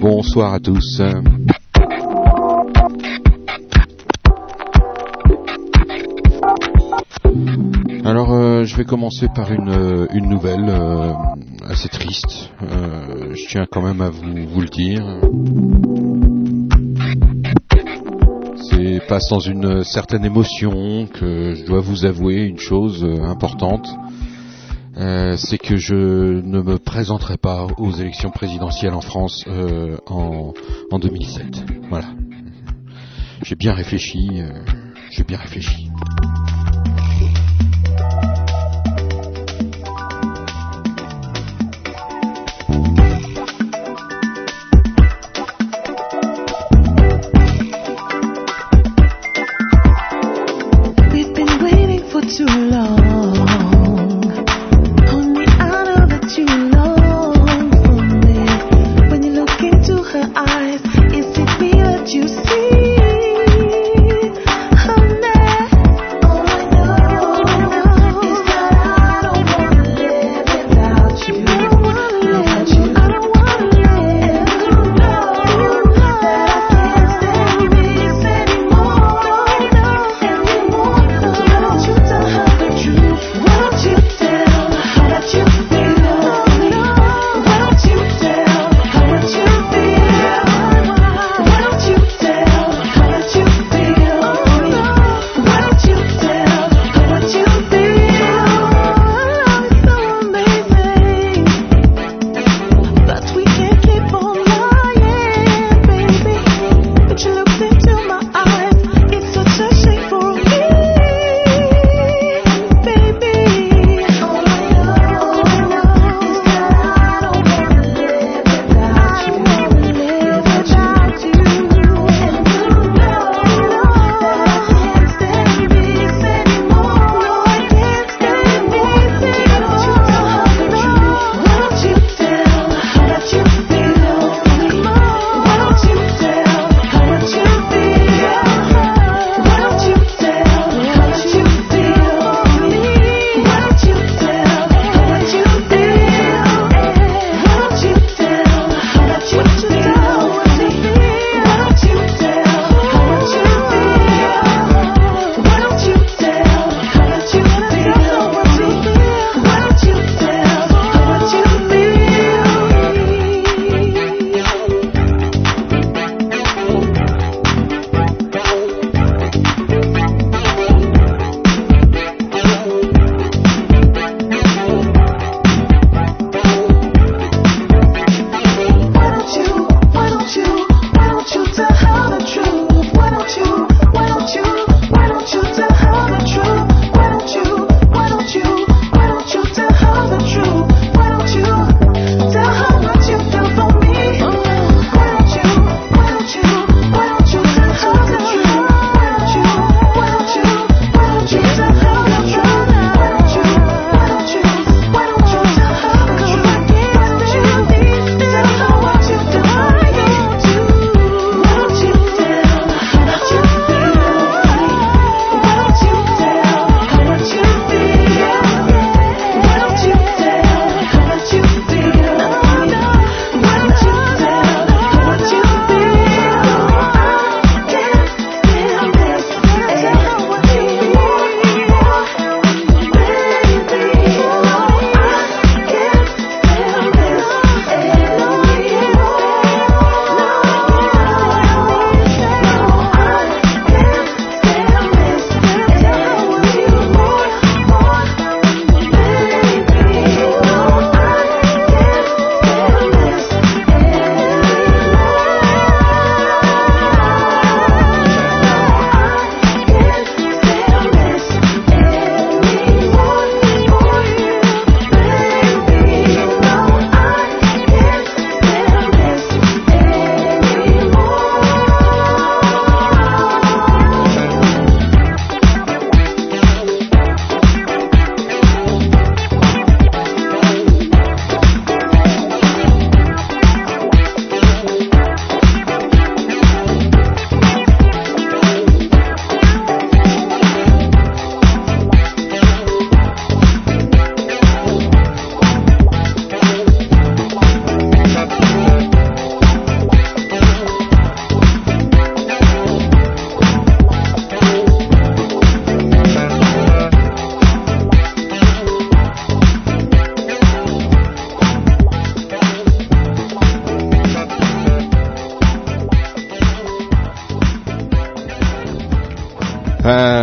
Bonsoir à tous. Alors, euh, je vais commencer par une, euh, nouvelle euh, assez triste. Je tiens quand même à vous, vous le dire. C'est pas sans une certaine émotion que je dois vous avouer une chose importante. Euh, c'est que je ne me présenterai pas aux élections présidentielles en France euh, en, en 2007. Voilà. J'ai bien réfléchi. euh, J'ai bien réfléchi.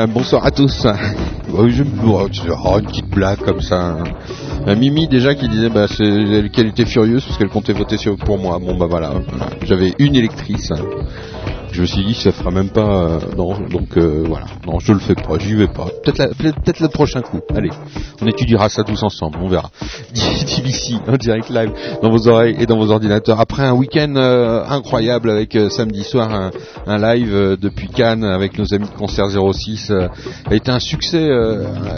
Bonsoir à tous. Je oh, une petite blague comme ça. Euh, Mimi déjà qui disait bah, qu'elle était furieuse parce qu'elle comptait voter pour moi. Bon bah voilà, j'avais une électrice. Je me suis dit ça fera même pas euh, non donc euh, voilà. Non je le fais pas j'y vais pas. Peut-être le prochain coup. Allez on étudiera ça tous ensemble on verra. DBC en direct live dans vos oreilles et dans vos ordinateurs. Après un week-end euh, incroyable avec samedi soir un, live depuis Cannes avec nos amis de concert 06 euh, a été un succès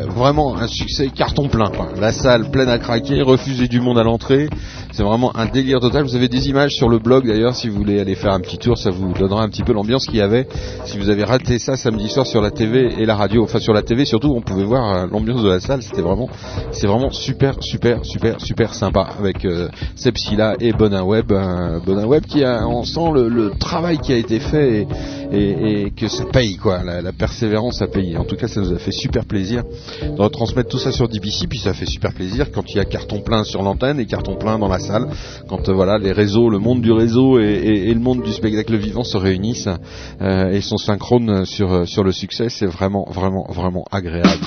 vraiment un succès carton plein la salle pleine à craquer refusé du monde à l'entrée c'est vraiment un délire total. Vous avez des images sur le blog d'ailleurs si vous voulez aller faire un petit tour ça vous donnera un petit l'ambiance qu'il y avait. Si vous avez raté ça samedi soir sur la TV et la radio enfin sur la TV surtout on pouvait voir euh, l'ambiance de la salle. C'était vraiment c'est vraiment super super super super sympa avec euh, Seb Silla et Bonin Web. Bonin Web qui a on sent le, travail qui a été fait et, que ça paye quoi. La, persévérance a payé. En tout cas ça nous a fait super plaisir de retransmettre tout ça sur DBC puis ça fait super plaisir quand il y a carton plein sur l'antenne et carton plein dans la salle. Quand euh, voilà les réseaux le monde du réseau et- et le monde du spectacle vivant se réunissent euh, et sont synchrones sur euh, sur le succès c'est vraiment vraiment vraiment agréable.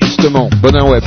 Justement Bonin Web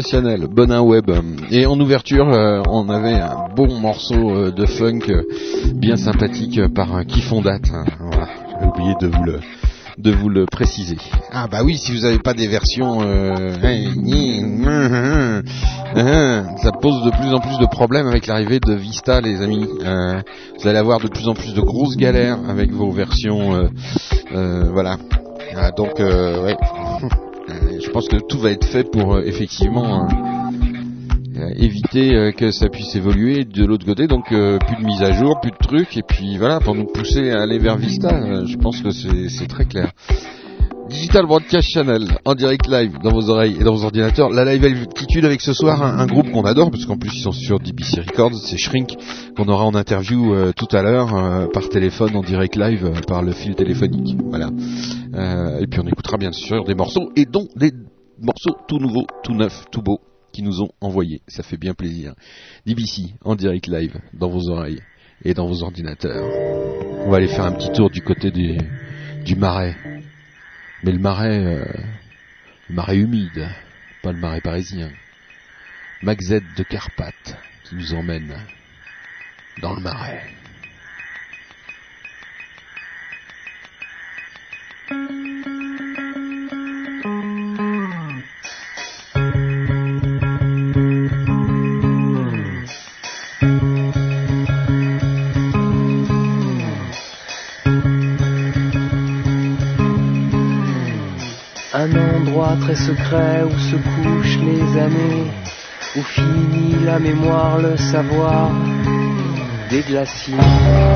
Channel, Bonin Web. Et en ouverture, euh, on avait un bon morceau euh, de funk euh, bien sympathique par Kiffondat. hein. Voilà, j'ai oublié de vous le préciser. Ah bah oui, si vous n'avez pas des versions, ça pose de plus en plus de problèmes avec l'arrivée de Vista, les amis. Vous allez avoir de plus en plus de grosses galères avec vos versions, voilà. Ah, donc, ouais, je pense que tout va être fait pour euh, effectivement. euh, euh, éviter euh, que ça puisse évoluer de l'autre côté donc euh, plus de mise à jour plus de trucs et puis voilà pour nous pousser à aller vers Vista euh, je pense que c'est très clair Digital Broadcast Channel en direct live dans vos oreilles et dans vos ordinateurs la live altitude avec ce soir un, groupe qu'on adore parce qu'en plus ils sont sur DBC Records c'est Shrink qu'on aura en interview euh, tout à l'heure euh, par téléphone en direct live euh, par le fil téléphonique voilà et puis on écoutera bien sûr des morceaux et dont des morceaux tout nouveaux tout neufs tout beaux qui nous ont envoyé. Ça fait bien plaisir. DBC en direct live dans vos oreilles et dans vos ordinateurs. On va aller faire un petit tour du côté du, du marais. Mais le marais, euh, le marais humide, pas le marais parisien. Z de Carpath qui nous emmène dans le marais. Très secret où se couchent les années, où finit la mémoire, le savoir des glaciers.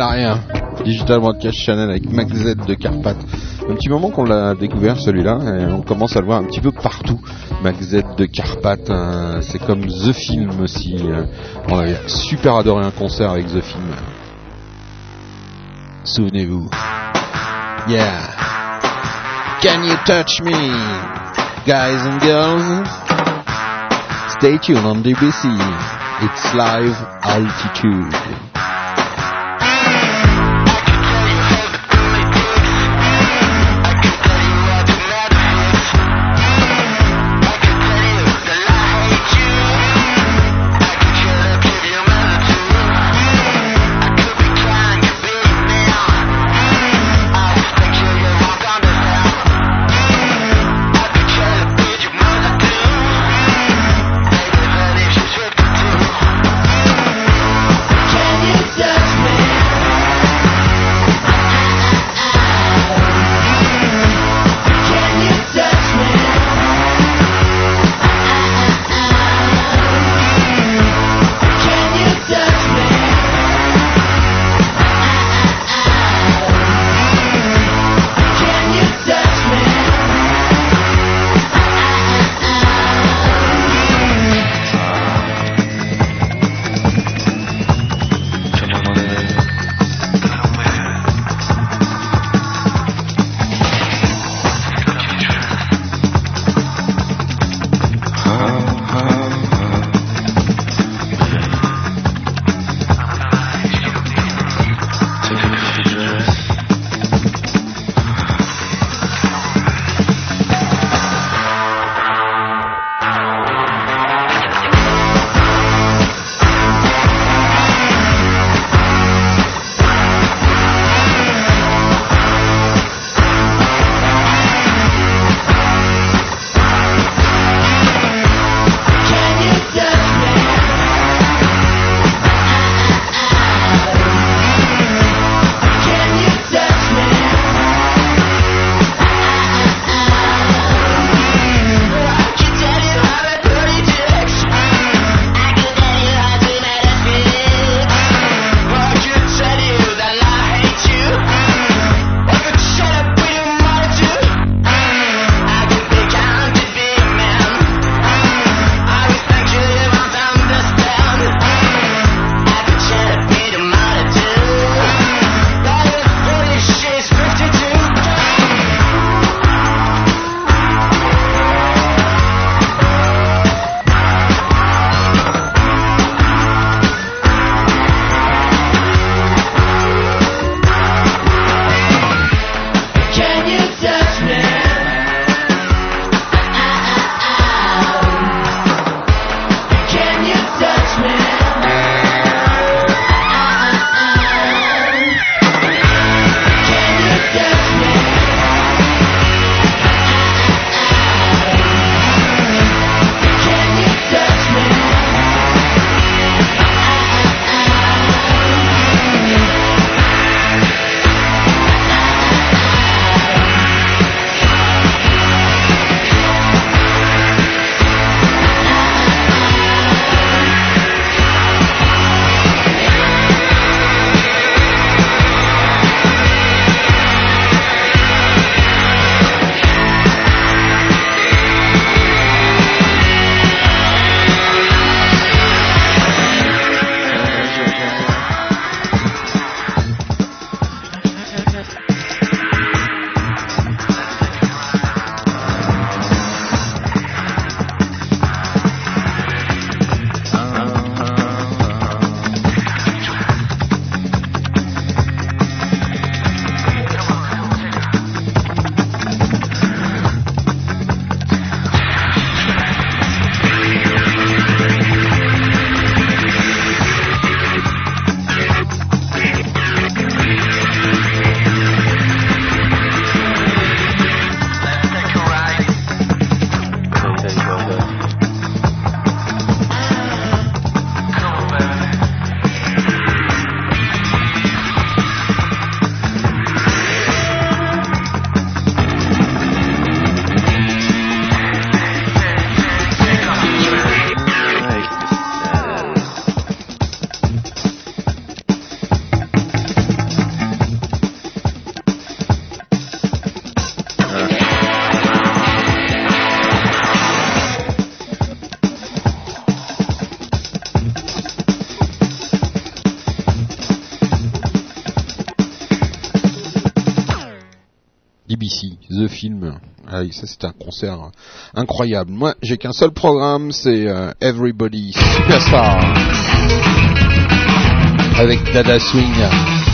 À rien. Digital Broadcast Channel avec Mac Z de Carpath. Un petit moment qu'on l'a découvert celui-là, on commence à le voir un petit peu partout. Mac Z de Carpath, hein, c'est comme The Film aussi. euh, On avait super adoré un concert avec The Film. Souvenez-vous. Yeah. Can you touch me, guys and girls? Stay tuned on DBC. It's live altitude. DBC, The Film. Ah, ça c'est un concert incroyable. Moi j'ai qu'un seul programme, c'est euh, Everybody Superstar avec Dada Swing.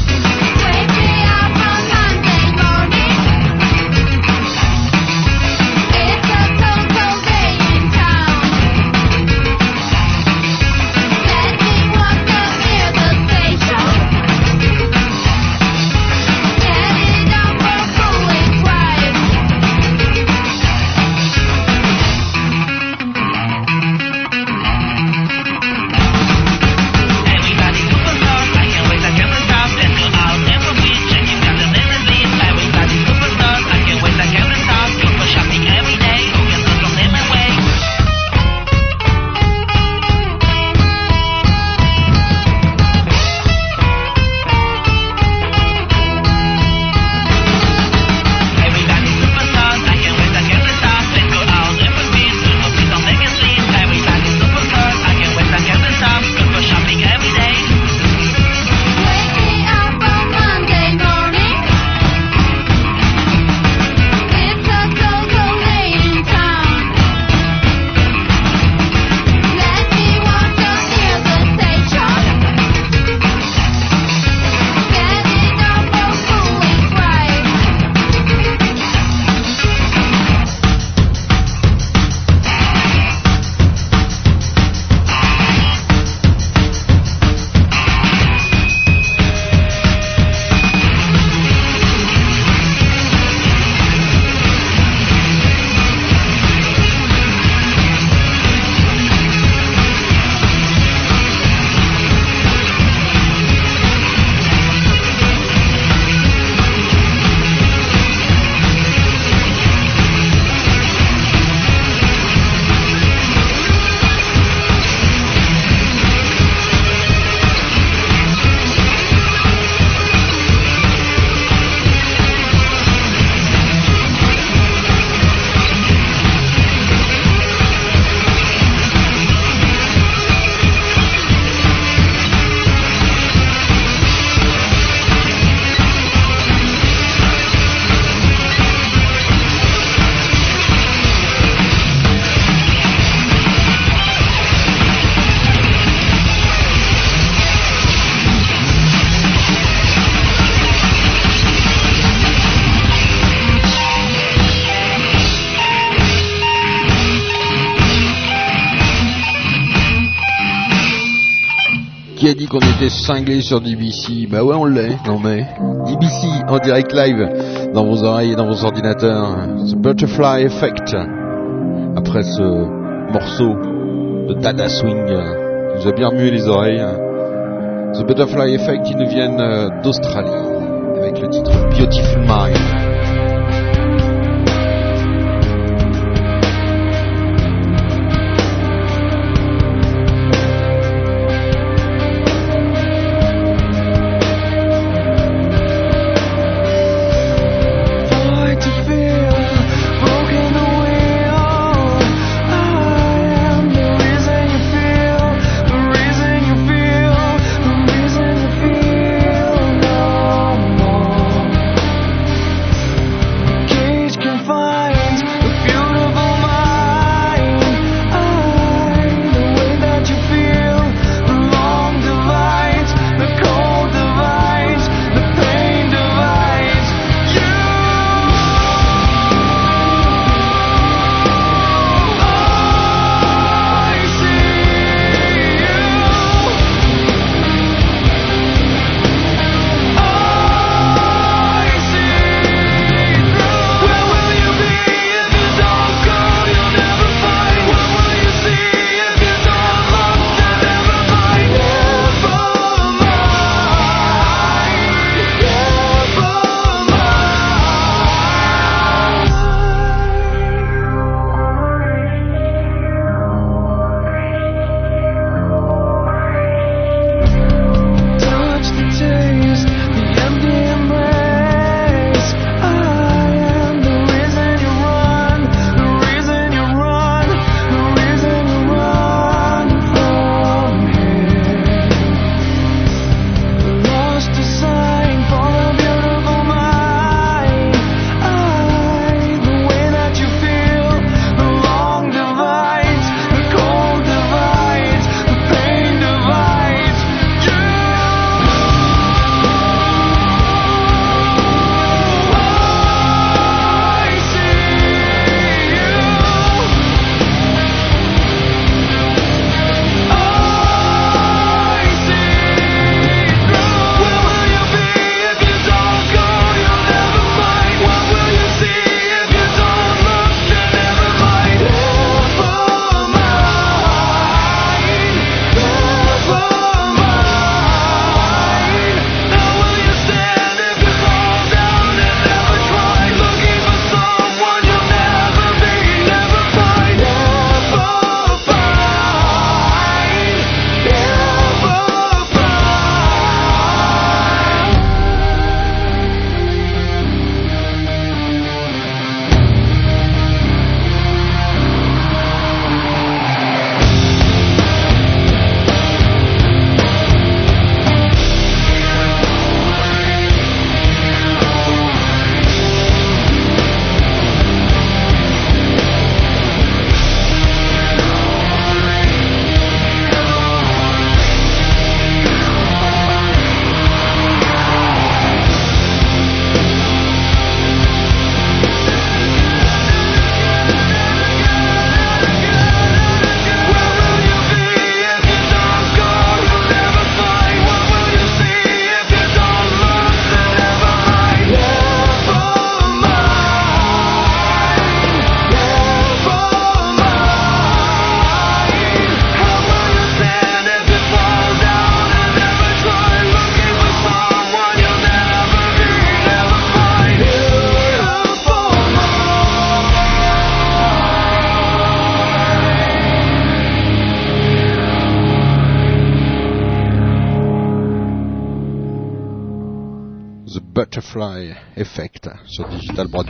Cinglé sur DBC Bah ouais, on l'est. Non mais DBC en direct live dans vos oreilles et dans vos ordinateurs. The Butterfly Effect. Après ce morceau de Dada Swing qui nous a bien remué les oreilles. The Butterfly Effect qui nous viennent d'Australie avec le titre Beautiful Mind.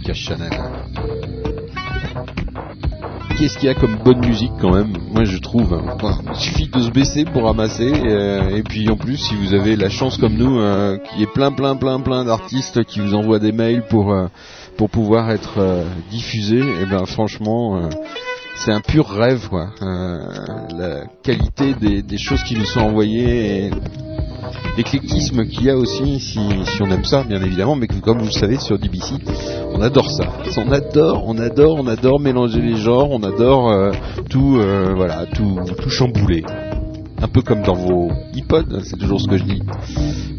Broadcast Channel. Qu'est-ce qu'il y a comme bonne musique quand même? Moi je trouve. hein. Il suffit de se baisser pour ramasser. euh, et puis en plus, si vous avez la chance comme nous, euh, qu'il y ait plein plein plein plein d'artistes qui vous envoient des mails pour euh, pour pouvoir être euh, diffusés, et ben franchement. c'est un pur rêve, quoi. La qualité des, des choses qui nous sont envoyées et l'éclectisme qu'il y a aussi, si, si on aime ça, bien évidemment, mais comme vous le savez, sur DBC, on adore ça. On adore, on adore, on adore mélanger les genres, on adore euh, tout, euh, voilà, tout, tout chambouler. Un peu comme dans vos iPods, c'est toujours ce que je dis.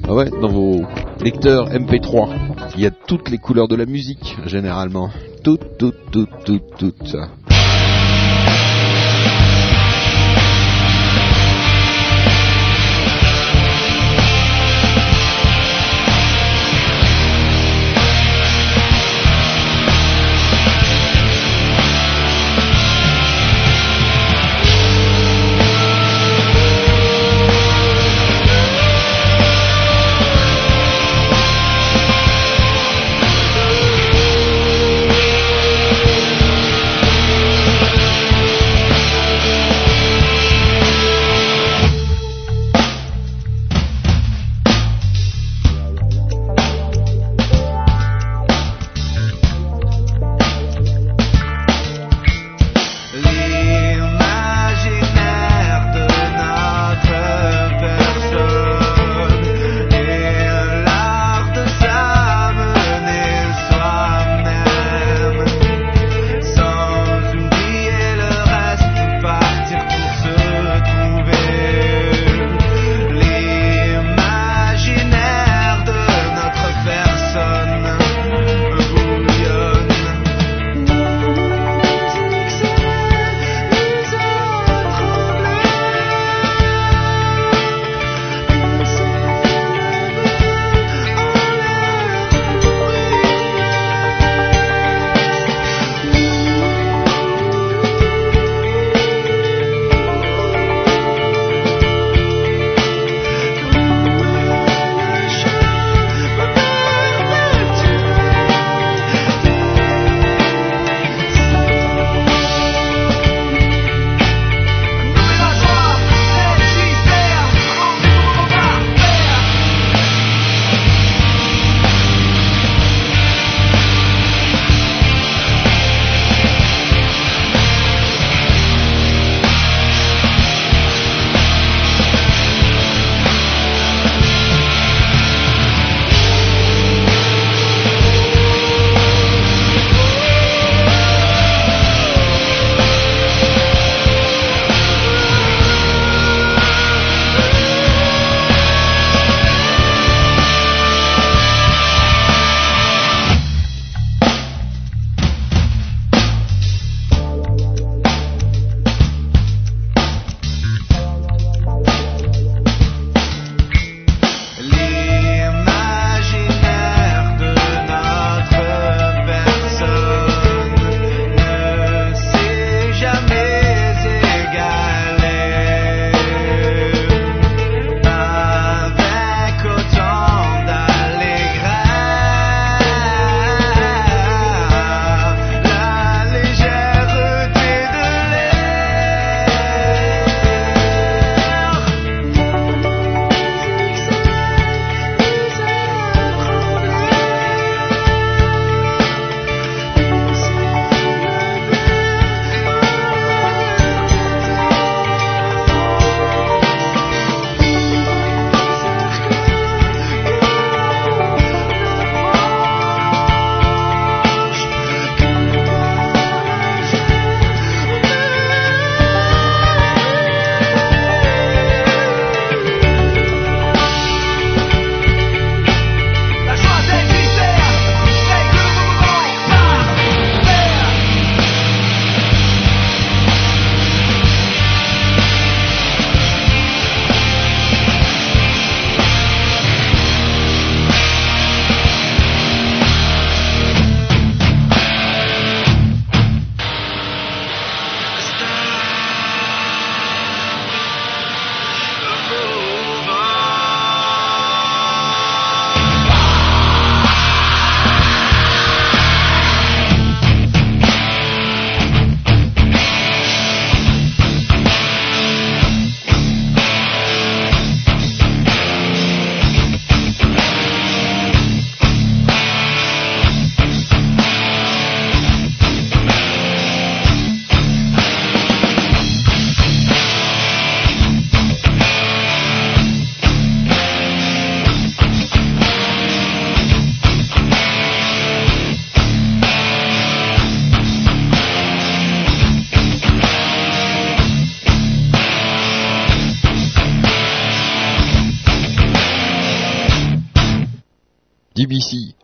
Ah ouais, dans vos lecteurs MP3, il y a toutes les couleurs de la musique, généralement. Toutes, toutes, toutes, toutes, toutes.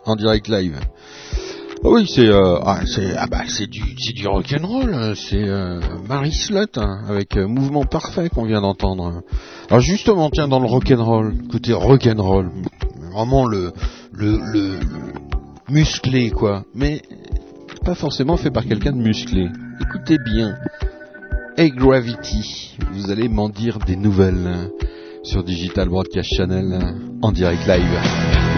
En direct live. Ah oui, c'est euh, ah, c'est ah bah c'est du c'est du rock'n'roll, hein. c'est euh, Marie Slott hein, avec euh, Mouvement Parfait qu'on vient d'entendre. Alors justement, tiens dans le rock'n'roll, écoutez rock'n'roll, vraiment le le, le musclé quoi, mais pas forcément fait par quelqu'un de musclé. Écoutez bien. Hey Gravity, vous allez m'en dire des nouvelles sur Digital Broadcast Channel en direct live.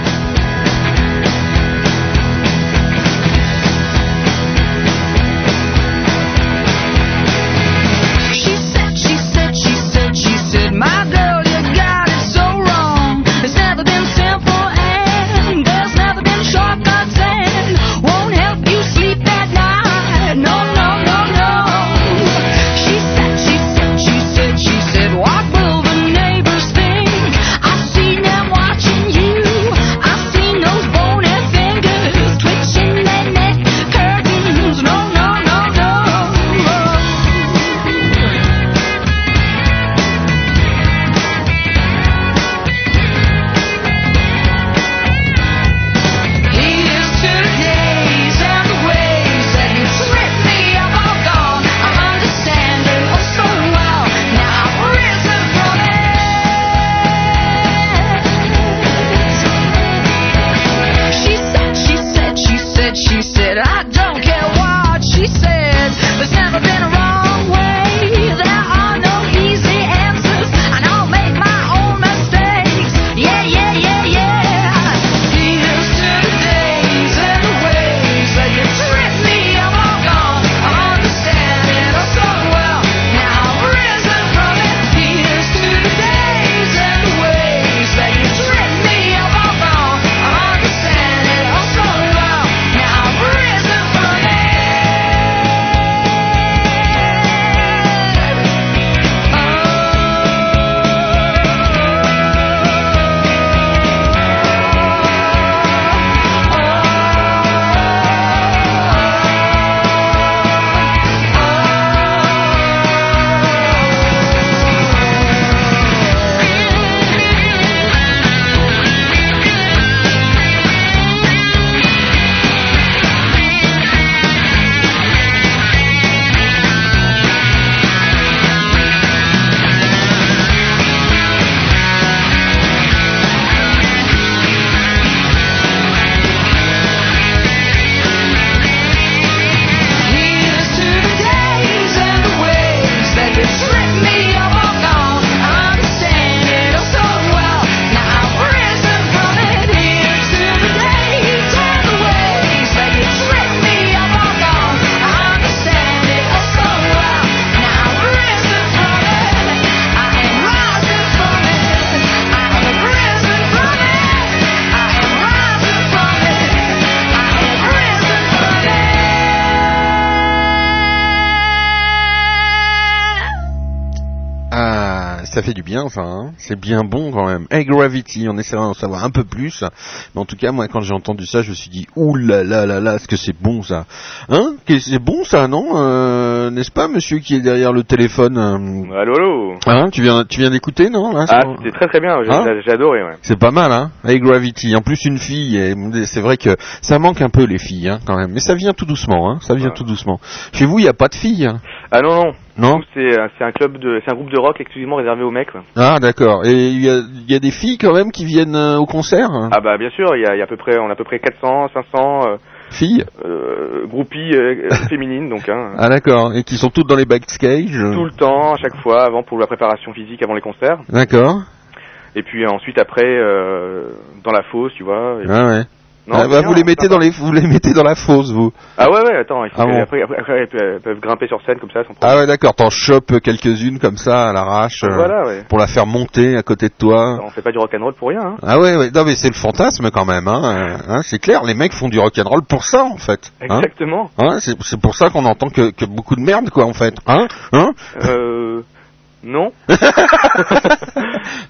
Fait du bien, enfin, hein. c'est bien bon quand même. Hey Gravity, on essaiera d'en savoir un peu plus. Mais en tout cas, moi, quand j'ai entendu ça, je me suis dit, ouh là là là là, est-ce que c'est bon ça? Hein? C'est bon ça, non? Euh, N'est-ce pas, monsieur qui est derrière le téléphone euh, Allô, allô? Hein? Tu viens, tu viens d'écouter, non là, Ah, c'était très très bien, j'ai Hein? J'ai adoré, ouais. C'est pas mal, hein Hey Gravity, en plus une fille, et c'est vrai que ça manque un peu les filles, hein, quand même. Mais ça vient tout doucement, hein Ça vient Ouais. tout doucement. Chez vous, il n'y a pas de filles hein? Ah non, non, Non c'est euh, c'est un club de, c'est un groupe de rock exclusivement réservé aux mecs. quoi. Ah, d'accord. Et il y a, y a des filles quand même qui viennent euh, au concert? Ah bah bien sûr, il y a, y a à peu près, on a à peu près 400, 500 euh, Filles? euh, groupies féminines, donc hein, Ah, d'accord. Et qui sont toutes dans les backstage? Tout le temps, à chaque fois, avant pour la préparation physique, avant les concerts, D'accord. et puis ensuite après euh, dans la fosse, tu vois. et- Ah ouais. Non, ah, bah, vous les mettez sympa. dans les, vous les mettez dans la fosse, vous. Ah ouais ouais, attends, il faut Ah bon. après, après, après, elles peuvent- grimper sur scène comme ça sans Ah ouais, d'accord. T'en chopes quelques-unes comme ça à l'arrache euh, Voilà ouais. pour la faire monter à côté de toi. On fait pas du rock'n'roll pour rien. Hein. Ah ouais, ouais. Non mais c'est le fantasme quand même, hein. euh, hein, c'est clair. Les mecs font du rock'n'roll pour ça en fait. Hein Exactement. Hein, c'est c'est pour ça qu'on entend que, que beaucoup de merde quoi en fait. Hein Hein Euh, Non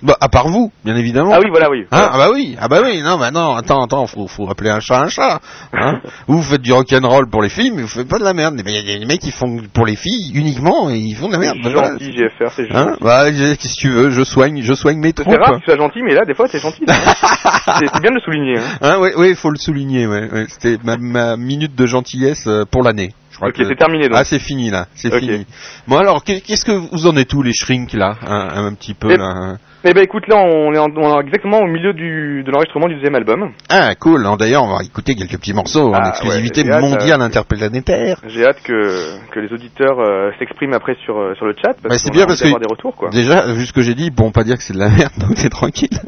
Bah, à part vous, bien évidemment. Ah oui, voilà, oui. Hein ah bah oui, ah bah oui, non, bah non, attends, attends, faut, faut appeler un chat un chat. Hein vous, vous faites du rock'n'roll pour les filles, mais vous faites pas de la merde. Mais il y a des mecs qui font pour les filles uniquement et ils font de la merde. C'est Bah, voilà. gentil, GFR, c'est Hein gentil. bah, j'ai- qu'est-ce que tu veux, je soigne, je soigne mes C'est troupes. rare que tu sois gentil, mais là, des fois, c'est gentil. c'est c'est bien de le souligner. Hein. Hein, oui, oui, faut le souligner. Ouais, ouais. C'était ma, ma minute de gentillesse euh, pour l'année. Crois Ok, que- c'est terminé donc. Ah, c'est fini là, c'est fini. Bon alors, qu'est- qu'est-ce que vous en êtes tous les shrinks là, un, un petit peu Eh- là hein Eh ben écoute, là, on est, en- on est exactement au milieu du, de l'enregistrement du deuxième album. Ah cool. D'ailleurs, on va écouter quelques petits morceaux en Ah, exclusivité ouais, j'ai hâte, mondiale euh, interplanétaire. J'ai hâte que, que les auditeurs euh, s'expriment après sur, euh, sur le chat. Parce Bah, c'est bien parce que- des retours, quoi. Déjà, vu ce que j'ai dit, bon, pas dire que c'est de la merde, donc t'es tranquille.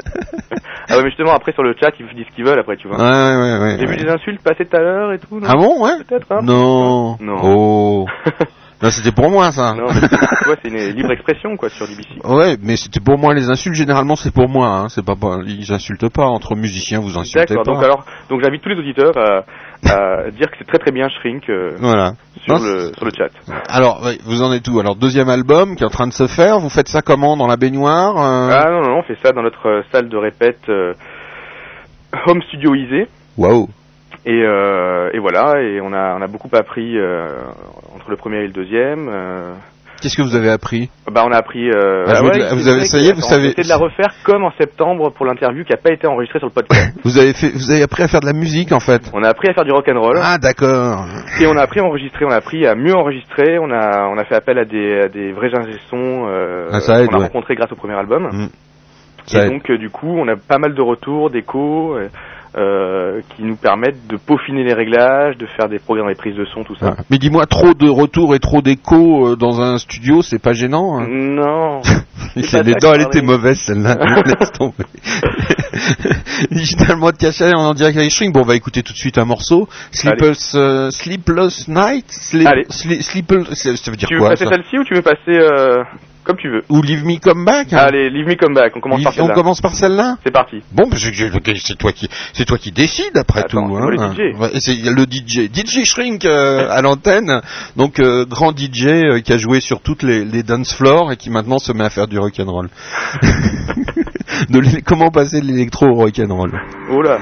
Ah ouais, mais justement, après, sur le chat, ils disent ce qu'ils veulent, après, tu vois. ouais, ouais. ouais, J'ai vu des insultes passer tout à l'heure et tout, non Ah bon, ouais Peut-être, hein Non. Non. Oh. Non, c'était pour moi ça. Non, mais c'est une libre expression, quoi, sur DBC. Ouais, mais c'était pour moi les insultes. Généralement, c'est pour moi. Hein. C'est pas, ils insultent pas entre musiciens. Vous insultez pas. donc alors, donc j'invite tous les auditeurs à, à dire que c'est très très bien Shrink euh, Voilà. sur, Non, le, sur le chat. Alors, ouais, vous en êtes où? Alors, deuxième album qui est en train de se faire. Vous faites ça comment Dans la baignoire euh? Ah non, non, non, on fait ça dans notre euh, salle de répète euh, home studioisée. Waouh. Et, euh, et voilà, et on a, on a beaucoup appris euh, entre le premier et le deuxième. euh, Qu'est-ce que vous avez appris bah, on a appris. Euh, Ah, je ah ouais, vous avez- ça y est, vous savez- de la refaire comme en septembre pour l'interview qui n'a pas été enregistrée sur le podcast. Vous avez fait, vous avez appris à faire de la musique en fait. on a appris à faire du rock and roll Ah d'accord. et on a appris à enregistrer. On a appris à mieux enregistrer. On a, on a fait appel à des, à des vrais ingé sons euh, Ah, qu'on a ouais. rencontrés grâce au premier album. Mm. Et donc, euh, du coup, on a pas mal de retours, d'échos, euh, qui nous permettent de peaufiner les réglages, de faire des progrès dans les prises de son, tout ça. Ouais. Mais dis-moi, trop de retours et trop d'écho euh, dans un studio, c'est pas gênant hein? Non. C'est les dents, elle était mauvaise celle-là. Laisse tomber. Digital mode cachet, on en dirait avec String. Bon, on va écouter tout de suite un morceau. Sleepless, euh, Sleepless Night? Sleep, Allez. Sleepless- ça veut dire Tu veux quoi passer ça? celle-ci ou tu veux passer euh, comme tu veux Ou Leave Me Come Back. hein Allez, leave me come back. On commence Leave- par on celle-là. commence par celle-là. C'est parti. Bon, c'est toi qui, c'est toi qui décide après Attends, tout. hein. le DJ. Le DJ, DJ Shrink euh, à l'antenne, donc euh, grand DJ euh, qui a joué sur toutes les, les dance floors et qui maintenant se met à faire du rock and roll. De l'é- comment passer de l'électro au rock and roll? Oh là.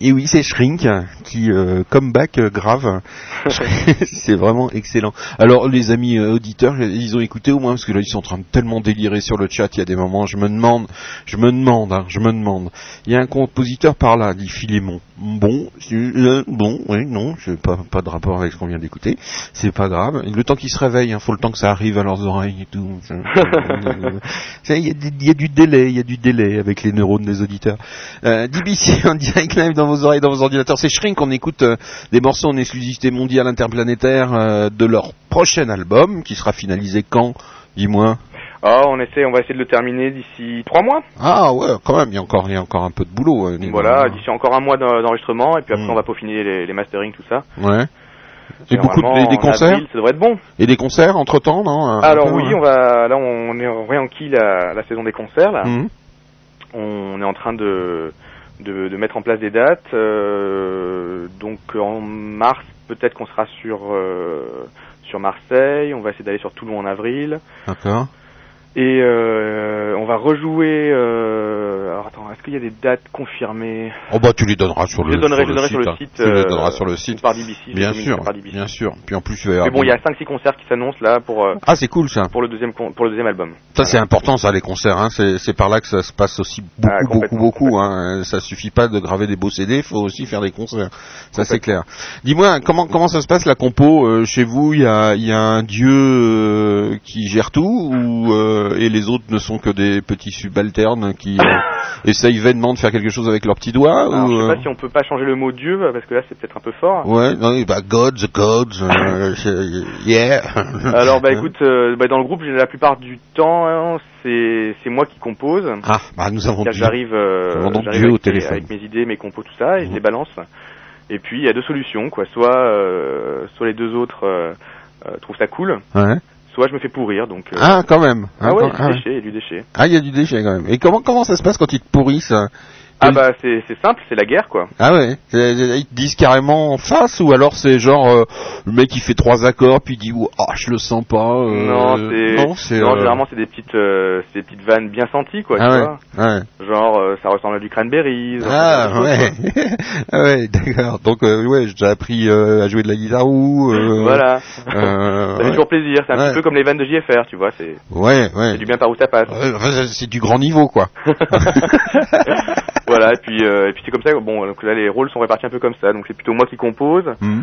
Et oui, c'est Shrink qui euh, comeback euh, grave. c'est vraiment excellent. Alors les amis euh, auditeurs, ils ont écouté au moins parce que là ils sont en train de tellement délirer sur le chat. Il y a des moments, je me demande, je me demande, hein, je me demande. Il y a un compositeur par là, dit Philémon. Bon, euh, bon, oui, non, je pas pas de rapport avec ce qu'on vient d'écouter. C'est pas grave. Le temps qu'ils se réveillent, il faut le temps que ça arrive à leurs oreilles et tout. Il y, a y du délai, il y a du délai avec les neurones des auditeurs. Euh, DBC en direct live dans vos oreilles, dans vos ordinateurs. C'est Shrink, on écoute euh, des morceaux en exclusivité mondiale interplanétaire euh, de leur prochain album qui sera finalisé quand Dis-moi? Ah, on essaie, on va essayer de le terminer d'ici trois mois. Ah ouais, quand même, il y a encore, il y a encore un peu de boulot. euh, Voilà, d'ici encore un mois d'en- d'enregistrement, et puis après Mm. on va peaufiner les, les mastering, tout ça. Ouais. Et beaucoup de, des concerts avril, ça devrait être bon. Et des concerts entre temps, non Alors peu, oui, ouais. on va, là on est en réenquille la, la saison des concerts là. Mhm. On est en train de, de, de mettre en place des dates. euh, donc en mars, peut-être qu'on sera sur euh, sur Marseille. On va essayer d'aller sur Toulon en avril. D'accord. Et euh, on va rejouer. Euh, alors attends, est-ce qu'il y a des dates confirmées? Oh bah tu les donneras sur Je le, donnerai, sur je donnerai sur le hein. site, Tu les euh, donneras sur le site. par DBC je Bien sûr, par DBC. bien sûr. Puis en plus tu vas Mais bon, il y a 5-6 concerts qui s'annoncent là pour euh, Ah c'est cool ça. pour le deuxième pour le deuxième album. Ça c'est important ça les concerts. Hein. C'est par là que ça se passe aussi beaucoup Ah, beaucoup complètement, beaucoup. Hein. Ça suffit pas de graver des beaux CD, faut aussi faire des concerts. Ça c'est clair. Dis-moi comment comment ça se passe la compo euh, chez vous? Il y a il y a un dieu euh, qui gère tout ou euh, et les autres ne sont que des petits subalternes qui euh, essayent vainement de faire quelque chose avec leurs petits doigts Alors, ou, je sais euh, pas si on peut pas changer le mot Dieu parce que là c'est peut-être un peu fort. Ouais, non, bah God, the gods, euh, yeah. Alors bah écoute, euh, bah, dans le groupe la plupart du temps hein, c'est moi qui compose. Ah, bah nous avons. J'arrive euh, au téléphone. avec mes idées, mes compos, tout ça, et je Mhm. les balance. Et puis il y a deux solutions quoi. Soit euh, soit les deux autres euh, euh, trouvent ça cool, Ouais. Soit je me fais pourrir. Donc euh, Ah, quand même. ah ouais, quand- il y a du déchet, il y a du déchet. Ah, il y a du déchet quand même. Et comment comment ça se passe quand ils te pourrissent hein? Ah bah c'est c'est simple, c'est la guerre quoi. Ah ouais. C'est- Ils te disent carrément en face ou alors c'est genre euh, le mec il fait trois accords puis il dit oh, ah je le sens pas. euh, non, c'est non, c'est non, euh, généralement c'est des petites euh, c'est des petites vannes bien senties quoi, ah tu ouais. vois. Ouais. Genre euh, ça ressemble à du cranberry. genre, Ah ouais. ah ouais, d'accord. Donc euh, ouais, j'ai appris euh, à jouer de la guitare ou euh, Voilà. euh, ça fait ouais. toujours plaisir, c'est un Ouais. petit peu comme les vannes de JFR, tu vois, c'est Ouais, ouais. c'est du bien par où ça passe. C'est du grand niveau quoi. voilà, et puis euh, et puis c'est comme ça. Bon, donc là les rôles sont répartis un peu comme ça. Donc c'est plutôt moi qui compose. Hmm.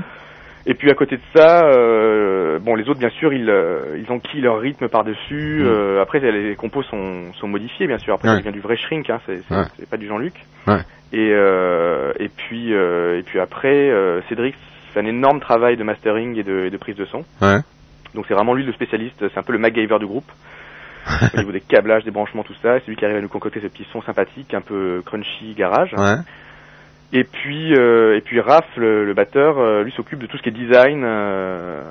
Et puis à côté de ça, euh, bon les autres bien sûr ils euh, ils enquillent leur rythme par dessus. Mm. après les, compos sont sont modifiés bien sûr. Après Ouais. ça vient du vrai shrink, hein, c'est c'est Ouais. c'est pas du Jean-Luc. Ouais. Et et puis et puis après Cédric fait un énorme travail de mastering et de, et de prise de son. Donc c'est vraiment lui le spécialiste. C'est un peu le MacGyver du groupe. au niveau des câblages, des branchements, tout ça. C'est lui qui arrive à nous concocter ce petit son sympathique, un peu crunchy garage. Ouais. Et puis, euh, et puis Raph, le, le batteur, euh, lui s'occupe de tout ce qui est design, euh,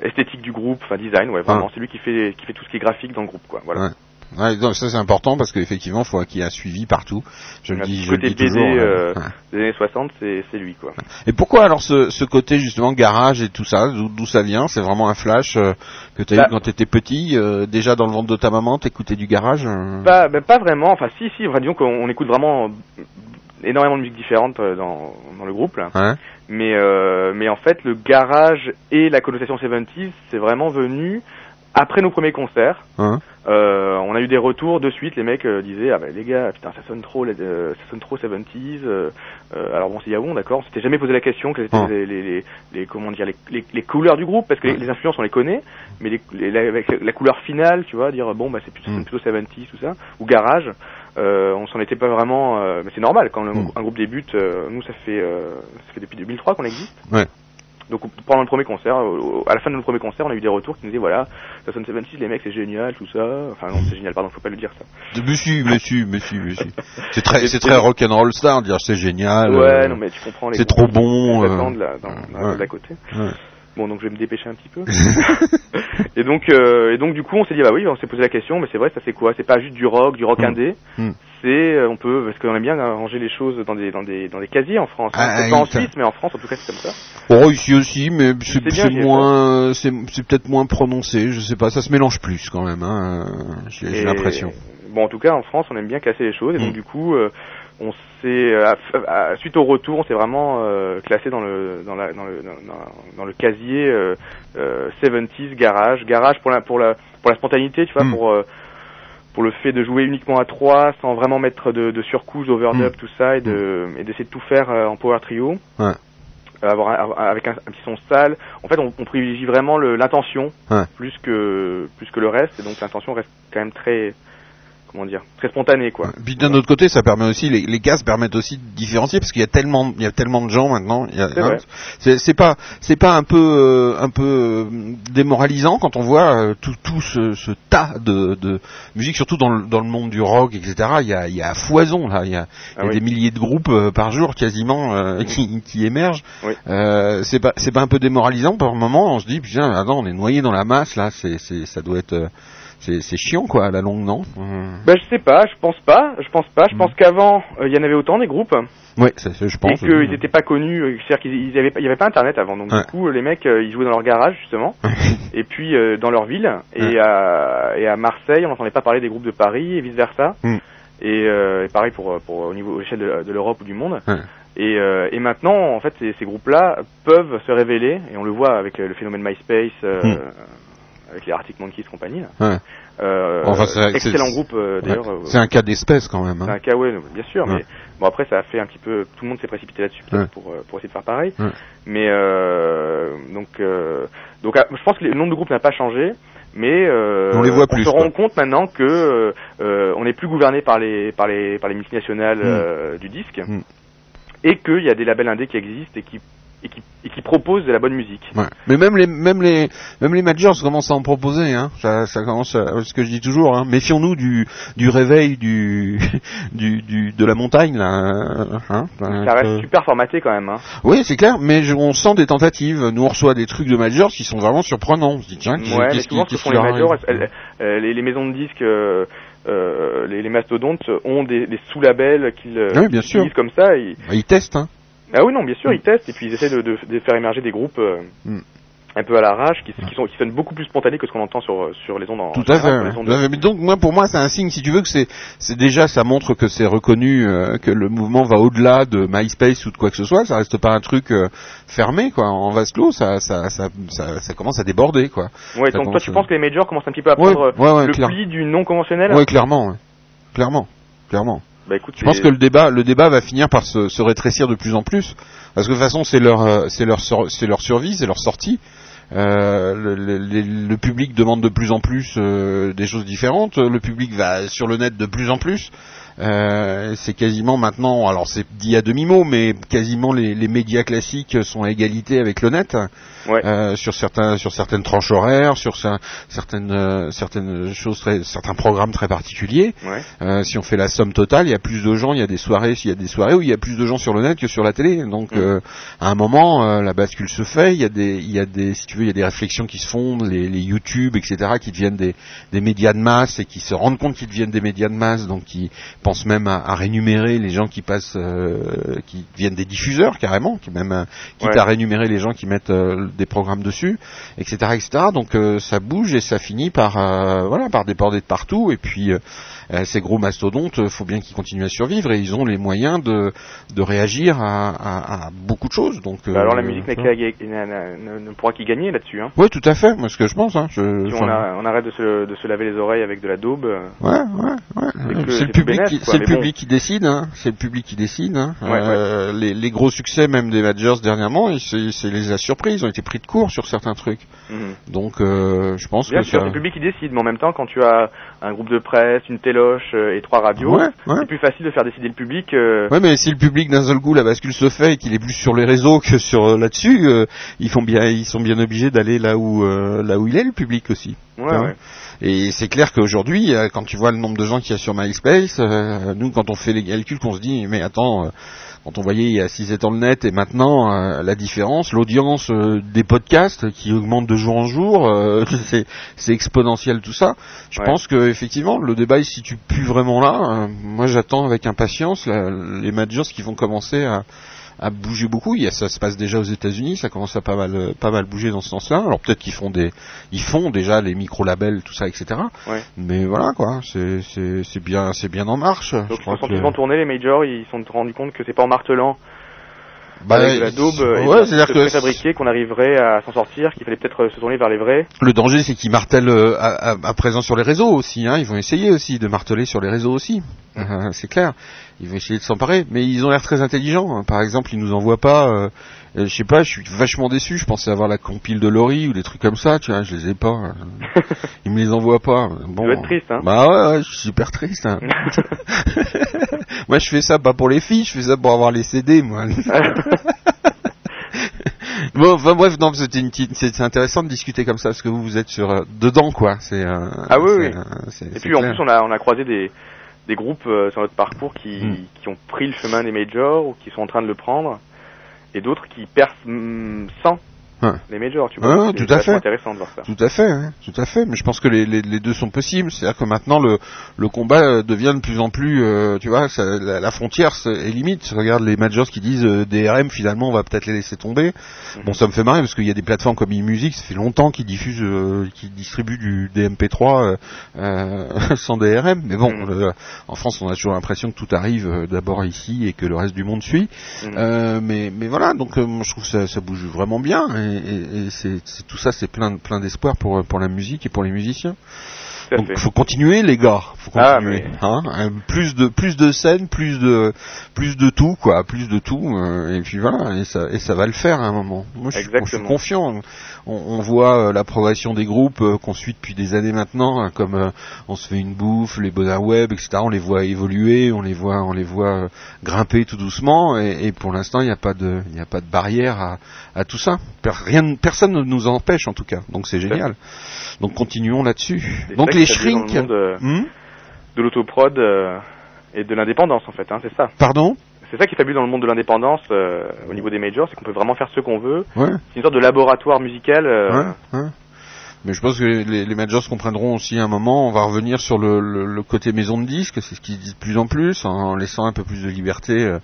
esthétique du groupe, enfin design, ouais, vraiment. C'est lui qui fait, qui fait tout ce qui est graphique dans le groupe, quoi. Voilà. Ouais. Donc ça c'est important parce qu'effectivement, il faut qu'il y ait un suivi partout. Je le dis, je le dis BD, toujours. ouais. euh, Ouais. Des années 60, c'est, lui, quoi. Et pourquoi alors ce, ce côté justement garage et tout ça, d'où ça vient? C'est vraiment un flash euh, que tu as Bah. eu quand tu étais petit, euh, déjà dans le ventre de ta maman, t'écoutais du garage euh? Pas, ben, pas vraiment. Enfin, si, si. Enfin, disons qu'on écoute vraiment énormément de musique différente euh, dans, dans le groupe, là. Ouais. Mais, mais en fait, le garage et la connotation 70s, c'est vraiment venu après nos premiers concerts. Hein Euh, on a eu des retours de suite, les mecs euh, disaient ah ben les gars putain ça sonne trop les- euh, ça sonne trop 70s euh, euh, alors bon c'est Yahoo d'accord on s'était jamais posé la question quelles étaient Ah. les, les, les, les- comment dire les, les, couleurs du groupe parce que les, influences on les connaît mais les, les- la, avec la couleur finale tu vois dire bon bah c'est plutôt, Mm. plutôt 70s tout ça ou garage euh, on s'en était pas vraiment euh, mais c'est normal quand le- Mm. un groupe débute euh, nous ça fait euh, ça fait depuis 2003 qu'on existe Ouais. Donc pendant le premier concert, à la fin de notre premier concert, on a eu des retours qui nous disaient voilà, ça sonne 76, les mecs c'est génial, tout ça. Enfin non, c'est génial, pardon, faut pas le dire ça. Monsieur, monsieur, monsieur, monsieur. C'est très, c'est très rock'n'roll star, dire c'est génial. ouais, euh, non mais tu comprends les c'est trop bon, euh, là, dans, ouais. côté. ouais. Bon donc je vais me dépêcher un petit peu. et donc euh, et donc du coup on s'est dit bah oui, on s'est posé la question, mais c'est vrai, ça c'est quoi? C'est pas juste du rock, du rock Mm. indé? Mm. C'est euh, on peut parce qu'on aime bien ranger les choses dans des dans des dans des casiers en France. hein. Ah, C'est pas en. Suisse, mais en France en tout cas c'est comme ça. Oh, ici aussi, mais c'est moins, c'est c'est peut-être moins prononcé. Je sais pas, ça se mélange plus quand même. Hein, J'ai l'impression. Bon, en tout cas, en France, on aime bien casser les choses, et donc Mm. du coup, euh, on s'est euh, suite au retour, on s'est vraiment euh, classé dans le dans la dans le dans, le casier euh, euh, 70s garage, garage pour la pour la pour la spontanéité, tu vois, Mm. pour pour le fait de jouer uniquement à trois sans vraiment mettre de, de surcouche, d'overdub, tout ça, et de et d'essayer de tout faire euh, en power trio. Ouais. Euh, avoir un- avec un, un petit son sale. En fait, on, on privilégie vraiment l'intention Ouais. plus que plus que le reste, et donc l'intention reste quand même très comment dire très spontanée quoi. Puis d'un autre côté, ça permet aussi les, les cases permettent aussi de différencier parce qu'il y a tellement il y a tellement de gens maintenant. a- C'est pas c'est pas un peu euh, un peu euh, démoralisant quand on voit euh, tout tout ce, ce tas de, de musique, surtout dans le dans le monde du rock, etc. Il y a il y a foison là. Il y a, il y a Ah oui. des milliers de groupes euh, par jour quasiment qui, qui émergent. Oui. C'est pas c'est pas un peu démoralisant par moment. On se dit putain attends on est noyé dans la masse là. C'est c'est ça doit être c'est chiant quoi à la longue non. Ben je sais pas, je pense pas, je pense pas. Je pense qu'avant euh, il y en avait autant des groupes ça, ça, je et pense. qu'ils n'étaient pas connus, euh, c'est-à-dire qu'ils ils avaient pas- il y avait pas internet avant, donc Ouais. du coup les mecs euh, ils jouaient dans leur garage justement, et puis euh, dans leur ville et Ouais. à et à Marseille on n'entendait pas parler des groupes de Paris et vice versa. Mm. Et, euh, et pareil pour pour au niveau à l'échelle de, de l'Europe ou du monde. Ouais. Et, euh, et maintenant, en fait, ces, ces groupes-là peuvent se révéler, et on le voit avec le phénomène MySpace, euh, Mm. Avec les Arctic Monkeys compagnie. là. Ouais. Euh, Enfin, c'est excellent c'est- groupe euh, d'ailleurs. Ouais. euh, C'est un cas d'espèce quand même. c'est Hein. un cas, ouais, bien sûr, Ouais. mais bon après ça a fait un petit peu, tout le monde s'est précipité là-dessus pour euh, pour essayer de faire pareil. Mais euh, donc donc ah, je pense que le nombre de groupes n'a pas changé. Mais On les voit plus, se rend compte maintenant que on n'est plus gouverné par les par les par les multinationales Mm. du disque Mm. et qu'il y a des labels indés qui existent et qui et qui, et qui proposent de la bonne musique. Ouais. Mais même les même les même les majors commencent à en proposer. Hein. Ça, ça commence. À, ce que je dis toujours. Hein. Méfions-nous du du réveil du du, du de la montagne là. Hein. Ça reste super formaté quand même. Hein. Oui, c'est clair. Mais je- on sent des tentatives. Nous on reçoit des trucs de majors qui sont vraiment surprenants. On se dit tiens, Ouais, mais qu'est-ce souvent ce qui les elles- elles- euh, les, les maisons de disques, euh, euh, les, les mastodontes ont des, des sous-labels qu'ils Oui, sûr. comme ça. et- Bah, Ils testent. Hein. Ah oui, non, bien sûr, ils testent et puis ils essaient de, de- de faire émerger des groupes euh, Mm. un peu à l'arrache, qui, qui, sont, qui sonnent beaucoup plus spontanés que ce qu'on entend sur, sur les ondes en Tout à général, fait. ondes de- Mais donc moi pour moi c'est un signe si tu veux que c'est c'est déjà ça montre que c'est reconnu euh, que le mouvement va au-delà de MySpace ou de quoi que ce soit, ça reste pas un truc euh, fermé quoi en vase clos, ça ça, ça ça ça commence à déborder quoi. Ouais, donc toi tu penses que les majors commencent un petit peu à prendre ouais, ouais, le pli du non conventionnel Ouais, clairement. Clairement. Clairement. Bah écoute, Je pense que le débat, le débat va finir par se, se rétrécir de plus en plus, parce que de toute façon c'est leur, euh, c'est leur, c'est leur survie, c'est leur sortie. Euh, le, le- le- le public demande de plus en plus euh, des choses différentes. Le public va sur le net de plus en plus. Euh, c'est quasiment maintenant, alors c'est dit à demi mot, mais quasiment les, les médias classiques sont à égalité avec le net Ouais. euh, sur certains, sur certaines tranches horaires, sur cer- certaines, euh, certaines choses, très, certains programmes très particuliers. Ouais. Euh, si on fait la somme totale, il y a plus de gens, il y a des soirées, s'il y a des soirées où il y a plus de gens sur le net que sur la télé. Donc Mm. euh, à un moment, euh, la bascule se fait. Il y a des, il y a des, si tu veux, il y a des réflexions qui se font, les, les YouTube, etc., qui deviennent des, des médias de masse et qui se rendent compte qu'ils deviennent des médias de masse, donc qui pensent même à, à rémunérer les gens qui passent, euh, qui deviennent des diffuseurs carrément, qui même euh, quitte Ouais. à rémunérer les gens qui mettent euh, des programmes dessus, etc., etc. Donc euh, ça bouge et ça finit par, euh, voilà, par déborder de partout. Et puis ces gros mastodontes, euh, faut bien qu'ils continuent à survivre et ils ont les moyens de, de réagir à, à- à beaucoup de choses. Donc, Bah alors la euh, musique ne, ne pourra qu'y gagner là-dessus. Hein. Oui, tout à fait. Moi, ce que je pense. Hein, je, Si on, enfin, a- on arrête de se, de se laver les oreilles avec de la daube. euh, Ouais, ouais, ouais. C'est le public, qui, c'est le public qui décide. Hein. C'est le public qui décide. Hein. Ouais, Euh, Les, les gros succès même des Majors dernièrement, c'est, c'est les a surpris. Ils ont été pris de court sur certains trucs. mhm. Donc, euh, je pense Bien que sûr, ça... c'est le public qui décide, mais en même temps, quand tu as un groupe de presse, une téloche euh, et trois radios, Ouais, ouais. c'est plus facile de faire décider le public. euh, Ouais, mais si le public d'un seul coup la bascule se fait et qu'il est plus sur les réseaux que sur euh, là-dessus, euh, ils font bien, ils sont bien obligés d'aller là où là où il est le public aussi. ouais, Hein. ouais. Et c'est clair qu'aujourd'hui, quand tu vois le nombre de gens qu'il y a sur MySpace, nous quand on fait les calculs, qu'on se dit mais attends, quand on voyait il y a 6-7 ans le net et maintenant euh, la différence, l'audience euh, des podcasts qui augmente de jour en jour, euh, c'est, exponentiel tout ça. Je Ouais. pense que effectivement le débat il se situe plus vraiment là. Euh, moi j'attends avec impatience la- les majors qui vont commencer à, à bouger beaucoup. Il y a, ça se passe déjà aux États-Unis, ça commence à pas mal, euh, pas mal bouger dans ce sens-là. Alors peut-être qu'ils font des, ils font déjà les micro-labels, tout ça, etc. Ouais. Mais voilà quoi, c'est, c'est, c'est bien, c'est bien en marche. Donc Je ils crois se sont que- tournés, les majors, ils se sont rendus compte que c'est pas en martelant Bah, avec de la daube euh, et ouais, c'est-à-dire que fabriqué qu'on arriverait à s'en sortir, qu'il fallait peut-être euh, se tourner vers les vrais. Le danger, c'est qu'ils martèlent euh, à, à- à présent sur les réseaux aussi. Hein. Ils vont essayer aussi de marteler sur les réseaux aussi. Euh, c'est clair. Ils vont essayer de s'emparer, mais ils ont l'air très intelligents. hein. Par exemple, ils nous envoient pas. Euh, euh, je sais pas. Je suis vachement déçu. Je pensais avoir la compile de Laurie ou des trucs comme ça. Tu vois, je les ai pas. hein. Ils me les envoient pas. Bon. dois être triste, hein. Bah ouais, ouais, je suis super triste. hein. moi, je fais ça pas pour les filles. Je fais ça pour avoir les CD, moi. Bon, enfin bref, non, c'est intéressant de discuter comme ça parce que vous vous êtes sur euh, dedans quoi. C'est euh, Ah oui, oui. euh, Et puis en plus on a on a croisé des des groupes euh, sur notre parcours qui Mm. qui ont pris le chemin des majors ou qui sont en train de le prendre et d'autres qui percent mm, sans Ouais. les majors, tu vois. ouais, C'est tout à fait. intéressant de voir ça. Tout à fait, hein, tout à fait. Mais je pense que les, les, les deux sont possibles. C'est-à-dire que maintenant le, le combat euh, devient de plus en plus, euh, tu vois, ça, la, la frontière est limite. Regarde les majors qui disent euh, DRM, finalement, on va peut-être les laisser tomber. Bon, ça me fait marrer parce qu'il y a des plateformes comme eMusic, ça fait longtemps qu'ils diffusent, euh, qu'ils distribuent du DMP3 euh, euh, sans DRM. Mais bon, Mhm. le- en France, on a toujours l'impression que tout arrive d'abord ici et que le reste du monde suit. Mhm. Mais, mais voilà, donc je trouve que ça, ça bouge vraiment bien et, et- et c'est, tout ça, c'est plein, plein d'espoir pour, pour la musique et pour les musiciens. Donc fait. faut continuer les gars, faut Ah, continuer. mais- Hein Euh, plus de plus de scènes, plus de plus de tout quoi, plus de tout euh, et puis voilà et ça et ça va le faire à un moment. Moi je, suis- je suis Exactement. confiant. On, on voit euh, la progression des groupes euh, qu'on suit depuis des années maintenant, hein, comme euh, on se fait une bouffe, les bonheurs web, etc. On les voit évoluer, on les voit on les voit euh, grimper tout doucement et, et pour l'instant il n'y a pas de il n'y a pas de barrière à, à tout ça. Rien personne ne nous empêche en tout cas. Donc c'est génial. Donc continuons là-dessus. Donc les le monde, euh, Hmm? de l'autoprod euh, et de l'indépendance en fait, hein, c'est ça. Pardon? C'est ça qui est fabuleux dans le monde de l'indépendance euh, au niveau des majors, c'est qu'on peut vraiment faire ce qu'on veut. Ouais. C'est une sorte de laboratoire musical. euh, Ouais, ouais. Mais je pense que les, les majors comprendront aussi à un moment, on va revenir sur le, le- le côté maison de disque, c'est ce qu'ils disent de plus en plus, en laissant un peu plus de liberté euh,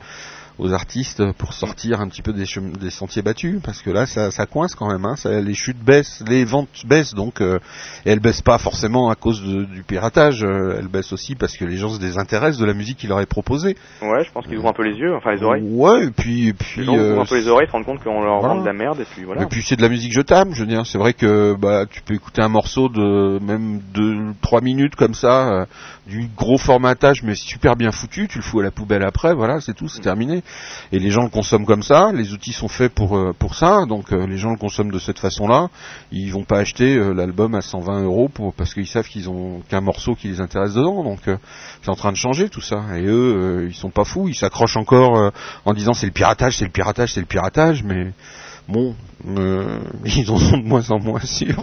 aux artistes pour sortir un petit peu des, sentiers battus, parce que là ça, ça coince quand même, hein, ça, les chutes baissent, les ventes baissent, donc euh, et elles baissent pas forcément à cause de- du piratage, euh, elles baissent aussi parce que les gens se désintéressent de la musique qui leur est proposée. Ouais, je pense qu'ils ouvrent un peu les yeux, enfin les oreilles. Ouais, et puis, et puis gens ouvrent euh, un peu les oreilles, se rendent compte qu'on leur voilà. vend de la merde et puis voilà. Et puis c'est de la musique jetable, je veux dire. C'est vrai que bah tu peux écouter un morceau de même de trois minutes comme ça, euh, du gros formatage mais super bien foutu. Tu le fous à la poubelle après, voilà, c'est tout, c'est terminé. Et les gens le consomment comme ça. Les outils sont faits pour euh, pour ça, donc euh, les gens le consomment de cette façon-là. Ils vont pas acheter euh, l'album à 120 euros pour parce qu'ils savent qu'ils ont qu'un morceau qui les intéresse dedans. Donc euh, c'est en train de changer tout ça. Et eux, euh, ils sont pas fous. Ils s'accrochent encore euh, en disant c'est le piratage, c'est le piratage, c'est le piratage, mais bon, euh, ils en sont de moins en moins sûrs.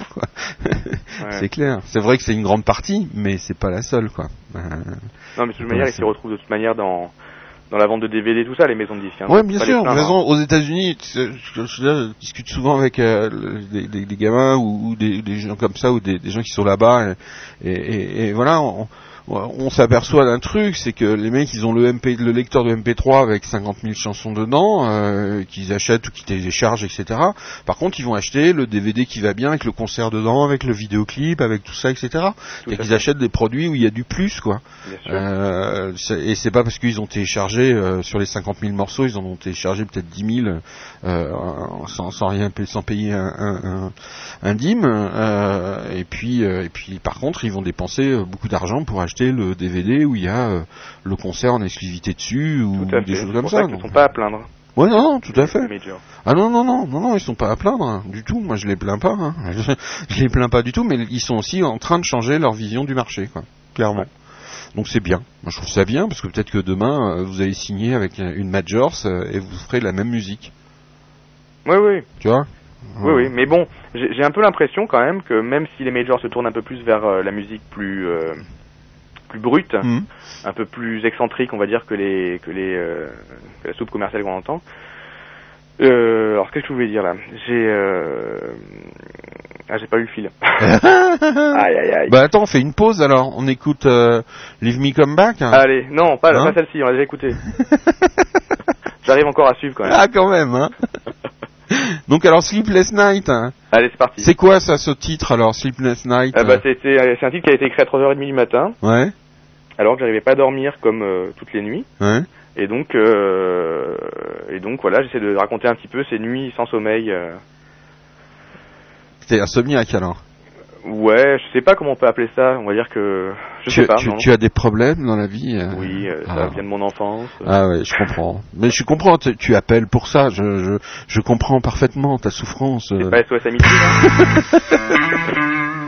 Ouais. C'est clair. C'est vrai que c'est une grande partie, mais c'est pas la seule, quoi. Euh, Non, mais de toute manière, ils s'y retrouvent de toute manière dans dans la vente de DVD, tout ça, les maisons de disques. Hein. Ouais, bien sûr. Hein. aux États-Unis, je, je- je discute souvent avec euh, des, des- des gamins ou, ou des, des gens comme ça ou des, gens qui sont là-bas, et, et- et voilà. On, on s'aperçoit d'un truc, c'est que les mecs, ils ont le MP, le lecteur de MP3 avec 50 000 chansons dedans, euh, qu'ils achètent ou qu'ils téléchargent, etc. Par contre, ils vont acheter le DVD qui va bien avec le concert dedans, avec le vidéoclip, avec tout ça, etc. Tout Et qu'ils achètent des produits où il y a du plus, quoi. Euh, et c'est pas parce qu'ils ont téléchargé euh, sur les 50 000 morceaux, ils en ont téléchargé peut-être 10 000 euh, sans, sans rien payer, sans payer un, un, un, un dime. euh, et puis euh, et puis par contre, ils vont dépenser beaucoup d'argent pour acheter le DVD où il y a euh, le concert en exclusivité dessus ou des fait. choses comme ça. qu'ils ne sont pas à plaindre. Ouais, non, non, tout à fait. Ah non, non, non, non, non, ils sont pas à plaindre hein, du tout. Moi, je les plains pas. Hein. Je, je les plains pas du tout, mais ils sont aussi en train de changer leur vision du marché, quoi. Clairement. Donc c'est bien. Moi, je trouve ça bien parce que peut-être que demain, euh, vous allez signer avec euh, une majors et vous ferez la même musique. Oui, oui. Tu vois? Oui, oui, mais bon, j'ai j'ai un peu l'impression quand même que même si les majors se tournent un peu plus vers euh, la musique plus euh, plus brute, Mhm. un peu plus excentrique, on va dire que les que les euh, que la soupe commerciale qu'on entend. Euh, alors qu'est-ce que je voulais dire là? J'ai euh... ah j'ai pas eu le fil. aïe aïe aïe. Bah attends, on fait une pause alors. On écoute euh, Leave Me Come Back. hein. Allez, non, pas, Hein pas celle-ci, on l'a déjà écouté. J'arrive encore à suivre quand même. Ah, quand même, hein. Donc alors Sleepless Night, hein. Allez, c'est parti. c'est quoi ça, ce titre alors, Sleepless Night Ah bah, euh, c'est- c'est un titre qui a été écrit à 3h30 du matin, Ouais, alors que j'arrivais pas à dormir comme euh, toutes les nuits. ouais. Et donc, euh, et donc voilà, j'essaie de raconter un petit peu ces nuits sans sommeil. euh. T'es insomniaque alors. Ouais, je sais pas comment on peut appeler ça. On va dire que je tu, sais pas. tu, as des problèmes dans la vie euh? Oui, euh, ça Ah. vient de mon enfance. Ah ouais, je comprends. Mais je comprends, tu, tu appelles pour ça, je, je, je comprends parfaitement ta souffrance. euh. C'est pas SOS Amitié.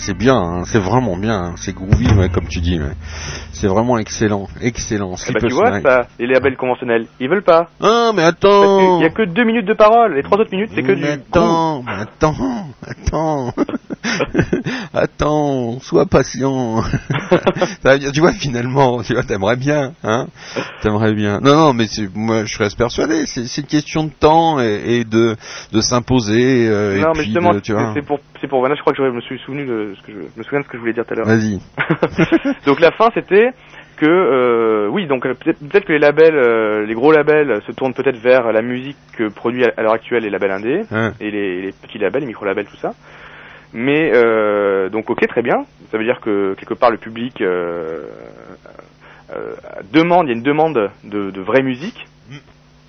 c'est bien, hein, c'est vraiment bien, hein, c'est groovy, ouais, comme tu dis. ouais. C'est vraiment excellent, excellent. Ben, Sleepless tu vois, Night. ça, les labels conventionnels, ils veulent pas. Ah, mais attends qu'il y a que deux minutes de parole. Les trois autres minutes, c'est que du Mais groove. attends, mais attends, attends, attends, sois patient. Ça tu vois, finalement, tu vois, t'aimerais bien, hein, t'aimerais bien. Non, non, mais moi, je reste persuadé. C'est une question de temps et, et de de s'imposer. euh, et non, mais justement, de- tu vois. c'est pour, c'est pour, voilà, je crois que je me suis souvenu de ce que je, je me souviens de ce que je voulais dire tout à l'heure. Vas-y. donc la fin, c'était que, euh, oui, donc peut-être que les labels, euh, les gros labels, se tournent peut-être vers la musique que produit à, l'heure actuelle les labels indés Hein. et les, les petits labels, les micro-labels, tout ça. Mais euh, donc ok, très bien. Ça veut dire que quelque part le public demande, il y a une demande de, de vraie musique, Mm.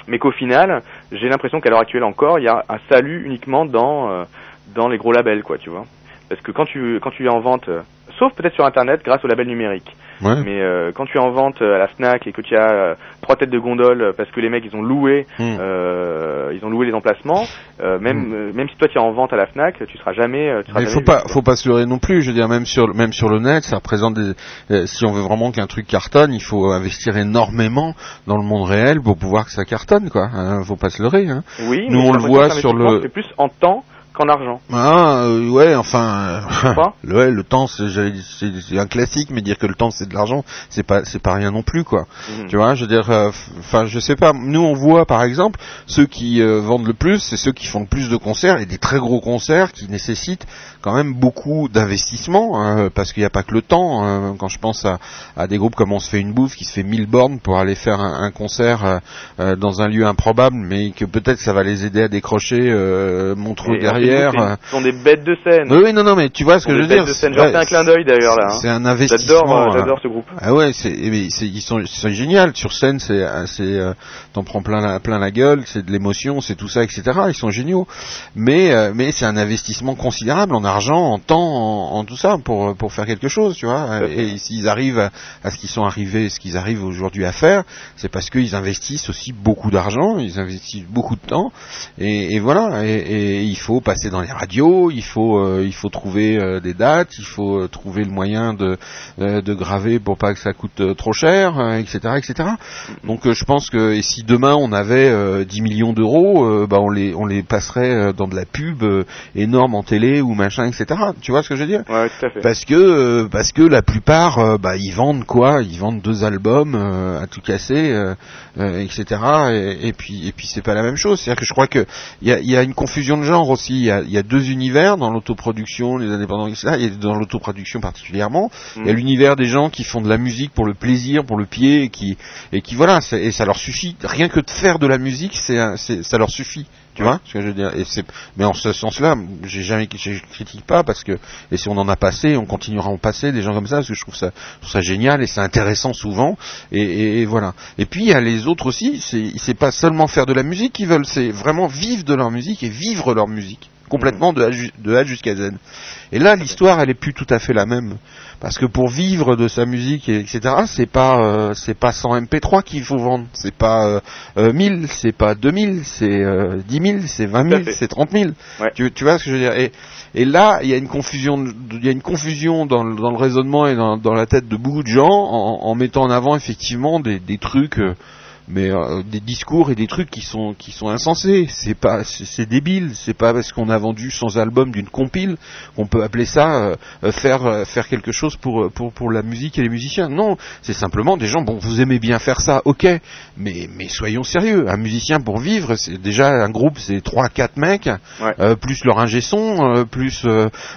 mais qu'au final, j'ai l'impression qu'à l'heure actuelle encore, il y a un salut uniquement dans dans les gros labels, quoi, tu vois. Parce que quand tu quand tu es en vente, sauf peut-être sur Internet grâce aux labels numériques, Ouais. mais euh, quand tu es en vente euh, à la Fnac et que tu as euh, trois têtes de gondole euh, parce que les mecs ils ont loué Hmm. euh, ils ont loué les emplacements, euh, même euh, même si toi tu es en vente à la Fnac, tu seras jamais tu seras Mais jamais faut vu, pas, quoi. faut pas se leurrer non plus. Je veux dire, même sur, même sur le net, ça représente des. si on veut vraiment qu'un truc cartonne, il faut investir énormément dans le monde réel pour pouvoir que ça cartonne, quoi. Hein, faut pas se leurrer. Hein. Oui, Nous, on le voit sur le- C'est plus en temps qu'en argent. Ah, euh, ouais, enfin, euh, le, ouais, le temps, c'est un classique, mais dire que le temps c'est de l'argent, c'est pas, c'est pas rien non plus, quoi. Mhm. Tu vois, je veux dire, euh, enfin, je sais pas. Nous, on voit, par exemple, ceux qui vendent le plus, c'est ceux qui font le plus de concerts et des très gros concerts qui nécessitent quand même beaucoup d'investissement, hein, parce qu'il n'y a pas que le temps. hein. quand je pense à, à des groupes comme On se fait une bouffe, qui se fait 1000 bornes pour aller faire un, un concert euh, euh, dans un lieu improbable, mais que peut-être ça va les aider à décrocher euh, Montreux derrière. c'est- euh. Ce sont des bêtes de scène. Oui, oui, non, non, mais tu vois ce que je veux des dire. J'en fais un clin d'œil d'ailleurs là. hein. C'est un investissement. J'adore, j'adore ce groupe. ah ouais, c'est, eh ils sont, génial. Sur scène, c'est, euh, t'en prends plein la, plein la gueule, c'est de l'émotion, c'est tout ça, etc. Ils sont géniaux. Mais, mais c'est un investissement considérable argent, en temps, en, en tout ça pour, pour faire quelque chose, tu vois. Fait. Et s'ils arrivent à, à ce qu'ils sont arrivés, ce qu'ils arrivent aujourd'hui à faire, c'est parce qu'ils investissent aussi beaucoup d'argent, ils investissent beaucoup de temps. Et, et voilà. Et, et il faut passer dans les radios, il faut, euh, il faut trouver euh, des dates, il faut euh, trouver le moyen de, euh, de graver pour pas que ça coûte euh, trop cher, euh, etc., etc. Donc euh, je pense que et si demain on avait euh, 10 millions d'euros, euh, bah on les on les passerait euh, dans de la pub euh, énorme en télé ou machin, etc. Tu vois ce que je veux dire Ouais, tout à fait. parce que euh, parce que la plupart euh, bah ils vendent quoi? Ils vendent deux albums euh, à tout casser etc et, et puis et puis c'est pas la même chose c'est à dire que je crois que il y a, y a une confusion de genre aussi il y a, il y a deux univers dans l'autoproduction les indépendants etc et dans l'autoproduction particulièrement il y a Mhm. l'univers des gens qui font de la musique pour le plaisir pour le pied et qui et qui voilà et ça leur suffit rien que de faire de la musique c'est ça leur suffit tu vois mais en ce sens-là j'ai jamais je critique pas parce que et si on en a passé, on continuera à en passer des gens comme ça parce que je trouve ça, génial et c'est intéressant souvent. Et, voilà. Et puis il y a les autres aussi. C'est pas seulement faire de la musique qu'ils veulent, c'est vraiment vivre de leur musique et vivre leur musique complètement de A, ju- de A jusqu'à Z. Et là, l'histoire, elle est plus tout à fait la même. Parce que pour vivre de sa musique, et etc., c'est pas, euh, c'est pas 100 MP3 qu'il faut vendre. C'est pas euh, euh, 1000, c'est pas 2000, c'est euh, 10 000, c'est 20 Tout à 000, fait. c'est 30 000. Ouais. Tu, tu vois ce que je veux dire? Et, et là, il y a une confusion, il y a une confusion dans, le- dans le raisonnement et dans, dans la tête de beaucoup de gens en, en mettant en avant effectivement des, des trucs, euh, mais euh, des discours et des trucs qui sont qui sont insensés. C'est pas, c'est débile. C'est pas parce qu'on a vendu 100 albums d'une compile qu'on peut appeler ça euh, euh, faire euh, faire quelque chose pour euh, pour pour la musique et les musiciens. Non, c'est simplement des gens. Bon, vous aimez bien faire ça, ok, mais mais soyons sérieux. Un musicien pour vivre, c'est déjà un groupe, c'est trois quatre mecs, Ouais. euh, plus leur ingé son, euh, plus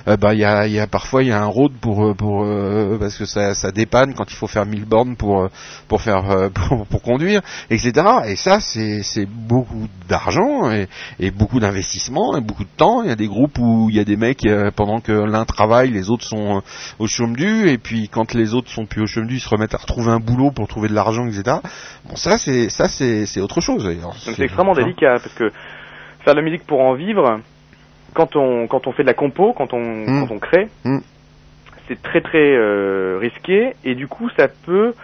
bah il y a il y a parfois il y a un road pour pour euh, parce que ça ça dépanne quand il faut faire 1000 bornes pour pour faire pour, pour conduire, etc. Et ça c'est beaucoup d'argent et, et beaucoup d'investissement et beaucoup de temps. Il y a des groupes où il y a des mecs euh, pendant que l'un travaille, les autres sont euh, au chôme du et puis quand les autres sont plus au chôme du, ils se remettent à retrouver un boulot pour trouver de l'argent, etc. Bon ça c'est ça c'est c'est autre chose. c'est extrêmement délicat parce que faire de la musique pour en vivre, quand on quand on fait de la compo, quand on Mm. quand on crée, Mm. c'est très très euh, risqué et du coup ça peut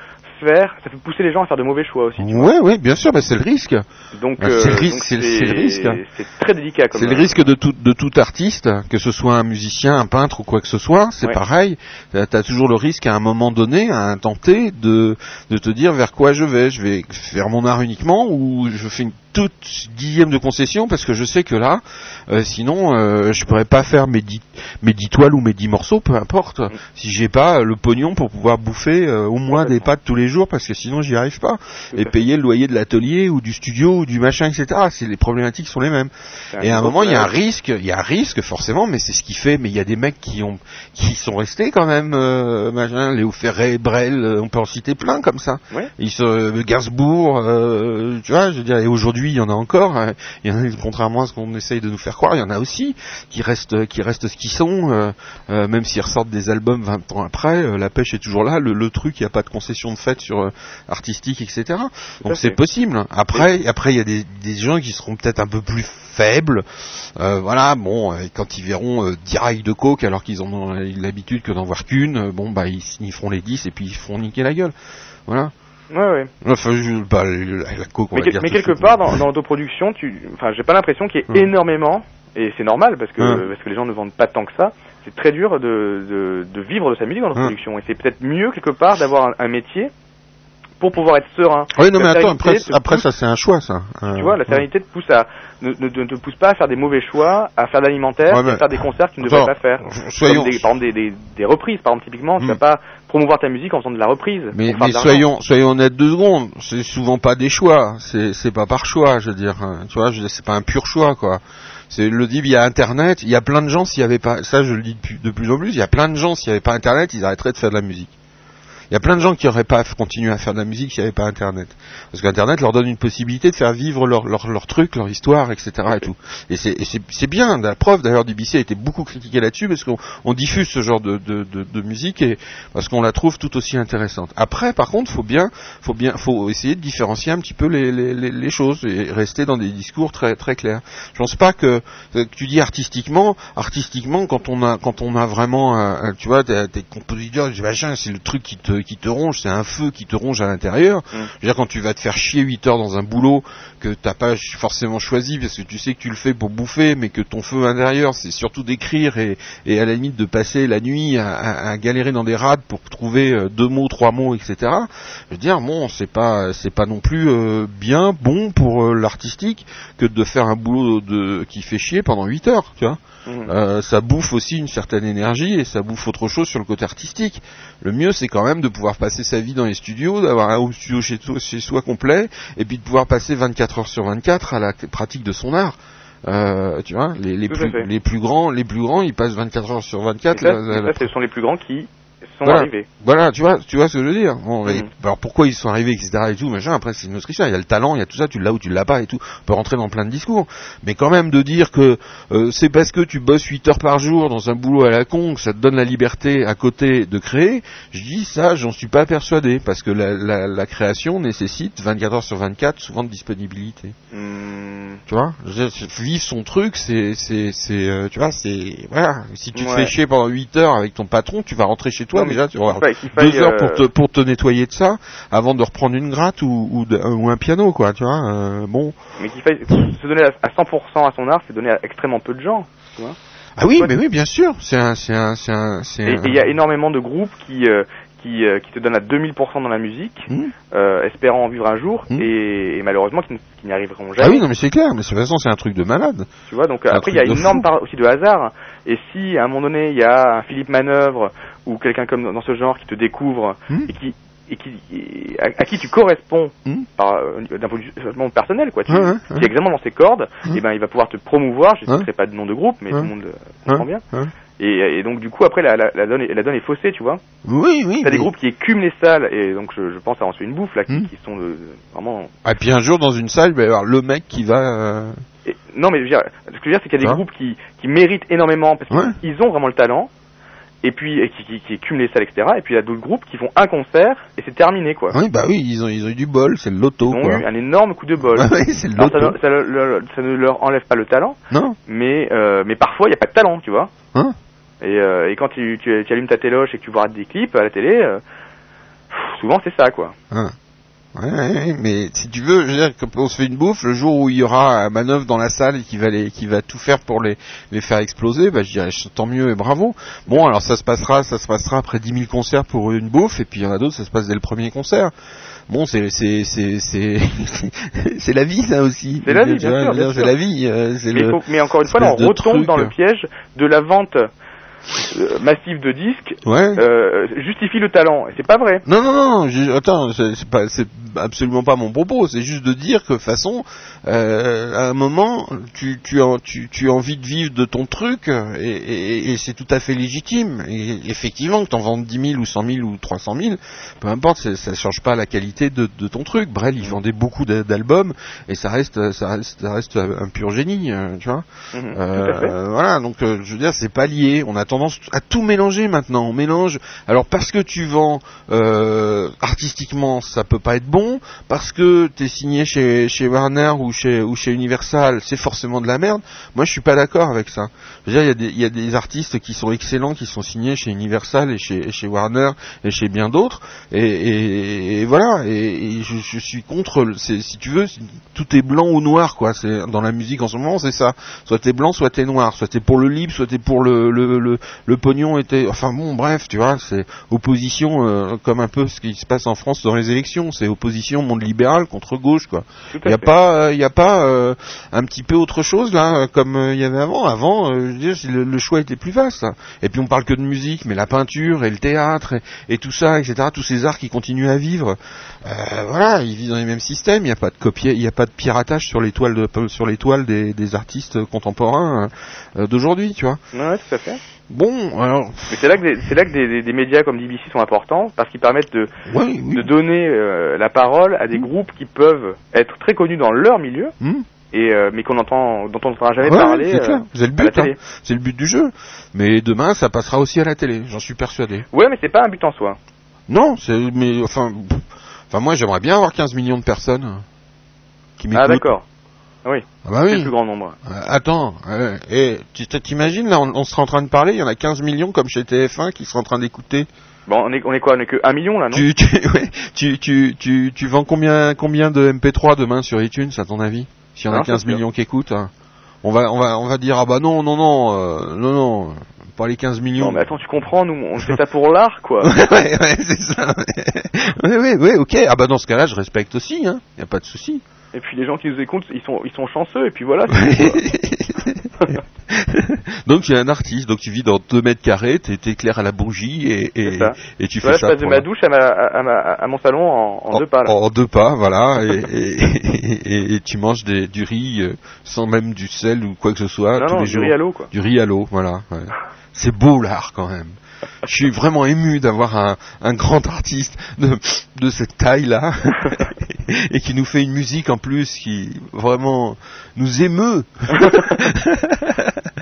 faire, ça peut pousser les gens à faire de mauvais choix aussi. Ouais, ouais, bien sûr, mais c'est le risque. Donc euh, c'est le risque, c'est le- c'est le risque. C'est très délicat. C'est le risque de tout, de tout artiste, que ce soit un musicien, un peintre ou quoi que ce soit, c'est Ouais. pareil. T'as as toujours le risque à un moment donné, à un temps T, de, de te dire vers quoi je vais. Je vais faire mon art uniquement ou je fais une toute dixième de concession parce que je sais que là, euh, sinon, euh, je pourrais pas faire mes dix, mes dix toiles ou mes dix morceaux, peu importe, Mm. si j'ai pas le pognon pour pouvoir bouffer euh, au moins des pâtes tous les jours parce que sinon j'y arrive pas. Et payer le loyer de l'atelier ou du studio ou du machin, etc. C'est les problématiques sont les mêmes. Et à un moment, il y a un risque, il y a un risque forcément, mais c'est ce qui fait. Mais il y a des mecs qui ont, qui sont restés quand même, euh, machin, Léo Ferré, Brel, euh, on peut en citer plein comme ça. Ouais. Ils se, euh, Gainsbourg, euh, tu vois, je veux dire, et aujourd'hui, il y en a encore. euh, Il y en a, contrairement à ce qu'on essaye de nous faire croire, il y en a aussi qui restent, qui restent ce qu'ils sont, euh, euh, même s'ils ressortent des albums 20 ans après, euh, la pêche est toujours là. Le, le truc, il n'y a pas de concession de fait sur artistique, etc. Donc c'est possible. Après, après il y a des, des gens qui seront peut-être un peu plus faibles. Euh, voilà, bon, quand ils verront euh, 10 rails de coke alors qu'ils en ont l'habitude que d'en voir qu'une, bon bah ils snifferont les 10 et puis ils feront niquer la gueule. Voilà. Ouais, ouais. Enfin, je, bah, la, la coke, on Mais, va dire mais quelque part, dans, dans l'autoproduction, tu, enfin, j'ai pas l'impression qu'il y ait Hum. énormément, et c'est normal parce que Hum. parce que les gens ne vendent pas tant que ça. C'est très dur de, de, de vivre de sa musique dans l'autoproduction, et c'est peut-être mieux quelque part d'avoir un, un métier pour pouvoir être serein. Oui, non mais La attends, sérénité après, pousse- ça c'est un choix ça. Euh, Tu vois, la sérénité te pousse à ne, ne, ne te pousse pas à faire des mauvais choix, à faire de l'alimentaire, Ouais, mais- à faire des concerts que tu ne Attends, devrais pas faire. Soyons, des, par exemple des, des, des reprises, par exemple typiquement, tu Hmm. vas pas promouvoir ta musique en faisant de la reprise. Mais, mais soyons, soyons honnêtes deux secondes. C'est souvent pas des choix. C'est, pas par choix, je veux dire. Tu vois, c'est pas un pur choix, quoi. C'est le dit, il y a Internet. Il y a plein de gens s'il y avait pas, ça je le dis de plus en plus. Il y a plein de gens s'il y avait pas Internet, ils arrêteraient de faire de la musique. Il y a plein de gens qui auraient pas continué à faire de la musique s'il n'y avait pas Internet. Parce qu'Internet leur donne une possibilité de faire vivre leur, leur, leur truc, leur histoire, etc. Et tout. Et c'est, bien. La preuve d'ailleurs d'IBC a été beaucoup critiquée là-dessus parce qu'on on diffuse ce genre de, musique et parce qu'on la trouve tout aussi intéressante. Après, par contre, faut bien, faut bien, faut essayer de différencier un petit peu les, choses et rester dans des discours très très clairs. Je pense pas que, que tu dis artistiquement, artistiquement quand on a quand on a vraiment, tu vois, t'es t'es compositeur, tu dis, machin, c'est le truc qui te qui te ronge, c'est un feu qui te ronge à l'intérieur. Je veux dire quand tu vas te faire chier 8 heures dans un boulot que t'as pas forcément choisi parce que tu sais que tu le fais pour bouffer, mais que ton feu intérieur c'est surtout d'écrire et, et à la limite de passer la nuit à, à- à galérer dans des rades pour trouver euh, deux mots, trois mots, etc. Je veux dire bon c'est pas c'est pas non plus euh, bien bon pour euh, l'artistique que de faire un boulot de qui fait chier pendant 8 heures, tu vois. Mhm. Euh, ça bouffe aussi une certaine énergie et ça bouffe autre chose sur le côté artistique. Le mieux, c'est quand même de pouvoir passer sa vie dans les studios, d'avoir un home studio chez, toi- chez soi complet, et puis de pouvoir passer 24 heures sur 24 à la pratique de son art. Euh, tu vois, les, plus, fait. les plus grands, les plus grands, ils passent 24 heures sur Et 24. ça, la- la- et ça, ce sont les plus grands qui sont Voilà. arrivés. voilà, tu vois, tu vois ce que je veux dire. Bon, Mhm. alors pourquoi ils sont arrivés, etc. et tout, machin. Après, c'est une autre histoire. Il y a le talent, il y a tout ça. Tu l'as ou tu l'as pas et tout. On peut rentrer dans plein de discours. Mais quand même de dire que euh, c'est parce que tu bosses 8 heures par jour dans un boulot à la con que ça te donne la liberté à côté de créer. Je dis ça, j'en suis pas persuadé parce que la, la, la création nécessite 24 heures sur 24 souvent de disponibilité. Hmm, Tu vois, vivre son truc, c'est, c'est, c'est, euh, tu vois, c'est, voilà. Si tu te Ouais. fais chier pendant 8 heures avec ton patron, tu vas rentrer chez toi Non, mais déjà, tu vas avoir deux heures pour euh, te pour te nettoyer de ça avant de reprendre une gratte ou ou, de- ou un piano quoi tu vois euh, bon mais qu'il faille se donner à, à 100% à son art, c'est donner à extrêmement peu de gens. ah oui mais oui bien sûr c'est un c'est un c'est un c'est Et il y a énormément de groupes qui euh, qui, euh, qui te donnent à 2000% dans la musique, Hmm. euh, espérant en vivre un jour, Hmm. et, et malheureusement qui, n'y arriveront ah jamais. oui non mais c'est clair mais de toute façon c'est un truc de malade Tu vois, donc Un après il y a une énorme part aussi de hasard. Et si à un moment donné il y a un Philippe Manœuvre ou quelqu'un comme dans ce genre qui te découvre Hmm. et qui et qui et à, à qui tu corresponds euh, d'un point de vue personnel quoi, tu, est exactement dans ses cordes, et ben il va pouvoir te promouvoir. Je ne Ouais. citerai pas de nom de groupe, mais tout le monde euh, comprend bien. Ouais. Et, et donc du coup après la, la, la donne est, la donne est faussée, tu vois. oui oui T'as des groupes qui écument les salles et donc je, je pense à Ensuite une bouffe là qui, Hmm. qui sont de- vraiment et puis un jour dans une salle il va y avoir le mec qui va euh, Et- non, mais je veux dire, ce que je veux dire, c'est qu'il y a des Hein groupes qui, qui méritent énormément parce Ouais. qu'ils ont vraiment le talent, et puis et qui, qui, qui écument les salles, etc. Et puis il y a d'autres groupes qui font un concert et c'est terminé, quoi. oui bah oui ils ont ils ont eu du bol c'est le loto Ils ont eu un énorme coup de bol. Ouais, ouais, c'est le Alors, ça, loto ne- ça le- le- ça ne leur enlève pas le talent, non mais euh, mais parfois il n'y a pas de talent, tu vois. Hein et, euh, et quand tu, tu, tu allumes ta téloche et que tu vois des clips à la télé, euh, pff, souvent c'est ça quoi. Hein. Ouais, mais si tu veux, je veux dire, qu'on se fait une bouffe, le jour où il y aura un manœuvre dans la salle et qui va les, qui va tout faire pour les, les faire exploser, bah, je dirais tant mieux et bravo. Bon, alors ça se passera, ça se passera après 10 000 concerts pour une bouffe, et puis il y en a d'autres, ça se passe dès le premier concert. Bon, c'est, c'est, c'est, c'est, c'est la vie, ça aussi. C'est la vie, bien sûr, bien. C'est la vie, euh, Mais, le. faut- mais encore une fois, on retombe dans le piège de la vente euh, massive de disques Ouais. euh, justifie le talent. Et c'est pas vrai. Non, non, non, je- attends, c'est absolument pas mon propos. C'est juste de dire que, de toute façon, euh, à un moment, tu, tu, as, tu, tu as envie de vivre de ton truc, et, et, et c'est tout à fait légitime. Et effectivement, que t'en vendes 10 000 ou 100 000 ou 300 000, peu importe, ça change pas la qualité de, de ton truc. Brel, il vendait beaucoup d'a- d'albums, et ça reste, ça reste, ça reste un pur génie, euh, tu vois. Mhm, Euh, voilà, donc euh, je veux dire, c'est pas lié. On a tendance à tout mélanger maintenant. On mélange. Alors parce que tu vends euh, artistiquement, ça peut pas être bon. Parce que t'es signé chez chez Warner ou chez ou chez Universal, c'est forcément de la merde. Moi, je suis pas d'accord avec ça. Je veux dire, il y a des il y a des artistes qui sont excellents, qui sont signés chez Universal et chez et chez Warner et chez bien d'autres. Et, et, et voilà. Et, je, je suis contre. Si tu veux, tout est blanc ou noir, quoi. C'est dans la musique en ce moment, c'est ça soit t'es blanc, soit t'es noir, soit t'es pour le libre, soit t'es pour le, le, le, le pognon et. Enfin bon, bref, tu vois, c'est opposition euh, comme un peu ce qui se passe en France dans les élections, c'est opposition monde libéral contre gauche, quoi. Il y a fait. pas, euh, y a pas euh, un petit peu autre chose là, comme euh, il y avait avant. Avant, euh, je veux dire, le, choix était plus vaste. Et puis on parle que de musique, mais la peinture et le théâtre et, tout ça, etc. Tous ces arts qui continuent à vivre, voilà, ils vivent dans les mêmes systèmes. Il n'y a pas de copier, il n'y a pas de piratage sur les toiles de, sur les toiles des, artistes contemporains d'aujourd'hui, tu vois. Tout à. Bon, alors, Mais c'est là que, des, c'est là que des, des- des médias comme DBC sont importants parce qu'ils permettent de, oui, oui. de donner euh, la parole à des groupes qui peuvent être très connus dans leur milieu, Hmm. et euh, mais qu'on entend, dont on n'entendra jamais Ouais, parler c'est euh. C'est le but, hein. c'est le but du jeu. Mais demain, ça passera aussi à la télé, j'en suis persuadé. Ouais, mais c'est pas un but en soi. Non, c'est mais enfin, pff, enfin moi j'aimerais bien avoir 15 millions de personnes qui m'écoutent. Ah d'accord. Oui, Ah bah c'est le oui. plus grand nombre. Euh, attends, euh, et tu t'imagines là, on, on serait en train de parler, il y en a 15 millions comme chez TF1 qui seraient en train d'écouter. Bon, on est, on est quoi On est que 1 million là, non Tu, tu, ouais, tu, tu, tu, tu vends combien, combien de MP3 demain sur iTunes à ton avis? S'il y en a Non, c'est 15 sûr. millions qui écoutent, hein. on va, on va, on va dire ah bah non, non, non, euh, non, non, pas les 15 millions. Non, mais attends, tu comprends, nous, on fait ça pour l'art, quoi. ouais, ouais, c'est ça. ouais, ouais, ouais, ok. Ah bah dans ce cas-là, je respecte aussi, hein. Y a pas de souci. Et puis les gens qui nous écoutent, ils sont, ils sont chanceux, et puis voilà. donc tu es un artiste, donc tu vis dans 2 mètres carrés, t'es t'éclaires à la bougie et, et, et tu Voilà, fais je ça passe de ma douche à, ma, à, ma- à mon salon en, en deux pas, là. En deux pas, voilà, et, et, tu manges des, du riz euh, sans même du sel ou quoi que ce soit non, tous non, les du jours. riz à l'eau, quoi. Du riz à l'eau, voilà. ouais. C'est beau l'art quand même. Je suis vraiment ému d'avoir un, un grand artiste de, de cette taille-là et qui nous fait une musique en plus qui vraiment nous émeut.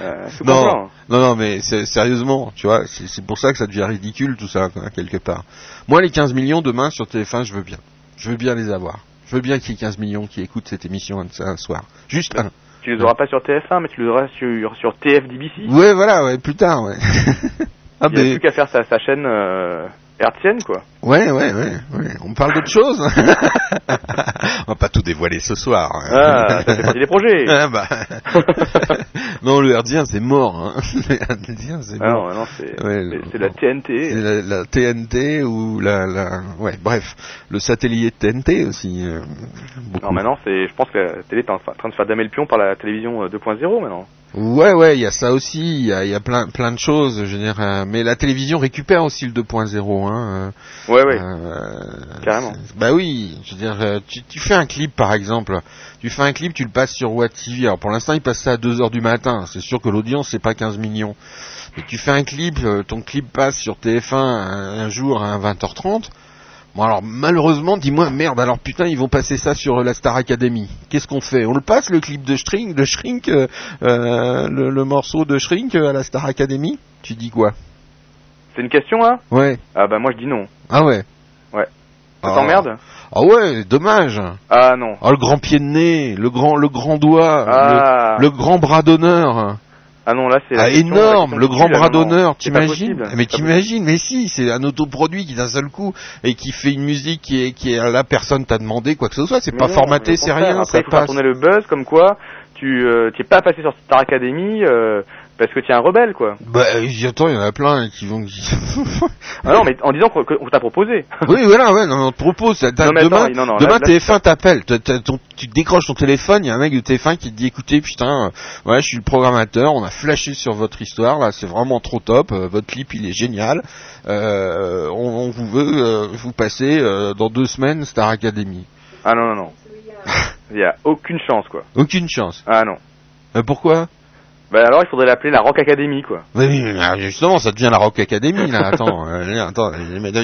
Euh, Non, content. non, non, mais sérieusement, tu vois, c'est pour ça que ça devient ridicule tout ça, quelque part. Moi, les 15 millions demain sur TF1, je veux bien. Je veux bien les avoir. Je veux bien qu'il y ait 15 millions qui écoutent cette émission un, un soir. Juste un. Tu les auras pas sur TF1, mais tu les auras sur, sur TFDBC. Ouais, voilà, ouais, plus tard, ouais. ah, Il n'y a mais, plus qu'à faire sa, sa chaîne euh, hertzienne, quoi. ouais, ouais, ouais, ouais. On parle d'autre chose. On va pas tout dévoiler ce soir. hein. Ah, ça fait partie des projets. Ah, bah. non, le herdien, c'est mort. Hein. Le herdien, c'est Ah mort. non, non, c'est Ouais, la TNT. C'est la, la TNT ou la, la, ouais, bref, le satellite TNT aussi. euh. Non, maintenant, c'est, je pense que la télé est en train de faire damer le pion par la télévision euh, 2.0 maintenant. Ouais, ouais, il y a ça aussi. Il y a, il y a plein, plein de choses. Je veux dire, euh, mais la télévision récupère aussi le 2.0. Hein, euh, Ouais, ouais. euh, Carrément. Bah oui, je veux dire, euh, tu, tu fais un clip par exemple. Tu fais un clip, tu le passes sur Watt TV. Alors pour l'instant, il passe ça à 2 heures du matin. C'est sûr que l'audience c'est pas 15 millions. Mais tu fais un clip, ton clip passe sur TF1 un, un jour à 20h30. Bon alors malheureusement, dis-moi merde. Alors putain, ils vont passer ça sur la Star Academy. Qu'est-ce qu'on fait? On le passe le clip de Shrink, de Shrink, euh, euh, le, le morceau de Shrink euh, à la Star Academy? Tu dis quoi? C'est une question, là Ouais. Ah bah moi je dis non. Ah ouais? Ouais. Ça Ah. t'emmerde? Ah ouais, dommage. Ah non. Oh le grand pied de nez, le grand le grand doigt, Ah. le, le grand bras d'honneur. Ah non, là c'est Ah, énorme, le grand bras d'honneur, t'imagines Mais t'imagines, mais si, c'est un autoproduit qui d'un seul coup et qui fait une musique qui est, qui est là, personne t'a demandé quoi que ce soit, c'est pas non, formaté, c'est rien, Après, ça il faut passe. le buzz comme quoi tu euh, t'es pas passé sur Star Academy euh, parce que tu es un rebelle, quoi. Bah, j'y attends, il y en a plein qui vont. Ah non, mais en disant qu'on t'a proposé. oui, voilà, ouais, non, on te propose. Non, demain, attends, non, non, demain là- là, TF1 t'appelle, tu décroches ton téléphone, il y a un mec de TF1 qui te dit, écoutez, putain, euh, ouais, je suis le programmateur, on a flashé sur votre histoire, là, c'est vraiment trop top, euh, votre clip, il est génial, euh, on, on vous veut euh, vous passer euh, dans deux semaines Star Academy. Ah non, non, non. Il y a aucune chance, quoi. Aucune chance. Ah non. Euh, pourquoi? Bah alors, il faudrait l'appeler la Rock Academy, quoi. Oui, euh, justement, ça devient la Rock Academy, là, attends, euh, attends,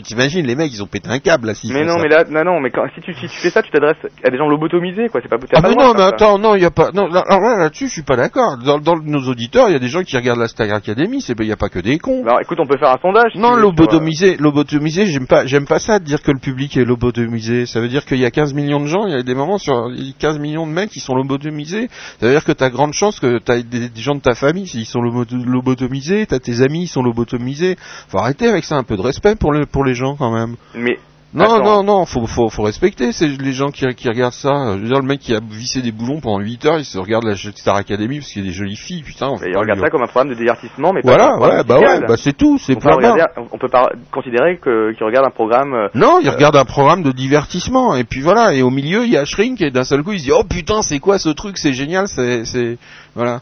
t'imagines, les mecs, ils ont pété un câble, là, Mais non, ça. mais là, non, non, mais quand, si tu si tu fais ça, tu t'adresses à des gens lobotomisés, quoi. C'est pas. Ah pas mais droit non, mais ça. attends, non, il y a pas, non, là, alors là, là-dessus, je suis pas d'accord. Dans, dans nos auditeurs, il y a des gens qui regardent la Star Academy, c'est, il y a pas que des cons. Alors, écoute, on peut faire un sondage. si Non, lobotomisé, lobotomisé, j'aime pas, j'aime pas ça de dire que le public est lobotomisé. Ça veut dire qu'il y a 15 millions de gens, il y a des moments sur il y a 15 millions de mecs qui sont lobotomisés. Ça veut dire que t'as grande chance que t'as des, des gens de ta famille, s'ils sont lobo- lobotomisés, t'as tes amis, ils sont lobotomisés. Faut arrêter avec ça, un peu de respect pour les, pour les gens quand même. Mais Non, Attends. non, non, faut, faut, faut respecter c'est les gens qui, qui regardent ça. Je veux dire, le mec qui a vissé des boulons pendant 8 heures, il se regarde la Star Academy parce qu'il y a des jolies filles, putain. on il pas regarde ça comme un programme de divertissement, mais pas Voilà, ouais, bah ouais, bah c'est tout, c'est regarder, on peut pas considérer qu'il regarde un programme. euh, Non, il regarde un programme de divertissement et puis voilà. Et au milieu, il y a Shrink et d'un seul coup, il se dit oh putain, c'est quoi ce truc C'est génial, c'est, voilà.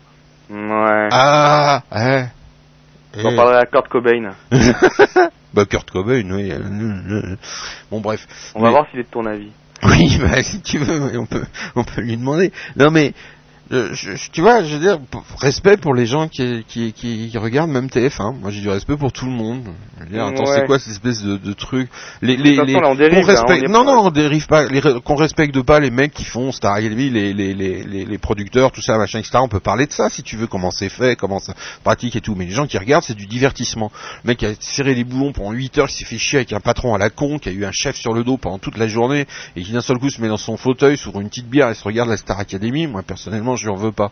Ouais. Ah, ouais. J'en Eh. parlerai à Kurt Cobain. Bah Kurt Cobain, oui. euh, Bon bref. On va voir s'il est de ton avis. Oui, bah, si tu veux, on peut, on peut lui demander. Non, mais euh, je- je- tu vois, je veux dire, respect pour les gens qui, qui, qui, qui regardent même TF1. Moi, j'ai du respect pour tout le monde. Je veux dire, attends, Ouais. c'est quoi cette espèce de, de truc? Les, les, les, qu'on respecte- on non, pas. non, on dérive pas. Qu'on respecte pas les mecs qui font Star Academy, les, les, les, les, les producteurs, tout ça, machin, etc. On peut parler de ça si tu veux, comment c'est fait, comment ça pratique et tout. Mais les gens qui regardent, c'est du divertissement. Le mec qui a serré les boulons pendant 8 heures, qui s'est fait chier avec un patron à la con, qui a eu un chef sur le dos pendant toute la journée, et qui d'un seul coup se met dans son fauteuil, s'ouvre une petite bière et se regarde la Star Academy, moi personnellement je lui en veux pas.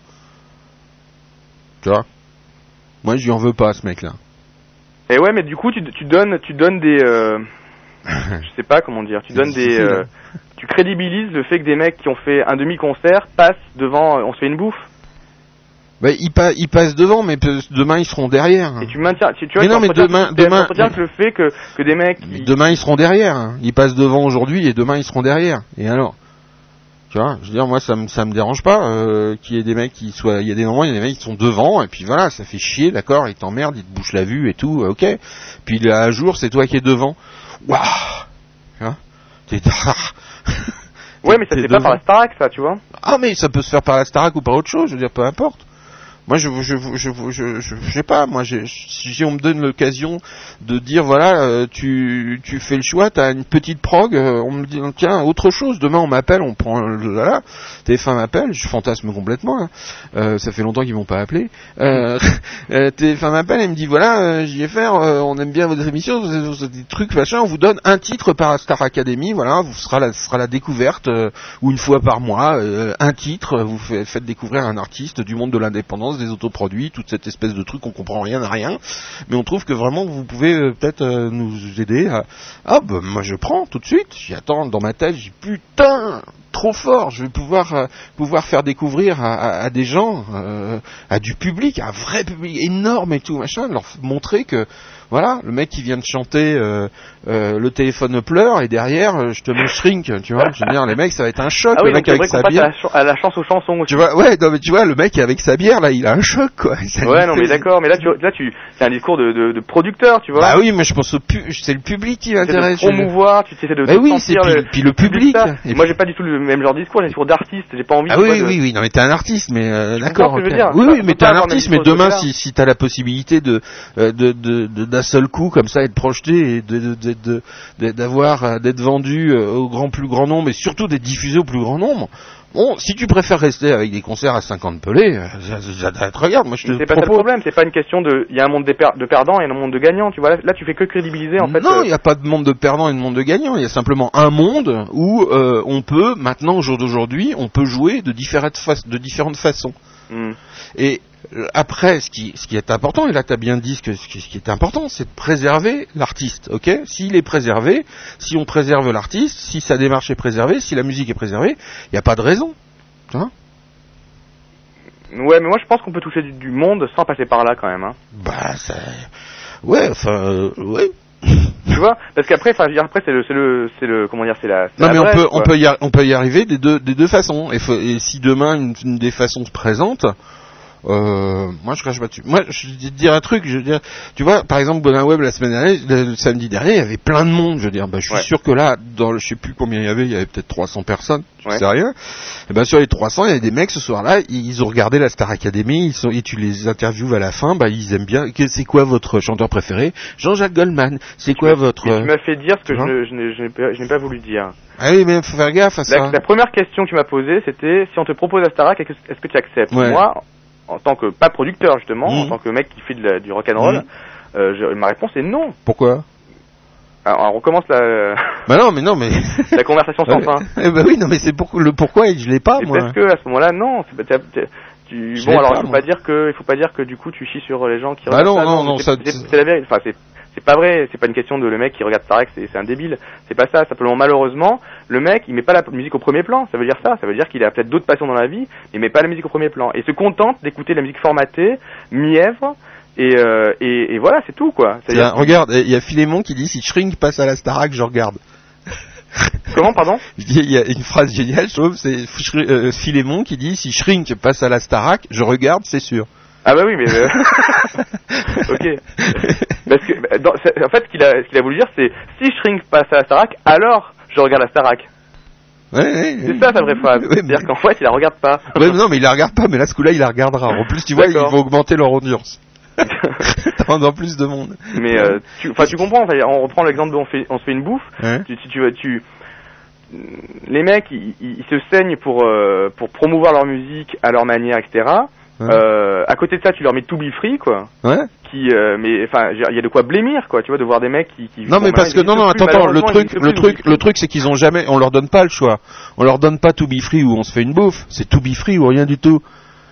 Tu vois? Moi je lui en veux pas ce mec là. Et ouais, mais du coup, tu, tu donnes, tu donnes des, euh, je sais pas comment dire, tu donnes des, euh, tu crédibilises le fait que des mecs qui ont fait un demi-concert passent devant, euh, on se fait une bouffe, Bah, ils, pa- ils passent devant, mais demain ils seront derrière. et tu maintiens, tu, tu vois, Mais non, mais demain- tu demain- que le fait que, que des mecs qui, demain ils seront derrière. hein. Ils passent devant aujourd'hui et demain ils seront derrière. Et alors? Tu vois, je veux dire, moi ça me ça me dérange pas euh, qu'il y ait des mecs qui soient, il y a des moments, il y a des mecs qui sont devant et puis voilà, ça fait chier, d'accord, ils t'emmerdent, ils te bouchent la vue et tout, euh, ok. Puis là, un jour, c'est toi qui es devant. Waouh, tu vois, t'es ouais, mais ça t'es c'est pas par la Starac, ça, tu vois. Ah mais ça peut se faire par la Starac ou par autre chose, je veux dire, peu importe. Moi, je, je, je, je, je, sais pas. Moi, si on me donne l'occasion de dire, voilà, euh, tu, tu fais le choix, t'as une petite prog, euh, on me dit, tiens, autre chose. Demain, on m'appelle, on prend, voilà, TF1 m'appelle, je fantasme complètement. hein. Euh, ça fait longtemps qu'ils m'ont pas appelé. Euh, euh, TF1 m'appelle et me dit, voilà, JFR, on aime bien votre émission, vous des trucs, machin. On vous donne un titre par Star Academy, voilà, vous sera la, sera la découverte ou une fois par mois, un titre, vous fait- faites découvrir un artiste du monde de l'indépendance, des autoproduits, toute cette espèce de truc, on comprend rien à rien, mais on trouve que vraiment vous pouvez euh, peut-être euh, nous aider à... Ah bah moi je prends tout de suite, j'y attends dans ma tête, j'ai putain trop fort, je vais pouvoir euh, pouvoir faire découvrir à, à- des gens, à du public, à un vrai public énorme et tout machin, leur montrer que voilà, le mec qui vient de chanter euh, le téléphone pleure et derrière euh, je te mets shrink, tu vois, je veux dire les mecs ça va être un choc, Ah le oui, mec avec sa bière. à la chance aux chansons aussi. Tu vois, ouais, non, mais tu vois, le mec avec sa bière, là, il a un choc, quoi. Ça Ouais, non, mais d'accord, mais là, tu, là, tu, c'est un discours de, de, de producteur, tu vois. Bah oui, mais je pense au pu- c'est le public qui de m'intéresse. je- promouvoir, tu essaies de, Bah de oui, c'est puis, le, puis le public. Et Moi, puis- j'ai pas du tout le même genre de discours, j'ai un discours d'artiste, j'ai pas envie Ah oui, oui, de- oui, non, mais t'es un artiste, mais euh, d'accord. Oui, oui, mais t'es un artiste, mais demain, si, si t'as la possibilité de, de, de, de- d'un seul coup, comme ça, être projeté et de, de- d'avoir, euh, d'être vendu euh, au grand plus grand nombre et surtout d'être diffusé au plus grand nombre. Bon, si tu préfères rester avec des concerts à 50 pelés, euh, ça- ça- ça- regarde, moi je te C'est pas ça le problème, c'est pas une question de, il y a un monde de, per- de perdants et un monde de gagnants, tu vois. Là, là, tu fais que crédibiliser, en fait. non, euh, il n'y a pas de monde de perdants et de monde de gagnants. Il y a simplement un monde où euh, on peut, maintenant, au jour d'aujourd'hui, on peut jouer de différentes, fa- de différentes façons. Hmm. Et après, ce qui, ce qui est important, et là tu as bien dit ce, que, ce qui ce qui est important, c'est de préserver l'artiste, ok? S'il est préservé, si on préserve l'artiste, si sa démarche est préservée, si la musique est préservée, il n'y a pas de raison. Hein Ouais, mais moi je pense qu'on peut toucher du, du monde sans passer par là quand même. Hein. bah, ça... Ouais, enfin, euh, ouais. Tu vois? Parce qu'après, enfin, après c'est le, c'est le, c'est le, comment dire, c'est la. Non la mais on peut, quoi. on peut y, ar- on peut y arriver des deux, des deux façons. Et, si demain une, une des façons se présente, euh, moi je crache pas dessus. Moi je vais te dire un truc, je veux dire, tu vois, par exemple Bonin Web la semaine dernière, le, le samedi dernier, il y avait plein de monde. Je veux dire, bah, je suis Ouais. sûr que là, dans le, je sais plus combien il y avait, il y avait peut-être 300 personnes, je Ouais. sais rien. Et ben sur les 300, il y avait des mecs ce soir-là, ils ont regardé la Star Academy, ils sont, et tu les interviews à la fin, bah ils aiment bien. C'est quoi votre chanteur préféré? Jean-Jacques Goldman. C'est quoi votre tu m'as fait dire ce que je, je n'ai- je je n'ai pas voulu dire. Ah oui, mais faut faire gaffe à ça. La, la première question que tu m'as posée, c'était si on te propose à Starac, est-ce que- est-ce que tu acceptes? Ouais. Moi, en tant que pas producteur justement, en Mhm. tant que mec qui fait de la- du rock'n'roll, Mhm. euh, je- ma réponse est non. Pourquoi? Alors, on recommence la, Bah non, mais non, mais. la conversation sans fin. Eh ben oui, non, mais c'est pour le pourquoi et je l'ai pas Et moi? parce que à ce moment-là, non. tu, bon, alors pas, il faut moi. pas dire que, il faut pas dire que du coup tu chies sur les gens qui Bah regardent non, ça. non, non, ça- c'est la vérité. Enfin, c'est c'est pas vrai. C'est pas une question de le mec qui regarde Starek, c'est c'est un débile. C'est pas ça. Simplement, malheureusement, le mec, il met pas la musique au premier plan. Ça veut dire ça. Ça veut dire qu'il a peut-être d'autres passions dans la vie, mais il met pas la musique au premier plan et se contente d'écouter la musique formatée, mièvre. Et, euh, et, et voilà, c'est tout quoi. Tiens, regarde, il y a Philémon qui dit si Shrink passe à la Starac, je regarde. Comment, pardon Il y a une phrase géniale, je trouve, c'est euh, Philémon qui dit si Shrink passe à la Starac, je regarde, c'est sûr. Ah bah oui, mais euh, ok. Parce que bah, dans- en fait, ce qu'il a, voulu dire, c'est si Shrink passe à la Starac, alors je regarde la Starac. Ouais, ouais, C'est ça sa vraie phrase. Ouais, mais- C'est-à-dire qu'en fait, il la regarde pas. Mais non, mais il la regarde pas, mais là, ce coup-là, il la regardera. En plus, tu vois, ils vont augmenter leur audience. Dans plus de monde. mais euh, tu, enfin, tu comprends. on reprend l'exemple on se fait une bouffe. Tu, tu, tu, tu- les mecs, ils se saignent pour euh, pour promouvoir leur musique à leur manière, etc. Ouais. Euh, à côté de ça, tu leur mets To Be Free, quoi. Ouais. Qui, euh, mais enfin, il y a de quoi blêmir, quoi. Tu vois, de voir des mecs qui. qui Non mais parce que non non attends attends le truc le truc le truc c'est qu'ils ont jamais on leur donne pas le choix on leur donne pas to be free ou on se fait une bouffe c'est to be free ou rien du tout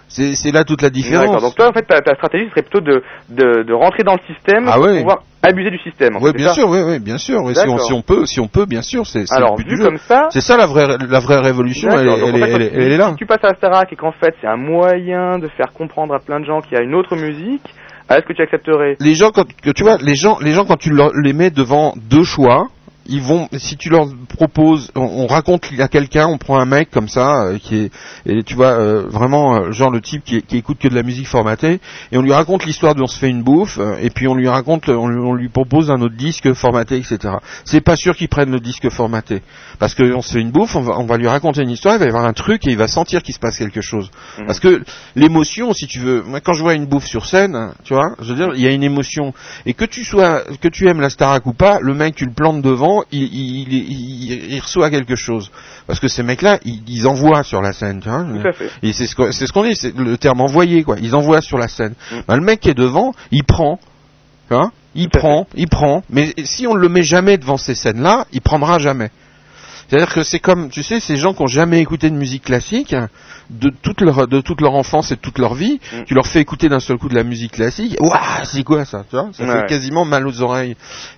c'est c'est là toute la différence Donc toi, en fait, ta, ta stratégie serait plutôt de, de, de rentrer dans le système Ah pour pouvoir abuser du système. oui bien sûr oui oui bien sûr si on D'accord. si on peut si on peut bien sûr c'est c'est Alors, le but vu du jeu. comme ça, c'est ça la vraie la vraie révolution elle, est- Donc, elle, en est- fait, elle est- quand elle est là Si tu passes à Starac et qu'en fait c'est un moyen de faire comprendre à plein de gens qu'il y a une autre musique, est-ce que tu accepterais? Les gens quand que tu vois les gens les gens quand tu les mets devant deux choix ils vont si tu leur proposes on, on raconte à quelqu'un on prend un mec comme ça euh, qui est et tu vois euh, vraiment euh, genre le type qui, qui écoute que de la musique formatée et on lui raconte l'histoire de on se fait une bouffe et puis on lui raconte on, lui- on lui propose un autre disque formaté etc c'est pas sûr qu'ils prennent le disque formaté. Parce que on se fait une bouffe on va, on va lui raconter une histoire il va y avoir un truc et il va sentir qu'il se passe quelque chose. Mhm. parce que l'émotion si tu veux moi quand je vois une bouffe sur scène tu vois je veux dire il y a une émotion. Et que tu sois que tu aimes la Starac ou pas le mec tu le plantes devant il, il, il, il- il reçoit quelque chose parce que ces mecs là ils, envoient sur la scène tu vois Tout à fait. et c'est ce qu'on ce dit, c'est le terme envoyé quoi. Ils envoient sur la scène. Mm. Ben, le mec qui est devant, il prend, hein, il prend, il prend. Mais si on le met jamais devant ces scènes-là, il prendra jamais. C'est-à-dire que c'est comme, tu sais, ces gens qui ont jamais écouté de musique classique, de toute leur, de toute leur enfance et de toute leur vie, Mm. tu leur fais écouter d'un seul coup de la musique classique, waouh, c'est quoi ça, tu vois? Ça Ouais. fait quasiment mal aux oreilles.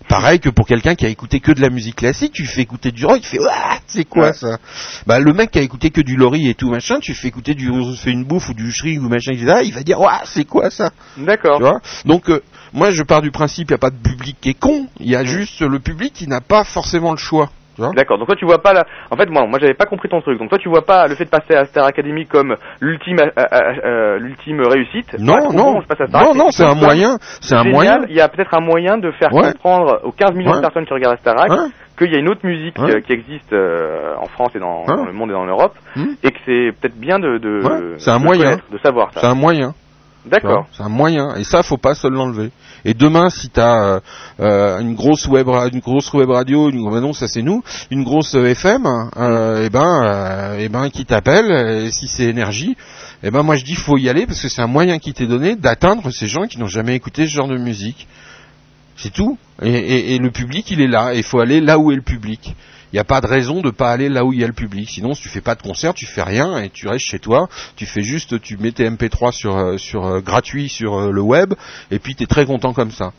Pareil que pour quelqu'un qui a écouté que de la musique classique, tu lui fais écouter du rock, il fait, waouh, c'est quoi Ouais. ça? Bah, le mec qui a écouté que du Lori et tout machin, tu lui fais écouter du, fait une bouffe ou du shri ou machin, etc., il va dire, waouh, c'est quoi ça? D'accord. tu vois? Donc euh, moi je pars du principe il n'y a pas de public qui est con, il y a Mm. juste le public qui n'a pas forcément le choix. D'accord. Donc toi tu vois pas la. En fait moi, moi j'avais pas compris ton truc. Donc toi tu vois pas le fait de passer à Star Academy comme l'ultime, euh, euh, euh, l'ultime réussite? non, non, bon, je passe à Star non, non, c'est un moyen, c'est un moyen. Il y a peut-être un moyen de faire Ouais. comprendre aux 15 millions Ouais. de personnes qui regardent Starac Hein qu'il y a une autre musique qui existe euh, en France et dans, Hein dans le monde et dans l'Europe Hmm. et que c'est peut-être bien de, c'est un de moyen. de savoir C'est un moyen. Tu. D'accord. C'est un moyen. Et ça, faut pas se l'enlever. Et demain, si t'as euh, euh, une grosse web, une grosse web radio, une, bah non, ça c'est nous, une grosse euh, FM, euh, et ben, euh, et ben, qui t'appelle, et si c'est énergie, et ben, moi je dis faut y aller parce que c'est un moyen qui t'est donné d'atteindre ces gens qui n'ont jamais écouté ce genre de musique. C'est tout. Et, et- et le public, il est là. Et il faut aller là où est le public. Il n'y a pas de raison de pas aller là où il y a le public. Sinon, si tu fais pas de concert, tu fais rien et tu restes chez toi. Tu fais juste, tu mets tes MP3 sur, euh, euh, gratuit sur euh, le web et puis tu es très content comme ça.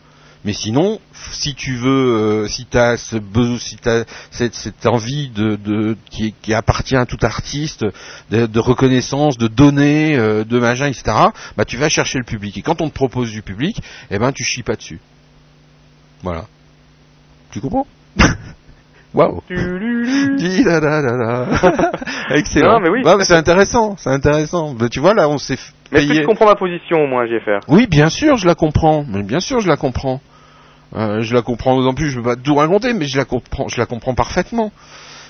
Mais sinon, si tu veux, euh, si t'as ce besoin, si t'as cette, envie de, qui, appartient à tout artiste, de, reconnaissance, de donner, de machin, etc. Bah tu vas chercher le public. Et quand on te propose du public, eh ben tu chies pas dessus. Voilà. Tu comprends? Waouh. Excellent. Non, mais oui, à c'est intéressant, c'est intéressant. Bah, tu vois là, on s'est Mais payé. tu comprends ma position au moins, JFR Oui, bien sûr, je la comprends. Mais bien sûr, je la comprends. Euh, je la comprends d'autant plus. Je veux pas tout raconter, mais je la comprends. Je la comprends parfaitement.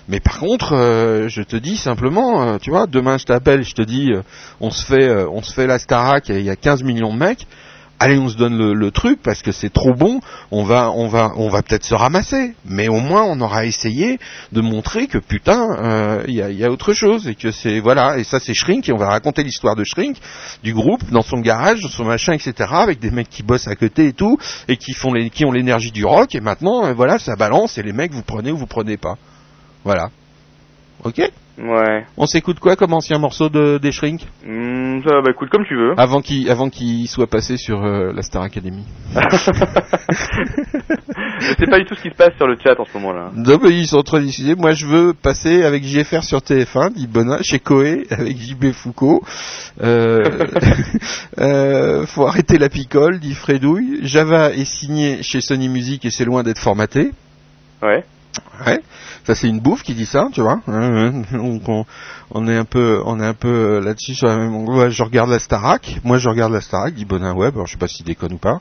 Mais par contre, euh, je te dis simplement, euh, tu vois, demain je t'appelle, je te dis, on se fait, on se fait la Starac, et il y a 15 millions de mecs. Allez, on se donne le, le truc parce que c'est trop bon. On va, on va, on va peut-être se ramasser, mais au moins on aura essayé de montrer que putain, euh, il y, a, il y a autre chose et que c'est voilà. Et ça c'est Shrink et on va raconter l'histoire de Shrink, du groupe, dans son garage, dans son machin, etc. Avec des mecs qui bossent à côté et tout et qui font les, qui ont l'énergie du rock. Et maintenant, euh, voilà, ça balance et les mecs vous prenez ou vous prenez pas. Voilà. Ok? Ouais. On s'écoute quoi comme ancien morceau de des Shrink Hmm, ça, bah écoute, comme tu veux. avant qu'il avant qu'il soit passé sur euh, la Star Academy. Je sais pas du tout ce qui se passe sur le chat en ce moment-là. Non, mais ils sont en train. Moi, je veux passer avec JFR sur TF1, dit Bonnat, chez Coé, avec JB Foucault. Euh, euh, faut arrêter la picole, dit Fredouille. Java est signé chez Sony Music et c'est loin d'être formaté. Ouais. Ouais. Ça, c'est une bouffe qui dit ça, tu vois. Donc, on, on est un peu, on est un peu euh, là-dessus sur la même. Ouais, je regarde la Starac. Moi, je regarde la Starac, dit Bonin Web. Alors, je sais pas s'il déconne ou pas.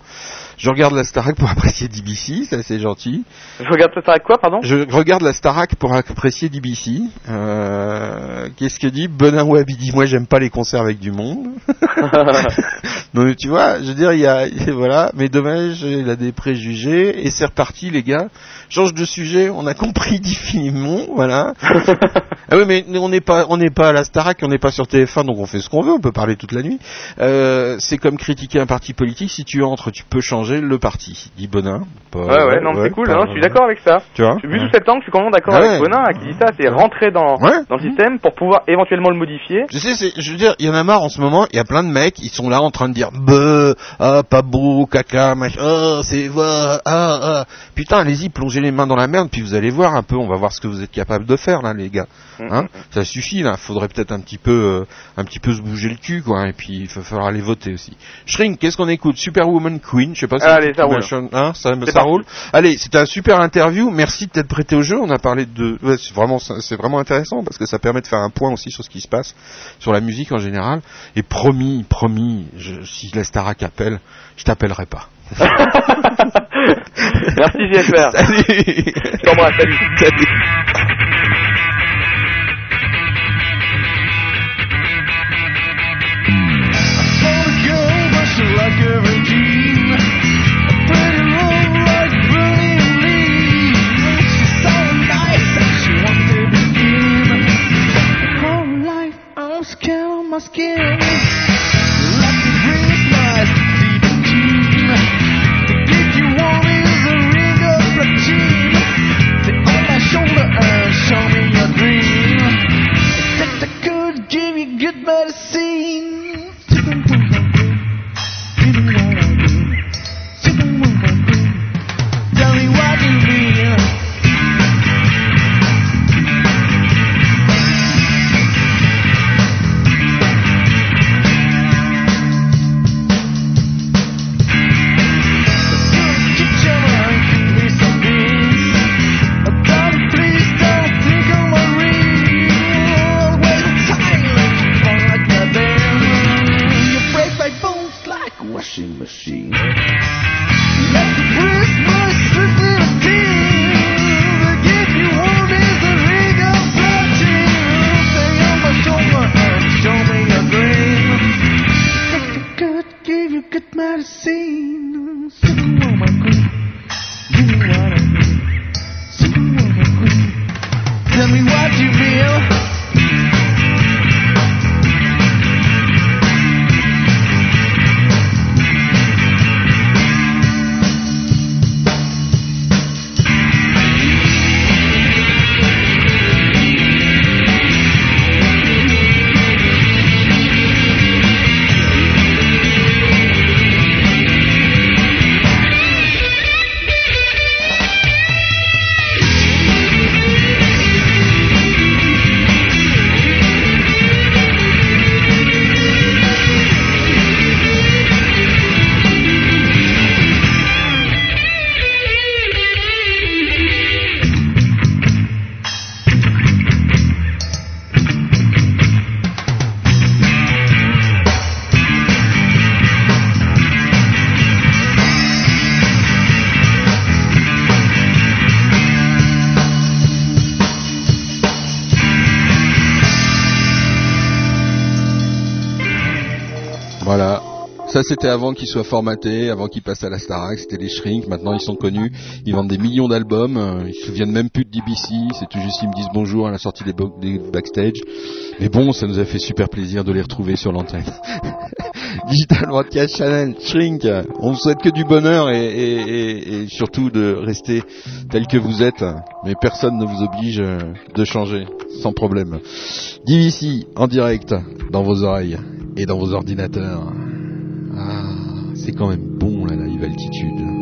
Je regarde la Starac pour apprécier DBC, ça c'est gentil. Je regarde ça avec quoi, pardon? Je regarde la Starac pour apprécier DBC. Euh, Qu'est-ce que dit Bonin Web? Il dit moi j'aime pas les concerts avec du monde. mais tu vois, je veux dire il y a voilà, mais dommage, il a des préjugés et c'est reparti les gars. Change de sujet, on a compris dit Voilà. ah oui mais on n'est pas on n'est pas à la Starac, on n'est pas sur TF1 donc on fait ce qu'on veut, on peut parler toute la nuit. Euh, c'est comme critiquer un parti politique, si tu entres, tu peux changer le parti, dit Bonin. Pas- Ouais, ouais, non, mais c'est cool, pas- hein, je suis d'accord avec ça. Tu vois Vu sous cet angle, je suis complètement d'accord Ah avec ouais. Bonin hein, qui dit ça, c'est rentrer dans, Ouais. dans le système pour pouvoir éventuellement le modifier. Je sais, c'est, je veux dire, il y en a marre en ce moment, il y a plein de mecs, ils sont là en train de dire, bah, ah, pas beau, caca, machin, ah, c'est, ah, ah. Putain, allez-y, plongez les mains dans la merde, puis vous allez voir un peu, on va voir ce que vous êtes capable de faire, là, les gars. Hein Ça suffit, là, faudrait peut-être un petit peu, euh, un petit peu se bouger le cul, quoi, et puis il va falloir aller voter aussi. Shrink, qu'est-ce qu'on écoute? Superwoman Queen, je sais pas si Allez, ça roule. hein, ça, roule. Allez, c'était un super interview. Merci de t'être prêté au jeu. On a parlé de, ouais, c'est vraiment, c'est vraiment intéressant parce que ça permet de faire un point aussi sur ce qui se passe sur la musique en général. Et promis, promis, je, si la Starac appelle, je t'appellerai pas. Merci JFR. Salut. Je t'embrasse, salut. Salut. My skin, show me your dream. Except I could give you good medicine. Even what Ça, c'était avant qu'ils soient formatés, avant qu'ils passent à la Starac. C'était les Shrink. Maintenant, ils sont connus. Ils vendent des millions d'albums. euh, Ils se souviennent même plus de DBC. C'est tout juste ils me disent bonjour à la sortie des, des backstage. Mais bon, ça nous a fait super plaisir de les retrouver sur l'antenne. Digital Broadcast Channel, Shrink. On vous souhaite que du bonheur et, et- surtout de rester tel que vous êtes. Mais personne ne vous oblige euh, de changer, sans problème. DVC en direct dans vos oreilles et dans vos ordinateurs. C'est quand même bon la live altitude.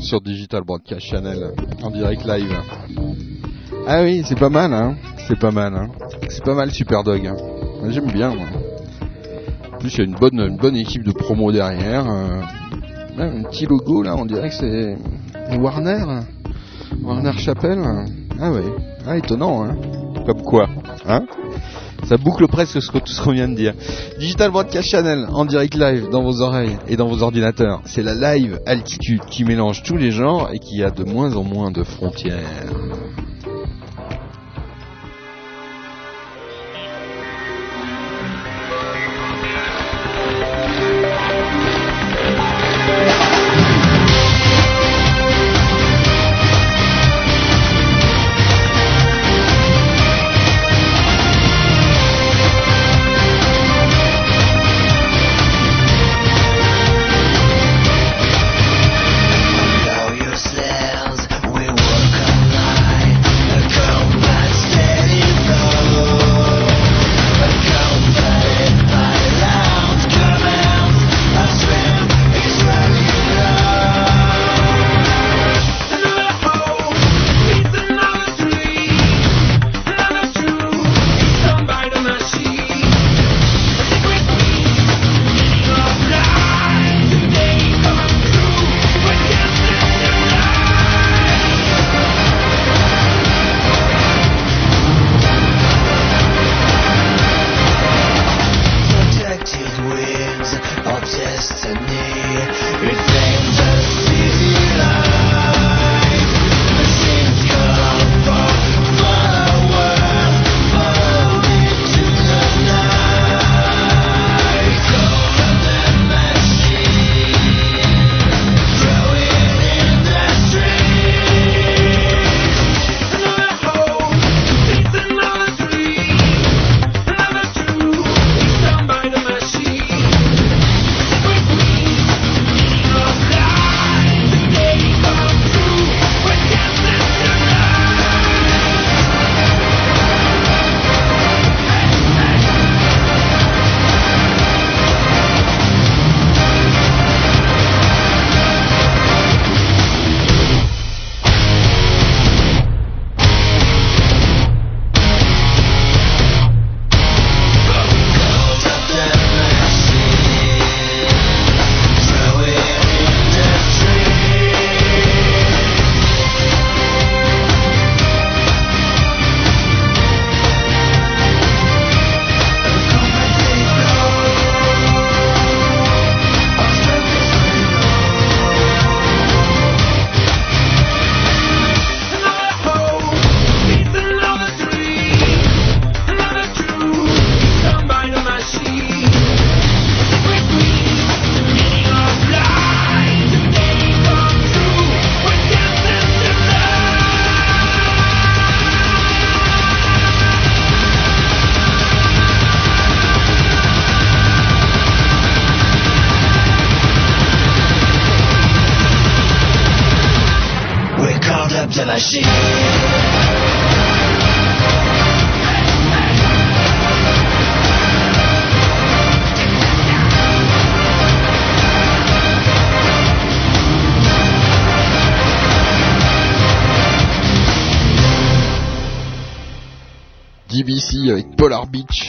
Sur Digital Broadcast Channel en direct live. Ah oui, c'est pas mal, hein. C'est pas mal, hein. C'est pas mal Superdog. hein. Moi, J'aime bien. Moi. En plus, il y a une bonne, une bonne équipe de promo derrière. euh, même un petit logo là, on dirait que c'est Warner. Warner Chapelle. Ah ouais. Ah étonnant, hein. Comme quoi, hein? Ça boucle presque tout ce qu'on vient de dire. Digital Broadcast Channel en direct live dans vos oreilles et dans vos ordinateurs. C'est la live altitude qui mélange tous les genres et qui a de moins en moins de frontières.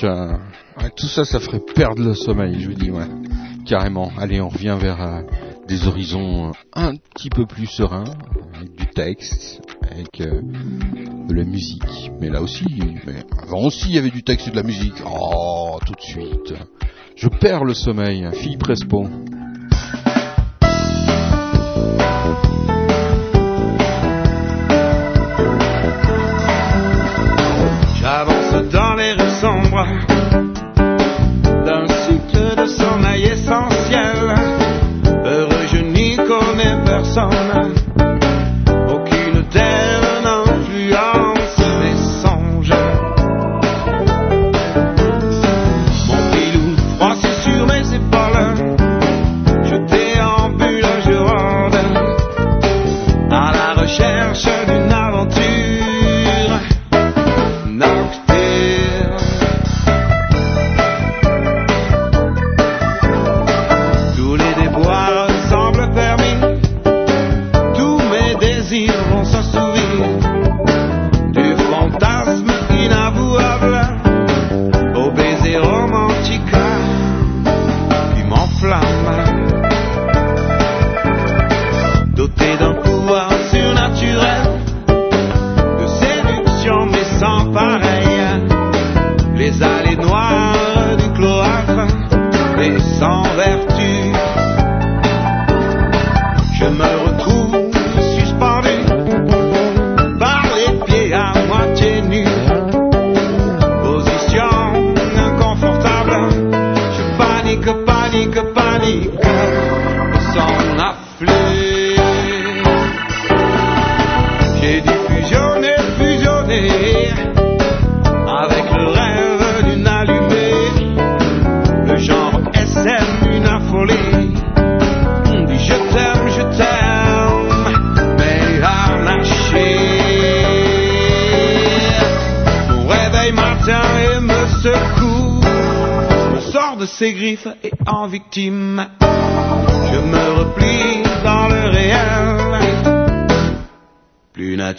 Euh, tout ça, ça ferait perdre le sommeil, je vous dis, ouais. Carrément. Allez, on revient vers euh, des horizons euh, un petit peu plus sereins, avec du texte, avec de la musique. Mais là aussi, avant aussi, il y avait du texte et de la musique. Oh, tout de suite. Je perds le sommeil. Philippe Respo.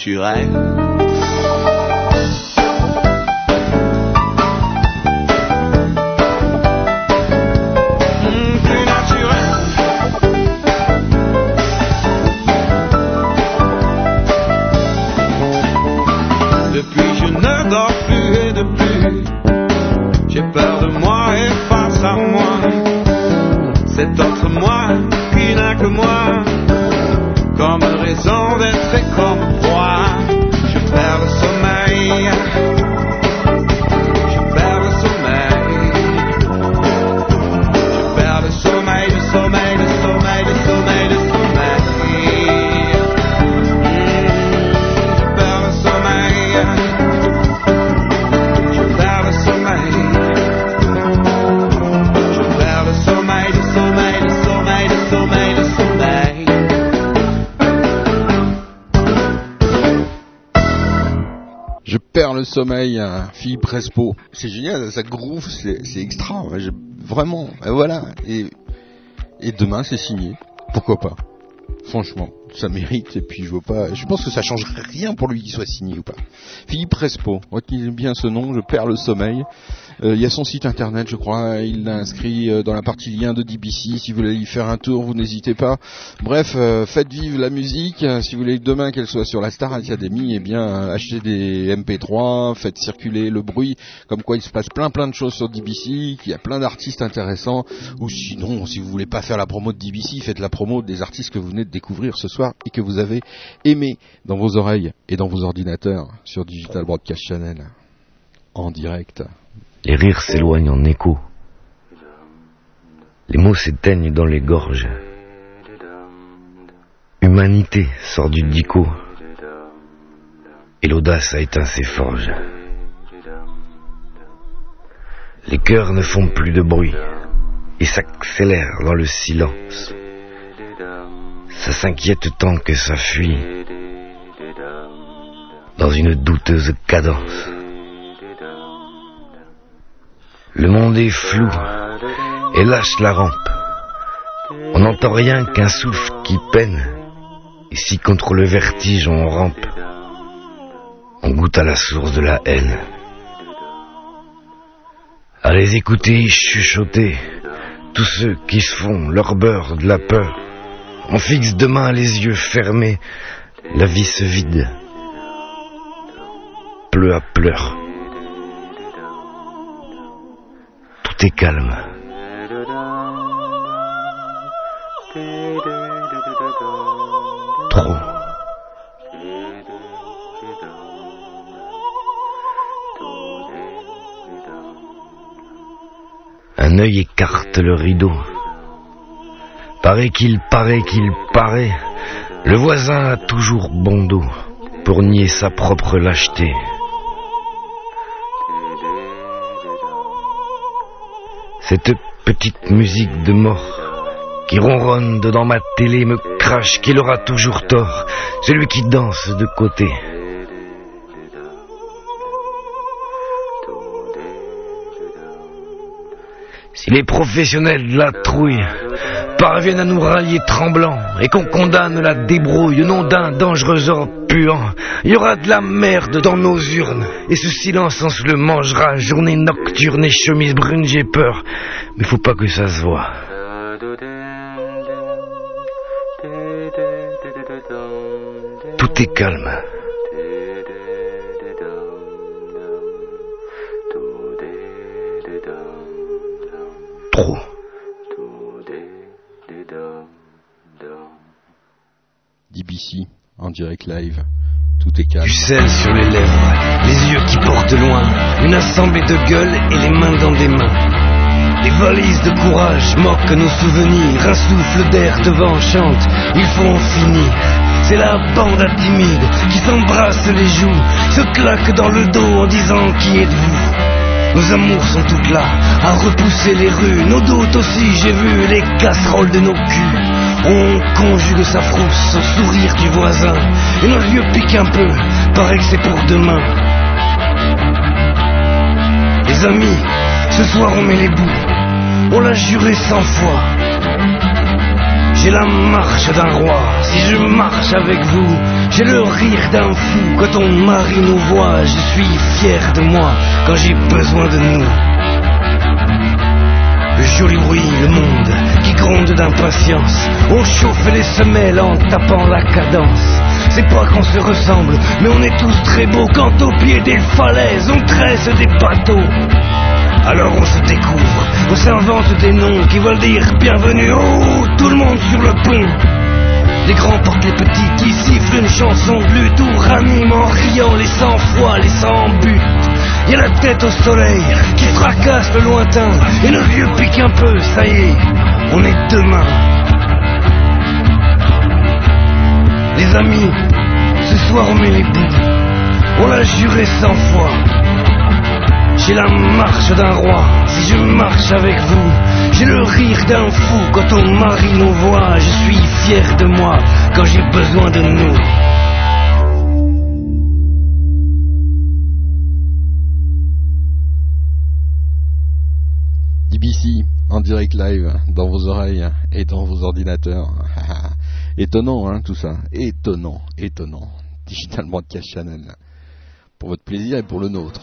Plus naturel. Sommeil, hein, Philippe Respo. C'est génial, ça groove, c'est extra. Vraiment, et voilà. Et, demain, c'est signé. Pourquoi pas? Franchement, ça mérite. Et puis, je vois pas. Je pense que ça changerait rien pour lui qu'il soit signé ou pas. Philippe Respo, retenez bien ce nom. Je perds le sommeil. Euh, Il y a son site internet, je crois. Il l'a inscrit euh, dans la partie lien de DBC. Si vous voulez y faire un tour, vous n'hésitez pas. Bref, euh, faites vivre la musique. Si vous voulez demain qu'elle soit sur la Star Academy, eh bien, achetez des MP3, faites circuler le bruit, comme quoi il se passe plein plein de choses sur DBC, qu'il y a plein d'artistes intéressants. Ou sinon, si vous voulez pas faire la promo de DBC, faites la promo des artistes que vous venez de découvrir ce soir et que vous avez aimé dans vos oreilles et dans vos ordinateurs sur Digital Broadcast Channel en direct. Les rires s'éloignent en écho. Les mots s'éteignent dans les gorges. Humanité sort du dico. Et l'audace a éteint ses forges. Les cœurs ne font plus de bruit et s'accélèrent dans le silence. Ça s'inquiète tant que ça fuit dans une douteuse cadence. Le monde est flou et lâche la rampe. On n'entend rien qu'un souffle qui peine. Si contre le vertige on rampe, on goûte à la source de la haine. Les écouter chuchoter, tous ceux qui se font leur beurre de la peur. On fixe demain les yeux fermés, la vie se vide. Pleu à pleurs. Calme. Trop. Un œil écarte le rideau. Paraît qu'il paraît qu'il paraît. Le voisin a toujours bon dos pour nier sa propre lâcheté. Cette petite musique de mort qui ronronne dedans ma télé me crache qu'il aura toujours tort, celui qui danse de côté. Si les professionnels de la trouille parviennent à nous rallier tremblants et qu'on condamne la débrouille nom d'un dangereux or puant, il y aura de la merde dans nos urnes et ce silence on se le mangera journée nocturne et chemise brune j'ai peur mais faut pas que ça se voit. Tout est calme. Trop. DBC en direct live. Tout est calme. Du sel sur les lèvres, les yeux qui portent loin, une assemblée de gueules et les mains dans des mains. Les valises de courage moquent nos souvenirs, un souffle d'air devant chante, il faut en finir. C'est la bande à timides qui s'embrasse les joues, se claque dans le dos en disant qui êtes-vous Nos amours sont toutes là, à repousser les rues, nos doutes aussi, j'ai vu les casseroles de nos culs. On conjugue sa frousse au sourire du voisin, et nos yeux piquent un peu, paraît que c'est pour demain. Les amis, ce soir on met les bouts, on l'a juré cent fois. J'ai la marche d'un roi, si je marche avec vous, j'ai le rire d'un fou quand ton mari nous voit, je suis fier de moi quand j'ai besoin de nous. Le monde qui gronde d'impatience, on chauffe les semelles en tapant la cadence. C'est pas qu'on se ressemble, mais on est tous très beaux quand au pied des falaises on tresse des bateaux. Alors on se découvre, on s'invente des noms qui veulent dire bienvenue, oh, tout le monde sur le pont. Les grands portent les petits qui sifflent une chanson de lutte ou en riant les cent fois, les cent buts. Y a la tête au soleil qui fracasse le lointain et nos vieux piquent un peu, ça y est, on est demain. Les amis, ce soir on met les bouts, on l'a juré cent fois. J'ai la marche d'un roi, si je marche avec vous. J'ai le rire d'un fou quand ton mari nous voit. Je suis fier de moi quand j'ai besoin de nous. DBC en direct live dans vos oreilles et dans vos ordinateurs. étonnant, hein, tout ça. Étonnant, étonnant. Digital Broadcast Channel. Pour votre plaisir et pour le nôtre.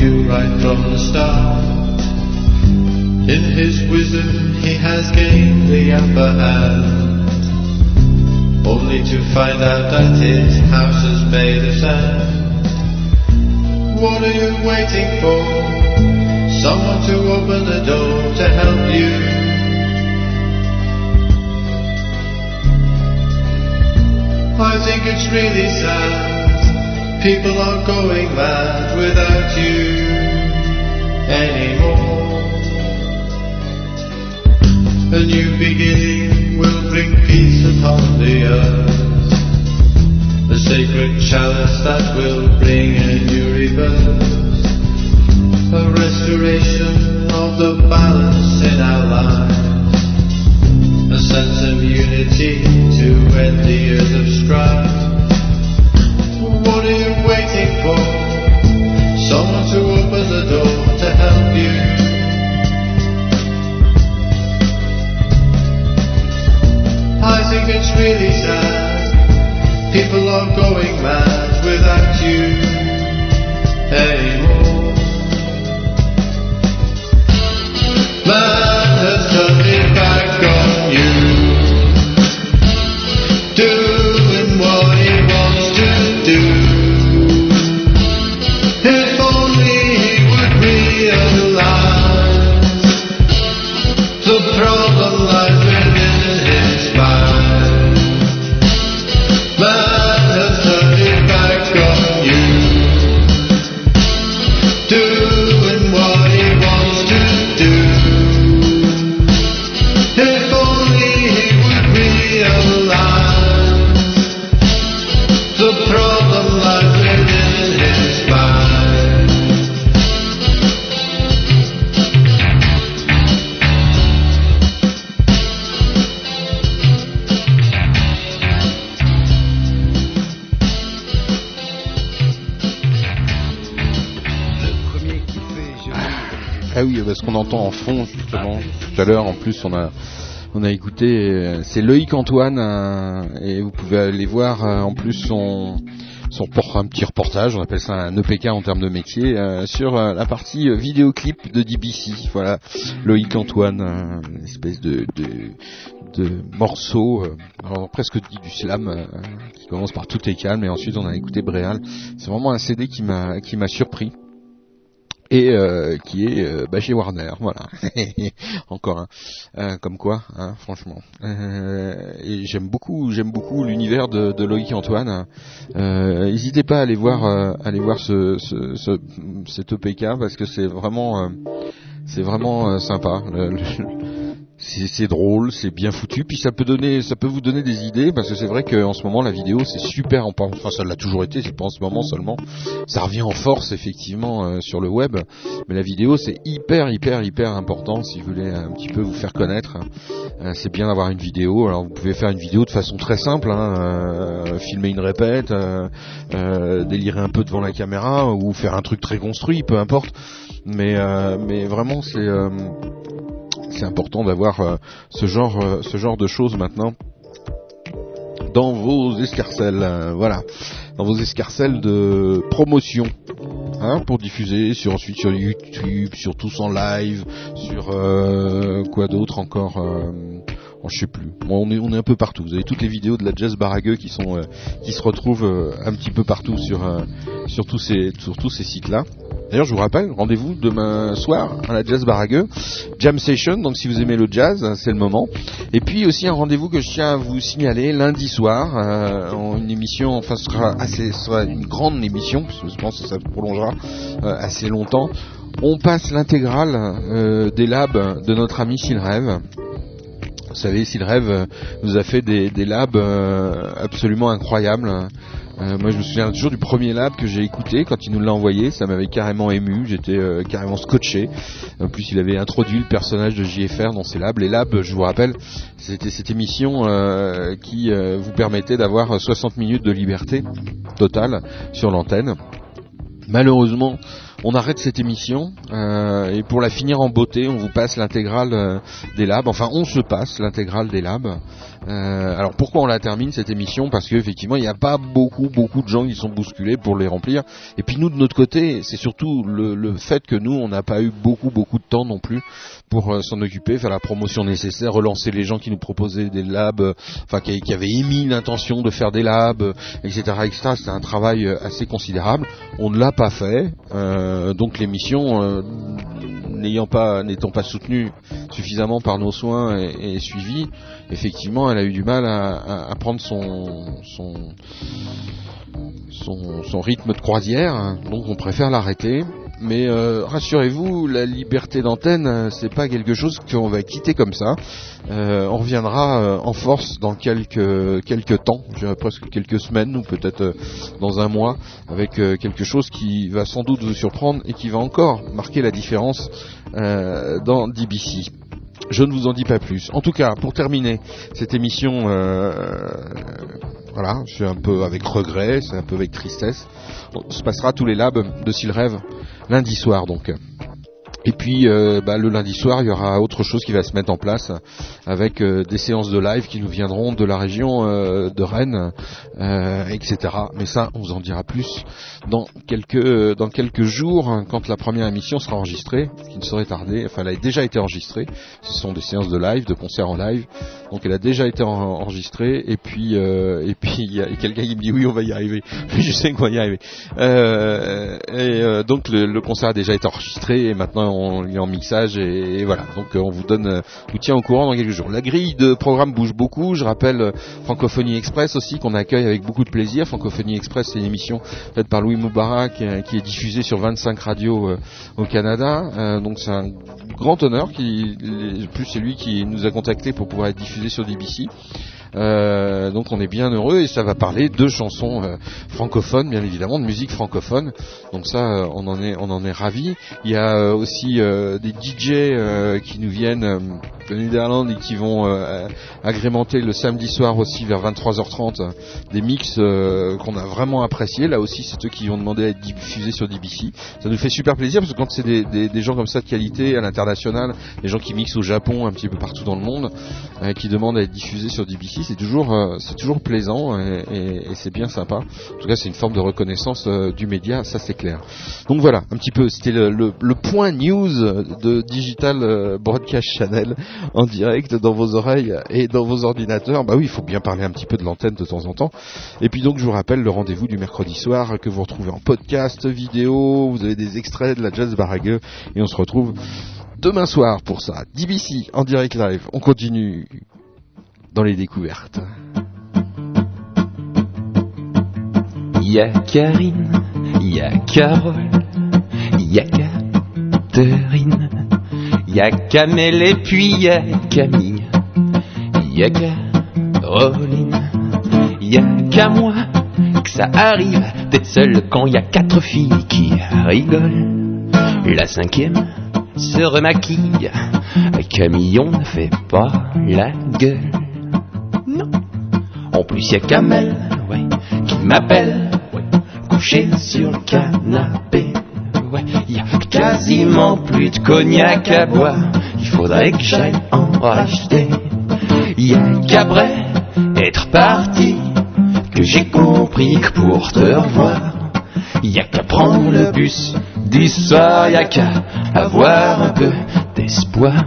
You right from the start. In his wisdom, he has gained the upper hand. Only to find out that his house is made of sand. What are you waiting for? Someone to open the door to help you. I think it's really sad. People are going mad without you anymore. A new beginning will on the earth. The sacred chalice that will bring a new rebirth. A restoration of the balance in our lives. A sense of unity to end the years of strife. Waiting for? Someone to open the door to help you. I think it's really sad. People are going mad without you anymore. Man en fond justement tout à l'heure. En plus, on a on a écouté. euh, C'est Loïc Antoine euh, et vous pouvez aller voir euh, en plus son son un petit reportage. On appelle ça un EPK en termes de métier sur la partie vidéoclip de DBC. Voilà, Loïc Antoine, une espèce de de, morceau, alors presque dit du slam, qui commence par tout est calme et ensuite on a écouté Bréal. C'est vraiment un CD qui m'a qui m'a surpris et euh, qui est euh, bah, chez Warner, voilà. Encore un, comme quoi, hein, franchement. Euh, et j'aime beaucoup, j'aime beaucoup l'univers de, de Loïc Antoine. Euh, N'hésitez pas à aller voir, euh, aller voir ce, ce, ce, cet EPK parce que c'est vraiment, c'est vraiment sympa. C'est drôle, c'est bien foutu, puis ça peut donner, ça peut vous donner des idées parce que c'est vrai qu'en ce moment la vidéo c'est super, en, enfin ça l'a toujours été, c'est pas en ce moment seulement. Ça revient en force effectivement euh, sur le web, mais la vidéo c'est hyper hyper hyper important si vous voulez un petit peu vous faire connaître. Euh, c'est bien d'avoir une vidéo. Alors vous pouvez faire une vidéo de façon très simple, hein, euh, filmer une répète, délirer un peu devant la caméra ou faire un truc très construit, peu importe. Mais mais vraiment c'est c'est important d'avoir euh, ce genre euh, ce genre de choses maintenant dans vos escarcelles euh, voilà. Dans vos escarcelles de promotion hein, pour diffuser sur ensuite sur YouTube sur tous en live sur quoi d'autre encore je sais plus on est un peu partout vous avez toutes les vidéos de la jazz baragueux qui euh, se retrouvent euh, un petit peu partout sur euh, sur tous ces sur tous ces sites là D'ailleurs, je vous rappelle, rendez-vous demain soir à la Jazz Baragueux, Jam Session. Donc, si vous aimez le jazz, c'est le moment. Et puis aussi un rendez-vous que je tiens à vous signaler lundi soir, une émission, enfin, ce sera une grande émission, parce que je pense que ça prolongera assez longtemps. On passe l'intégrale des labs de notre ami Silrêve. Vous savez, Silrêve euh, nous a fait des, des labs euh, absolument incroyables. Euh, moi, je me souviens toujours du premier lab que j'ai écouté quand il nous l'a envoyé. Ça m'avait carrément ému. J'étais euh, carrément scotché. En plus, il avait introduit le personnage de JFR dans ses labs. Les labs, je vous rappelle, c'était cette émission euh, qui euh, vous permettait d'avoir 60 minutes de liberté totale sur l'antenne. Malheureusement, on arrête cette émission euh, et pour la finir en beauté, on vous passe l'intégrale euh, des labs. Enfin, on se passe l'intégrale des labs. Euh, alors pourquoi on la termine cette émission? Parce qu'effectivement, il n'y a pas beaucoup, beaucoup de gens qui sont bousculés pour les remplir. Et puis nous, de notre côté, c'est surtout le, le fait que nous, on n'a pas eu beaucoup, beaucoup de temps non plus pour euh, s'en occuper, faire la promotion nécessaire, relancer les gens qui nous proposaient des labs, enfin qui, avaient émis l'intention de faire des labs, etc., etc. C'était un travail assez considérable. On ne l'a pas fait, donc l'émission, euh, n'étant pas soutenue suffisamment par nos soins et, suivie, effectivement, elle a eu du mal à, prendre son rythme de croisière, donc on préfère l'arrêter. Mais euh, rassurez-vous, la liberté d'antenne, euh, c'est pas quelque chose qu'on va quitter comme ça. Euh, on reviendra euh, en force dans quelques quelques temps, je dirais presque quelques semaines ou peut-être euh, dans un mois, avec quelque chose qui va sans doute vous surprendre et qui va encore marquer la différence dans DBC. Je ne vous en dis pas plus. En tout cas, pour terminer cette émission, euh, voilà, je un peu avec regret, c'est un peu avec tristesse. On se passera tous les labs de S'il rêve lundi soir donc. Et puis euh, bah, le lundi soir, il y aura autre chose qui va se mettre en place avec euh, des séances de live qui nous viendront de la région euh, de Rennes, euh, etc. Mais ça, on vous en dira plus dans quelques dans quelques jours hein, quand la première émission sera enregistrée, qui ne saurait tarder. Enfin, elle a déjà été enregistrée. Ce sont des séances de live, de concerts en live. Donc, elle a déjà été en- enregistrée. Et puis et puis il y a quelqu'un qui me dit oui, on va y arriver. Je sais qu'on va y arriver. Et donc le, le concert a déjà été enregistré et maintenant il est en mixage et, voilà. Donc euh, on vous donne, euh, tient au courant dans quelques jours. La grille de programme bouge beaucoup. Je rappelle euh, Francophonie Express aussi qu'on accueille avec beaucoup de plaisir. Francophonie Express c'est une émission faite par Louis Moubarak qui est diffusée sur 25 radios au Canada. Donc c'est un grand honneur. Qui, plus c'est lui qui nous a contacté pour pouvoir être diffusé sur DBC. Euh, donc on est bien heureux et ça va parler de chansons euh, francophones, bien évidemment, de musique francophone. Donc ça, euh, on en est, on en est ravi. Il y a euh, aussi euh, des DJ qui nous viennent de Netherlands et qui vont agrémenter le samedi soir aussi vers 23h30 euh, des mix qu'on a vraiment appréciés. Là aussi, c'est eux qui ont demandé à être diffusés sur DBC. Ça nous fait super plaisir parce que quand c'est des, des, des gens comme ça de qualité à l'international, des gens qui mixent au Japon, un petit peu partout dans le monde, qui demandent à être diffusés sur DBC, c'est toujours, euh, c'est toujours plaisant et, c'est bien sympa. En tout cas, c'est une forme de reconnaissance euh, du média, ça c'est clair. Donc voilà, un petit peu, c'était le, point news de Digital euh, Broadcast Channel en direct dans vos oreilles et dans vos ordinateurs. Bah oui, il faut bien parler un petit peu de l'antenne de temps en temps. Et puis donc, je vous rappelle le rendez-vous du mercredi soir que vous retrouvez en podcast, vidéo, vous avez des extraits de la Jazz Barague et on se retrouve demain soir pour ça. DBC en direct live. On continue dans les découvertes. Y a Karine, y a Carole, y a Catherine, y a Kamel et puis y a Camille, y a Caroline, y a qu'à moi que ça arrive d'être seul quand y a quatre filles qui rigolent. La cinquième se remaquille, Camille on ne fait pas la gueule. En plus y a Kamel, qui m'appelle, couché sur le canapé. Ouais, y a quasiment plus de cognac à boire. Il faudrait que j'aille en racheter. Y a qu'après être parti que j'ai compris que pour te revoir, y a qu'à prendre le bus du soir, y a qu'à avoir un peu d'espoir.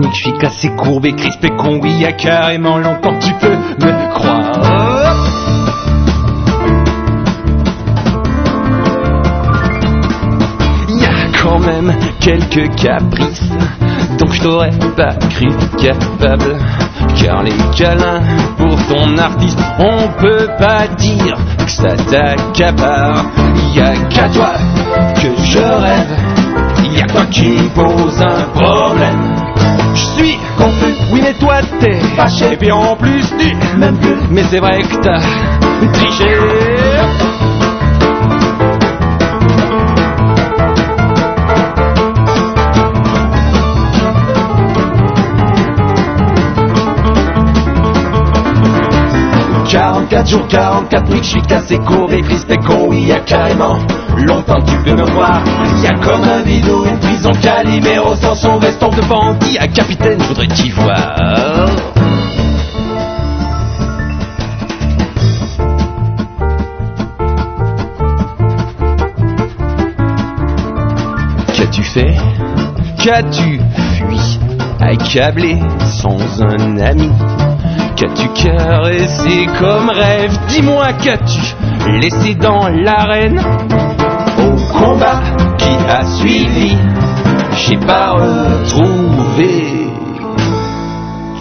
44 nuits que je suis cassé, courbé, crispé, con, oui, a carrément longtemps tu peux me croire. Il y a quand même quelques caprices dont je t'aurais pas cru capable. Car les câlins pour ton artiste, on peut pas dire que ça t'accapare. Y a qu'à toi que je rêve. Y a toi qui me pose un problème. Je suis confus, oui mais toi t'es fâché, puis en plus tu m'aimes plus. Mais c'est vrai que t'as triché. « 44 jours, 44 nuits, suis cassé, courbé, crispé, con, oui, y a carrément longtemps tu peux me voir. Y a comme un bidou, une prison Calimero sans son veston de bandit. À capitaine, je voudrais t'y voir. Qu'as-tu fait? Qu'as-tu fui? Accablé sans un ami? Qu'as-tu caressé comme rêve? Dis-moi qu'as-tu laissé dans l'arène? Au combat qui a suivi J'ai pas retrouvé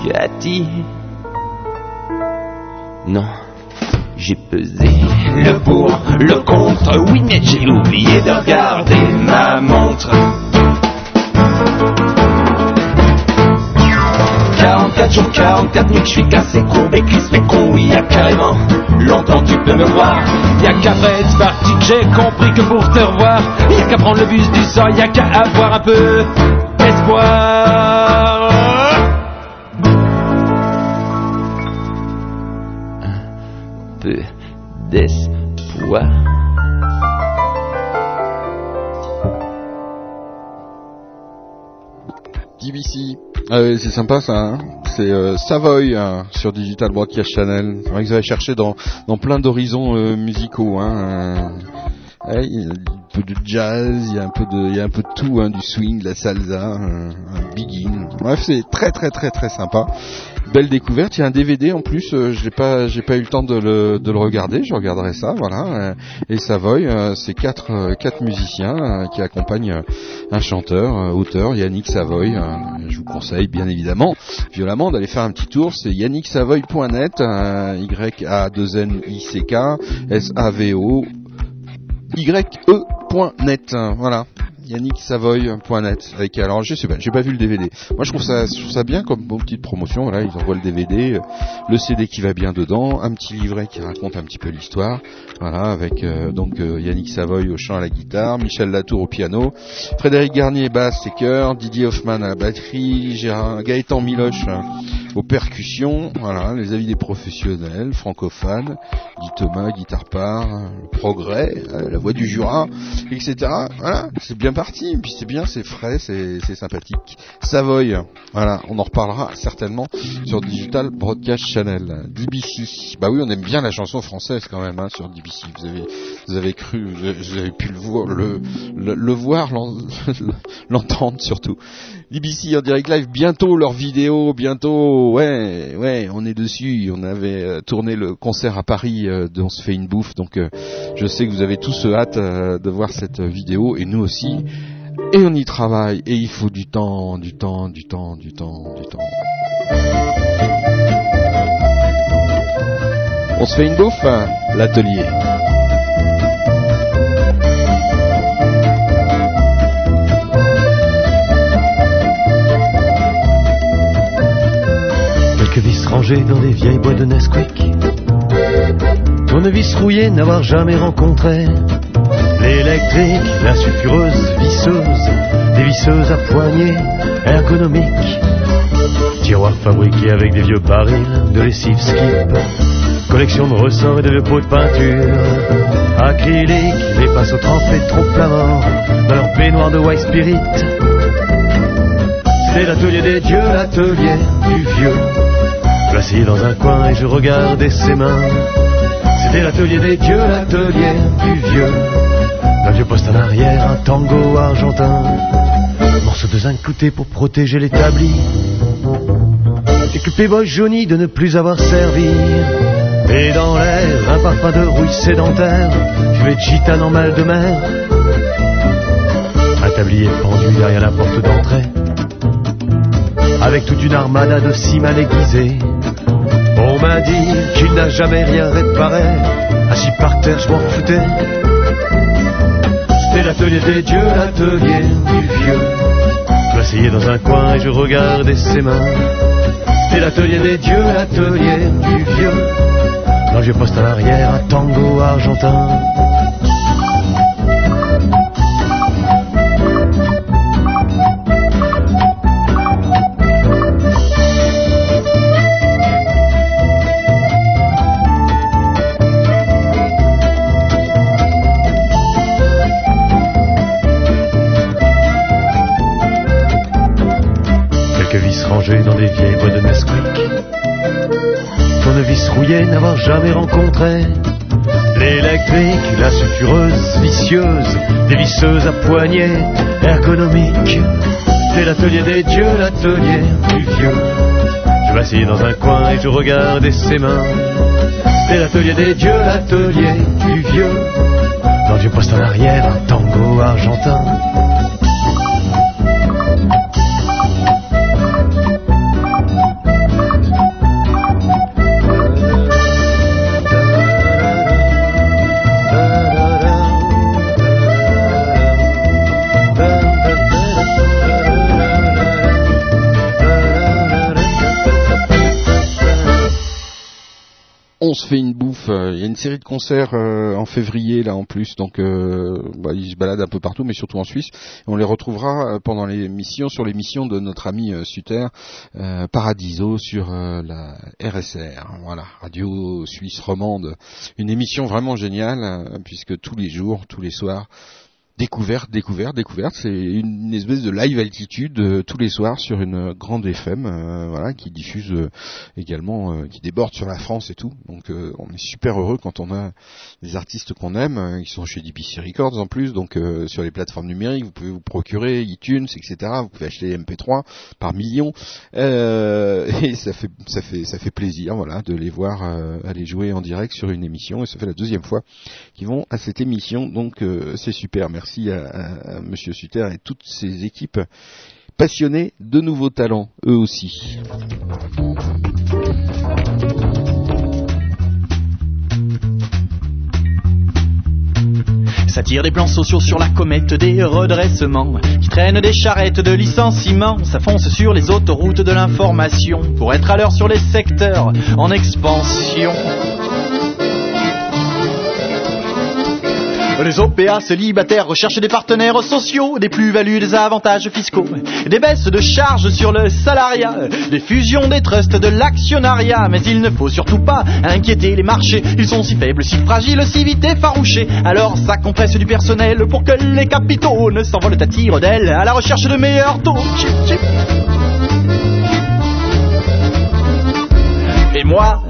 Cathy Non, j'ai pesé le pour, le contre. Oui, mais j'ai oublié de regarder ma montre. 44 jours, 44 nuits je suis cassé, courbé, crispé, con, oui, y a carrément longtemps tu peux me voir. Y a qu'après être parti j'ai compris que pour te revoir, y a qu'à prendre le bus du sang, y a qu'à avoir un peu d'espoir. Un peu d'espoir. DBC. Ah ouais, c'est sympa ça. hein. c'est euh, Savoy hein, sur Digital Broadcast Channel. C'est vrai que vous avez cherché dans, dans plein d'horizons euh, musicaux. Hein. euh, ouais, il y a un peu de jazz, il y a un peu de, il y a un peu tout, hein, du swing, de la salsa, un, un. Bref, c'est très très très très sympa. Belle découverte. Il y a un DVD en plus. Euh, j'ai pas, eu le temps de le, de le regarder. Je regarderai ça, voilà. Euh, Et Savoy, euh, c'est quatre, quatre musiciens qui accompagnent un chanteur, auteur, Yannick Savoy. Je vous conseille bien évidemment, violemment, d'aller faire un petit tour. C'est yannicksavoy.net, Y A 2 N I C K S A V O YE.net. Voilà. YannickSavoy.net avec alors je sais pas j'ai pas vu le DVD moi je trouve ça je trouve ça bien comme petite promotion. Voilà ils envoient le DVD euh, le CD qui va bien dedans un petit livret qui raconte un petit peu l'histoire. Voilà avec euh, donc euh, Yannick Savoy au chant à la guitare Michel Latour au piano Frédéric Garnier basse et chœur Didier Hoffman à la batterie Gaëtan Miloche aux percussions. Voilà les avis des professionnels francophones Guy Thomas guitare part progrès la voix du Jura etc voilà c'est bien parti. Et puis c'est bien c'est frais c'est sympathique. Savoy voilà on en reparlera certainement sur Digital Broadcast Channel. DBC bah oui on aime bien la chanson française quand même hein, sur DBC vous avez vous avez cru vous avez, pu le voir le le, voir l'en- l'entendre surtout DBC en direct live bientôt leur vidéo bientôt ouais ouais on est dessus. On avait euh, tourné le concert à Paris euh, de on se fait une bouffe. Donc euh, je sais que vous avez tous hâte de voir cette vidéo. Et nous aussi. Et on y travaille. Et il faut du temps du temps du temps du temps du temps. On se fait une bouffe hein, l'atelier Vis rangées dans des vieilles boîtes de Nesquik. Tournevis rouillé, n'avoir jamais rencontré. L'électrique, la sulfureuse, visseuse, des visseuses à poignée, ergonomiques. Tiroir fabriqué avec des vieux barils de lessive skip. Collection de ressorts et de vieux pots de peinture. Acrylique, les pinceaux trempés trop mort dans leur baignoire de white spirit. C'est l'atelier des dieux, l'atelier du vieux. Placé dans un coin et je regardais ses mains. C'était l'atelier des dieux, l'atelier du vieux. Un vieux poste en arrière, un tango argentin. Morceau de zinc clouté pour protéger l'établi. Et que Playboy jauni de ne plus avoir servi. Et dans l'air, un parfum de rouille sédentaire. Fumée de gitane en mal de mer. Un tablier pendu derrière la porte d'entrée avec toute une armada de six mal aiguisés. M'a dit qu'il n'a jamais rien réparé. Assis par terre, je m'en foutais. C'était l'atelier des dieux, l'atelier du vieux. Je m'asseyais dans un coin et je regardais ses mains. C'était l'atelier des dieux, l'atelier du vieux. Dans le vieux poste à l'arrière, un tango argentin. Rangées dans vieilles boîtes de Nesquik. Tournevis rouillé, n'avoir jamais rencontré. L'électrique, la sulfureuse, vicieuse, des visseuses à poignée, ergonomique. C'est l'atelier des dieux, l'atelier du vieux. Je m'assieds dans un coin et je regardais ses mains. C'est l'atelier des dieux, l'atelier du vieux. Dans vieux poste en arrière, un tango argentin. Fait une bouffe. Euh, Il y a une série de concerts euh, en février là en plus, donc euh, bah, ils se baladent un peu partout, mais surtout en Suisse. On les retrouvera euh, pendant l'émission sur l'émission de notre ami euh, Suter euh, Paradiso sur la RSR, voilà, Radio Suisse Romande. Une émission vraiment géniale puisque tous les jours, tous les soirs. Découverte, découverte, découverte. C'est une espèce de live altitude euh, tous les soirs sur une euh, grande FM, euh, voilà, qui diffuse également, qui déborde sur la France et tout. Donc on est super heureux quand on a des artistes qu'on aime, euh, qui sont chez DBC Records en plus, donc sur les plateformes numériques, vous pouvez vous procurer iTunes, etc. Vous pouvez acheter MP3 par millions, et ça fait ça fait ça fait plaisir, voilà, de les voir aller jouer en direct sur une émission. Et ça fait la deuxième fois qu'ils vont à cette émission, donc c'est super. Merci à, à- à Monsieur Suter et toutes ses équipes passionnées de nouveaux talents, eux aussi. Ça tire des plans sociaux sur la comète des redressements qui traînent des charrettes de licenciement. Ça fonce sur les autoroutes de l'information pour être à l'heure sur les secteurs en expansion. Les OPA célibataires recherchent des partenaires sociaux, des plus-values, des avantages fiscaux, des baisses de charges sur le salariat, des fusions des trusts, de l'actionnariat. Mais il ne faut surtout pas inquiéter les marchés, ils sont si faibles, si fragiles, si vite effarouchés. Alors ça compresse du personnel pour que les capitaux ne s'envolent à tire d'aile à la recherche de meilleurs taux. Chip, chip. Et moi,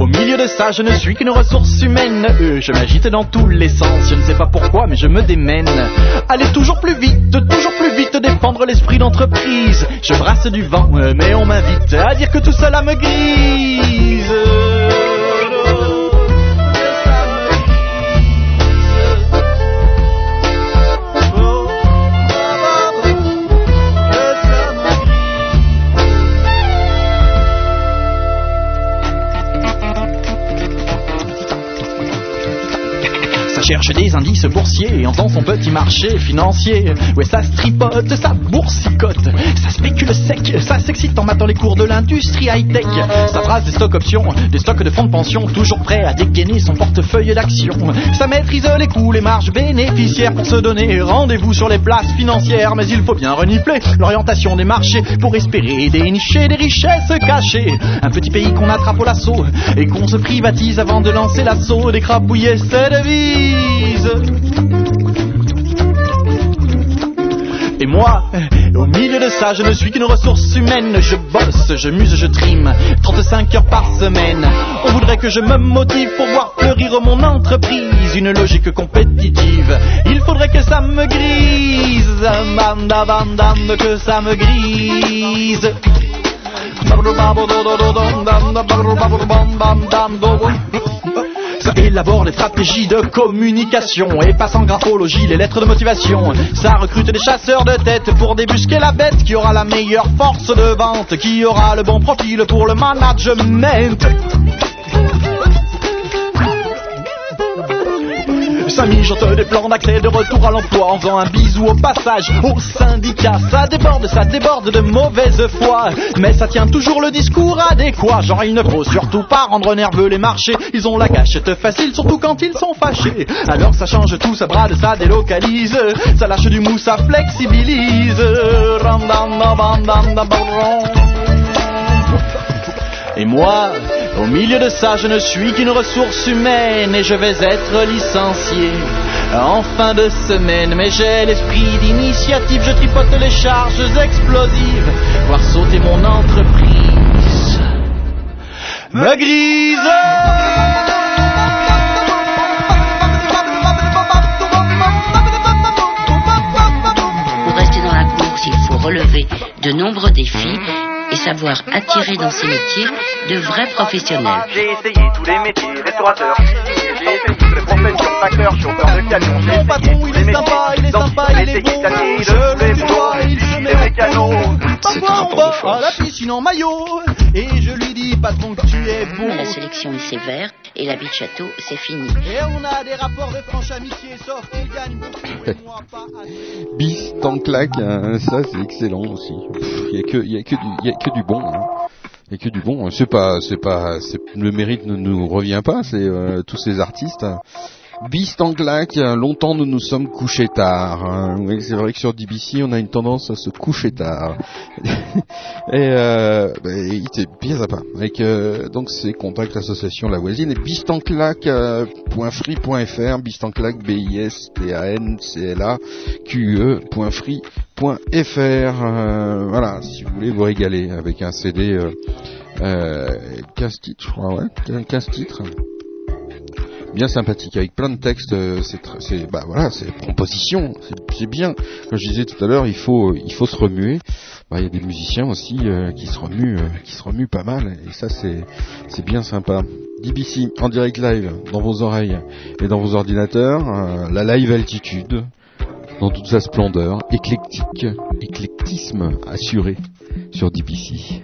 au milieu de ça, je ne suis qu'une ressource humaine. Euh, je m'agite dans tous les sens, je ne sais pas pourquoi, mais je me démène. Aller toujours plus vite, toujours plus vite, défendre l'esprit d'entreprise. Je brasse du vent, euh, mais on m'invite à dire que tout cela me grise. Cherche des indices boursiers en faisant son petit marché financier. Ouais, ça se tripote, ça boursicote, ça spécule sec, ça s'excite en matant les cours de l'industrie high-tech. Ça brasse des stocks options, des stocks de fonds de pension, toujours prêt à dégainer son portefeuille d'actions. Ça maîtrise les coûts, les marges bénéficiaires pour se donner rendez-vous sur les places financières. Mais il faut bien renifler l'orientation des marchés pour espérer dénicher des richesses cachées. Un petit pays qu'on attrape au lasso et qu'on se privatise avant de lancer l'assaut, d'écrapouiller ses Et moi, au milieu de ça, je ne suis qu'une ressource humaine. Je bosse, je muse, je trime, 35 heures par semaine. On voudrait que je me motive pour voir fleurir mon entreprise, une logique compétitive. Il faudrait que ça me grise, bam, bam, que ça me grise. Élabore les stratégies de communication et passe en graphologie les lettres de motivation. Ça recrute des chasseurs de tête pour débusquer la bête qui aura la meilleure force de vente, qui aura le bon profil pour le management. Ça mijote des plans d'accès de retour à l'emploi en faisant un bisou au passage au syndicat. Ça déborde, ça déborde de mauvaise foi, mais ça tient toujours le discours adéquat. Genre il ne faut surtout pas rendre nerveux les marchés, ils ont la gâchette facile, surtout quand ils sont fâchés. Alors ça change tout, ça brade, ça délocalise, ça lâche du mou, ça flexibilise. Et moi, au milieu de ça, je ne suis qu'une ressource humaine et je vais être licencié en fin de semaine. Mais j'ai l'esprit d'initiative, je tripote les charges explosives, voir sauter mon entreprise. Me grise Pour rester dans la course, il faut relever de nombreux défis et savoir attirer dans ces métiers de vrais professionnels. J'ai essayé tous les métiers, restaurateur, j'ai essayé toutes les professions, facteur, chauffeur de camion, j'ai essayé tous les métiers, donc j'ai essayé d'essayer de tous les boulots, mécanos. Parfois on va à la piscine en maillot et je lui dis patron que tu es beau. La sélection est sévère et la vie de château, c'est fini. Et on a des rapports de franche amitié, sauf qu'il gagne beaucoup et moi pas. Bis, tant claque, hein, ça c'est excellent aussi. Il y a que, y a que du, y a que du bon. hein. et que du bon. C'est pas, c'est pas, c'est, le mérite ne nous revient pas. C'est euh, tous ces artistes. Beast claque, longtemps nous nous sommes couchés tard. hein. C'est vrai que sur DBC, on a une tendance à se coucher tard. et euh, bah, il était bien sympa. Euh, donc ces contacts l'association La Voisine et bistanclac.free.fr, bistanclac b i s t a n c l a q .free.fr. Euh, voilà, si vous voulez vous régaler avec un CD euh, euh, 15 titres, je crois, ouais, 15 titres bien sympathique avec plein de textes euh, c'est bah voilà c'est composition c'est c'est bien. Comme je disais tout à l'heure il faut il faut se remuer. Bah, il y a des musiciens aussi euh, qui se remuent euh, qui se remuent pas mal et ça c'est c'est bien sympa. DBC en direct live dans vos oreilles et dans vos ordinateurs euh, la live altitude dans toute sa splendeur éclectique éclectisme assuré sur DBC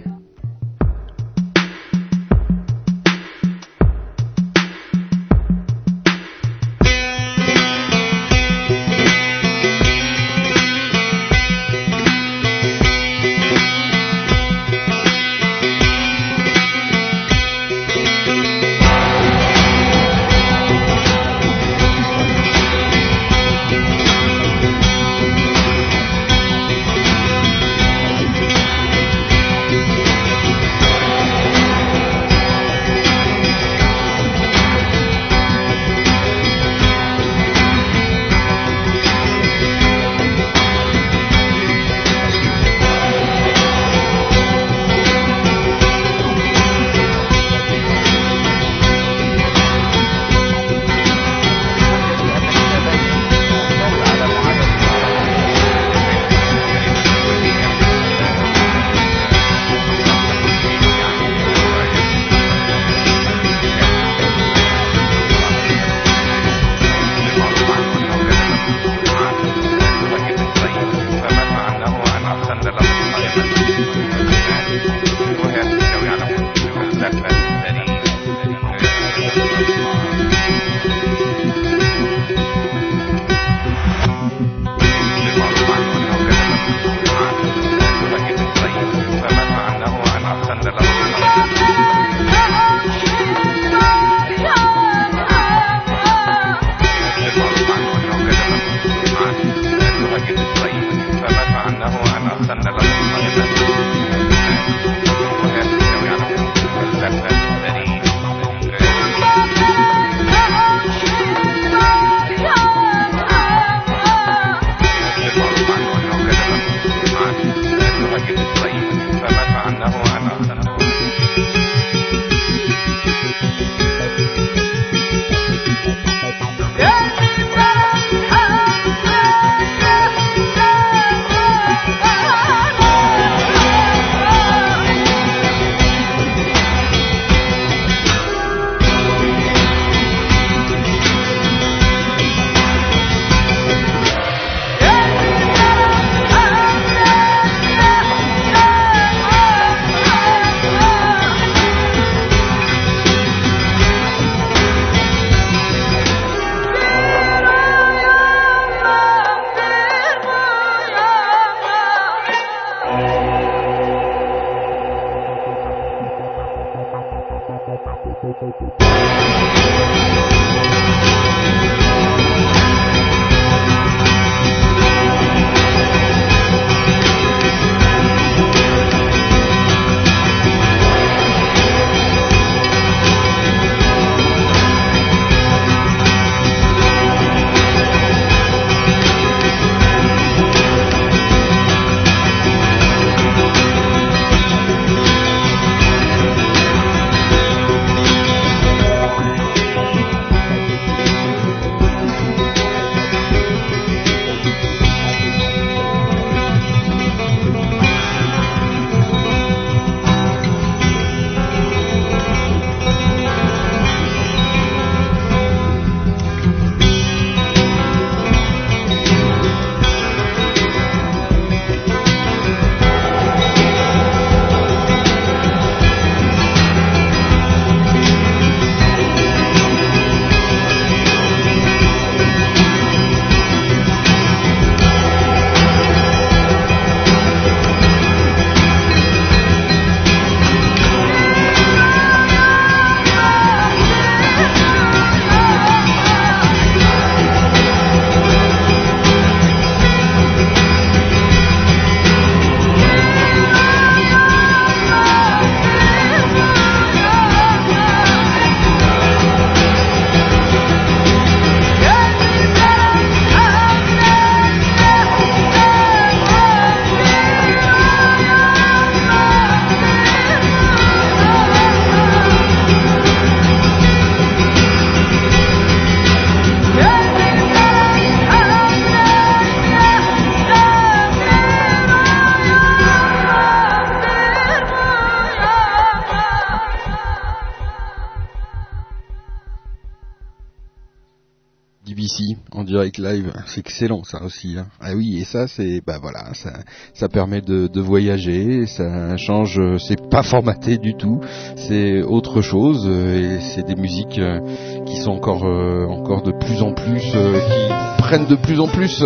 DBC en direct live, c'est excellent ça aussi. hein. Ah oui, et ça c'est bah voilà, ça ça permet de, de voyager, ça change, c'est pas formaté du tout, c'est autre chose euh, et c'est des musiques euh, qui sont encore euh, encore de plus en plus qui prennent de plus en plus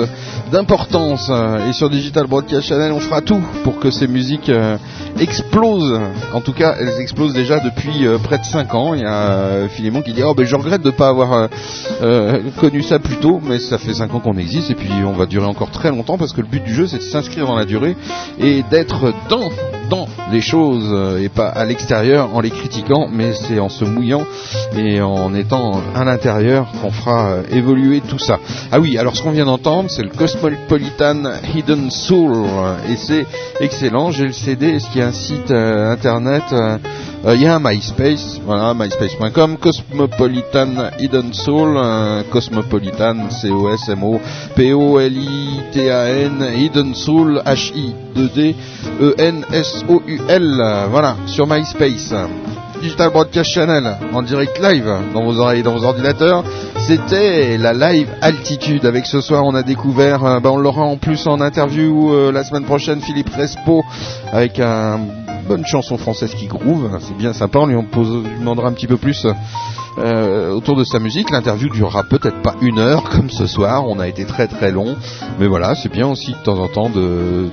d'importance euh, et sur Digital Broadcast Channel, on fera tout pour que ces musiques euh, explosent. En tout cas, elles explosent déjà depuis euh, près de 5 ans. Il y a Philémon qui dit "Oh ben je regrette de pas avoir connu ça plus tôt, mais ça fait 5 ans qu'on existe et puis on va durer encore très longtemps parce que le but du jeu c'est de s'inscrire dans la durée et d'être dans dans les choses euh, et pas à l'extérieur en les critiquant, mais c'est en se mouillant et en étant à l'intérieur qu'on fera euh, évoluer tout ça. Ah oui, alors ce qu'on vient d'entendre, c'est le Cosmopolitan Hidden Soul et c'est excellent. J'ai le CD. Est-ce qu'il y a un site euh, internet euh, euh, Il y a un MySpace, voilà, myspace.com, Cosmopolitan Hidden Soul, euh, Cosmopolitan, C-O-S-M-O-P-O-L-I-T-A-N, Hidden Soul, H-I-2-D, E-N-S-O-U-L, voilà, sur MySpace. Digital Broadcast Channel en direct live dans vos oreilles, dans vos ordinateurs. C'était la live altitude. Avec ce soir, on a découvert, euh, bah, on l'aura en plus en interview euh, la semaine prochaine, Philippe Respo avec un bonne chanson française qui groove. C'est bien sympa. On lui, en pose, demandera un petit peu plus autour de sa musique. L'interview durera peut-être pas une heure comme ce soir. On a été très très long, mais voilà, c'est bien aussi de temps en temps de,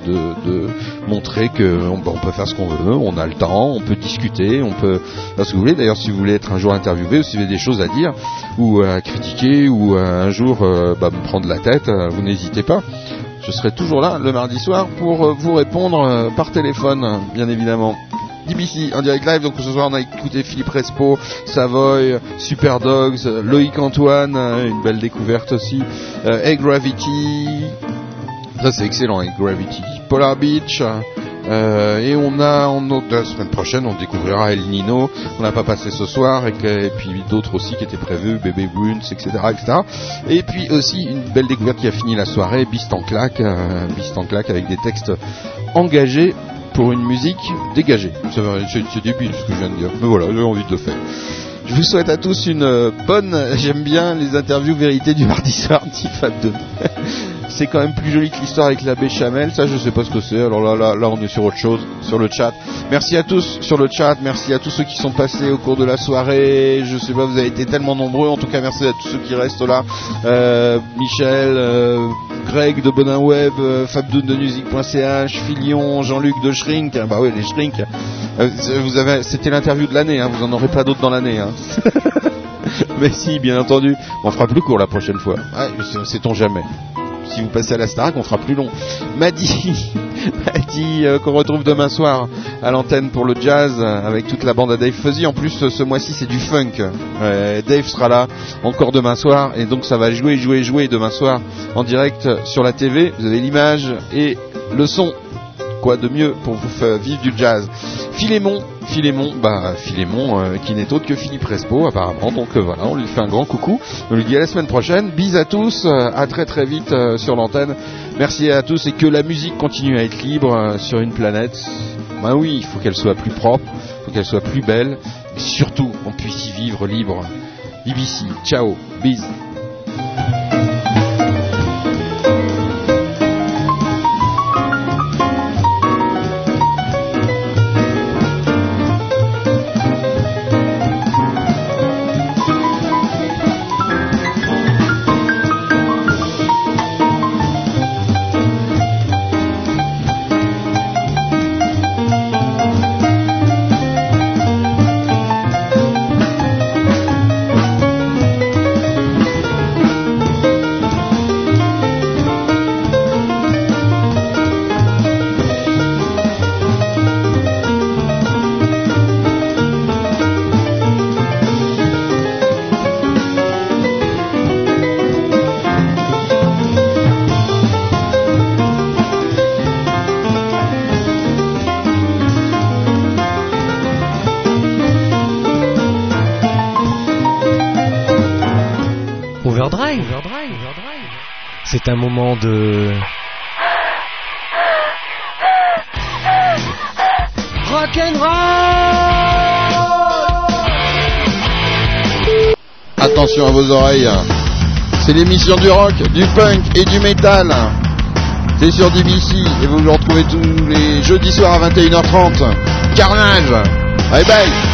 montrer que on, on peut faire ce qu'on veut. On a le temps, on peut discuter, on peut faire ce que vous voulez. D'ailleurs, si vous voulez être un jour interviewé ou si vous avez des choses à dire ou à critiquer ou euh, un jour euh, bah, me prendre la tête, euh, vous n'hésitez pas. Je serai toujours là le mardi soir pour euh, vous répondre euh, par téléphone, bien évidemment. DBC en direct live, donc ce soir on a écouté Philippe Respo, Savoy, Super Dogs, Loïc Antoine, euh, une belle découverte aussi, euh, Gravity, ça c'est excellent, Egg Gravity, Polar Beach, euh, et on a, en la semaine prochaine, on découvrira El Nino, on n'a pas passé ce soir, et, et puis d'autres aussi qui étaient prévus, Bébé Bruns, etc., etc. Et puis aussi une belle découverte qui a fini la soirée, Beast en claque, euh, Beast en claque avec des textes engagés pour une musique dégagée. C'est débile ce que je viens de dire, mais voilà, j'ai envie de le faire. Je vous souhaite à tous une euh, bonne. J'aime bien les interviews vérité du mardi soir, dit Fab 2. C'est quand même plus joli que l'histoire avec la béchamel. Ça, je sais pas ce que c'est. Alors là, là, là, on est sur autre chose, sur le chat. Merci à tous sur le chat. Merci à tous ceux qui sont passés au cours de la soirée. Je sais pas, vous avez été tellement nombreux. En tout cas, merci à tous ceux qui restent là. Euh, Michel, euh, Greg de Bonin Web, euh, Fabdoun de Music.ch, Filion, Jean-Luc de Shrink. Ah Bah oui, les Shrink. Euh, vous avez, c'était l'interview de l'année. Hein. Vous en aurez pas d'autres dans l'année. Hein. Mais si, bien entendu. On fera plus court la prochaine fois. C'est- sait-on jamais. Si vous passez à la Starac, on fera plus long. M'a dit, dit euh, qu'on retrouve demain soir à l'antenne pour le jazz euh, avec toute la bande à Dave Fuzzy. En plus, euh, ce mois-ci, c'est du funk. Euh, Dave sera là encore demain soir et donc ça va jouer, jouer, jouer demain soir en direct sur la TV. Vous avez l'image et le son. Quoi de mieux pour vous faire vivre du jazz Philémon, Philémon, bah Philémon euh, qui n'est autre que Philippe Respo apparemment. Donc euh, voilà, on lui fait un grand coucou. On lui dit à la semaine prochaine. Bis à tous, euh, à très très vite sur l'antenne. Merci à tous et que la musique continue à être libre sur une planète. Ben oui, il faut qu'elle soit plus propre, il faut qu'elle soit plus belle, et surtout on puisse y vivre libre. BBC, ciao, bis. Moment de... Attention à vos oreilles. C'est l'émission du rock, du punk et du métal. C'est sur DBC et vous le retrouvez tous les jeudis soirs à 21h30. Carnage Bye bye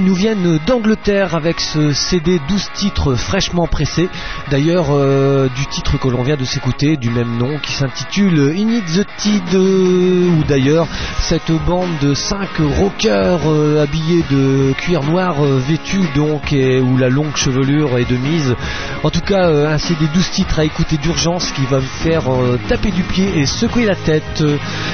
qui nous viennent d'Angleterre avec ce CD 12 titres fraîchement pressés. D'ailleurs, euh, du titre que l'on vient de s'écouter, du même nom, qui s'intitule In It the Tide, euh, ou d'ailleurs cette bande de 5 rockers euh, habillés de cuir noir, vêtus donc, et où la longue chevelure est de mise. En tout cas, un CD 12 titres à écouter d'urgence qui va vous faire taper du pied et secouer la tête.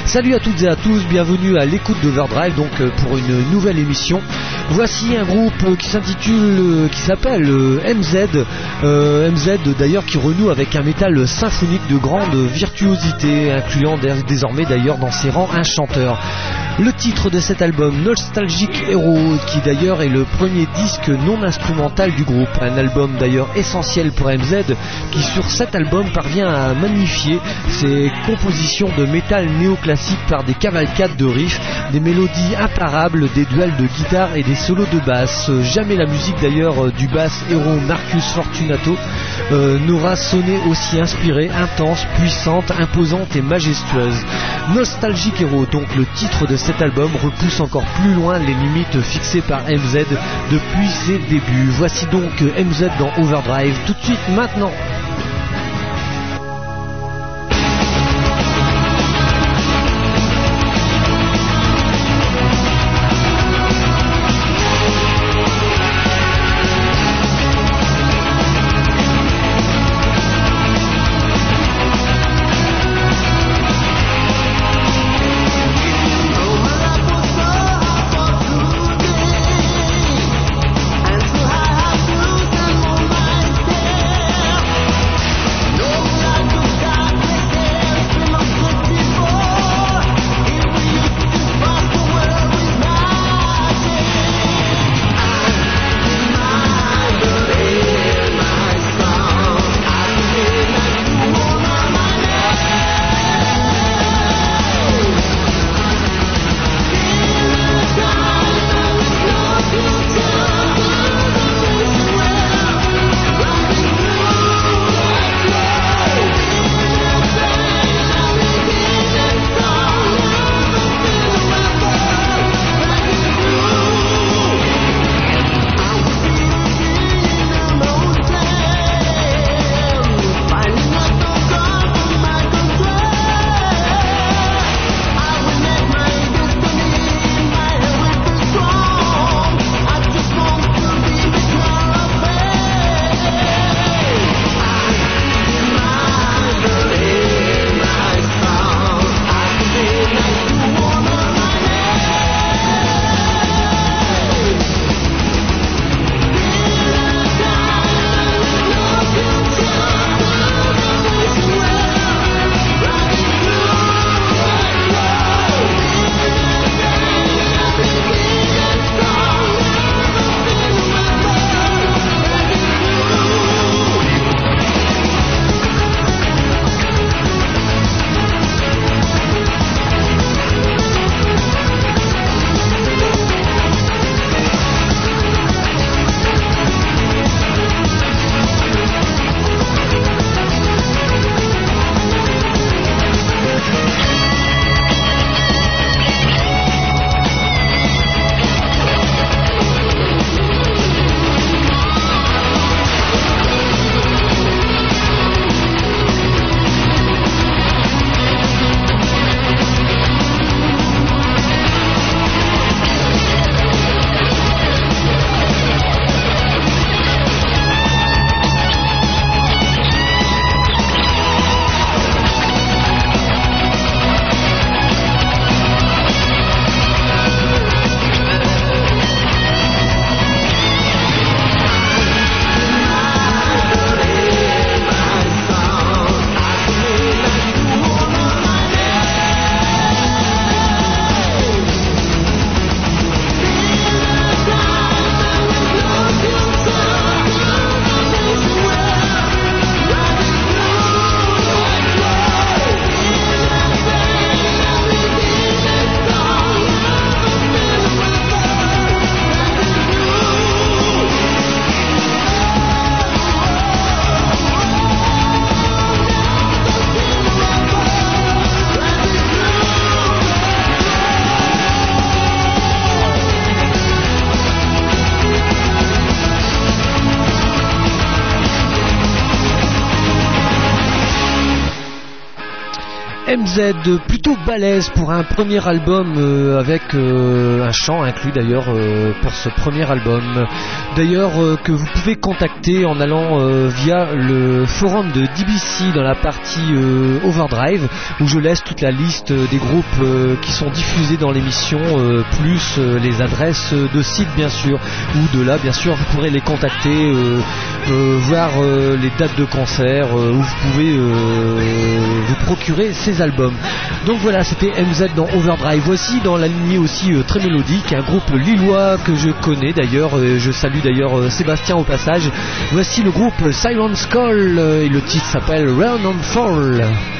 Salut à toutes et à tous, bienvenue à l'écoute d'Overdrive, donc pour une nouvelle émission. Voici un groupe qui s'intitule, euh, qui s'appelle euh, MZ, euh, MZ d'ailleurs qui renoue avec un métal symphonique de grande virtuosité, incluant dé- désormais d'ailleurs dans ses rangs un chanteur. Le titre de cet album, Nostalgic Hero, qui d'ailleurs est le premier disque non instrumental du groupe, un album d'ailleurs essentiel pour MZ, qui sur cet album parvient à magnifier ses compositions de métal néoclassique par des cavalcades de riffs, des mélodies imparables, des duels de guitare et des solos de basse. Jamais la musique d'ailleurs du basse héros Marcus Fortunato euh, n'aura sonné aussi inspirée, intense, puissante, imposante et majestueuse. Nostalgic Hero, donc le titre de cet album, repousse encore plus loin les limites fixées par MZ depuis ses débuts. Voici donc MZ dans Overdrive tout de suite maintenant. MZ, plutôt balèze pour un premier album euh, avec euh, un chant inclus d'ailleurs euh, pour ce premier album. D'ailleurs que vous pouvez contacter en allant via le forum de DBC dans la partie Overdrive où je laisse toute la liste des groupes qui sont diffusés dans l'émission plus les adresses de site bien sûr ou de là bien sûr vous pourrez les contacter euh, voir euh, les dates de concert euh, où vous pouvez vous procurer ces albums. Donc voilà, c'était MZ dans Overdrive. Voici dans la lignée aussi très mélodique un groupe lillois que je connais d'ailleurs. je salue d'ailleurs Sébastien au passage. Voici le groupe Silent Skull et le titre s'appelle Run and Fall.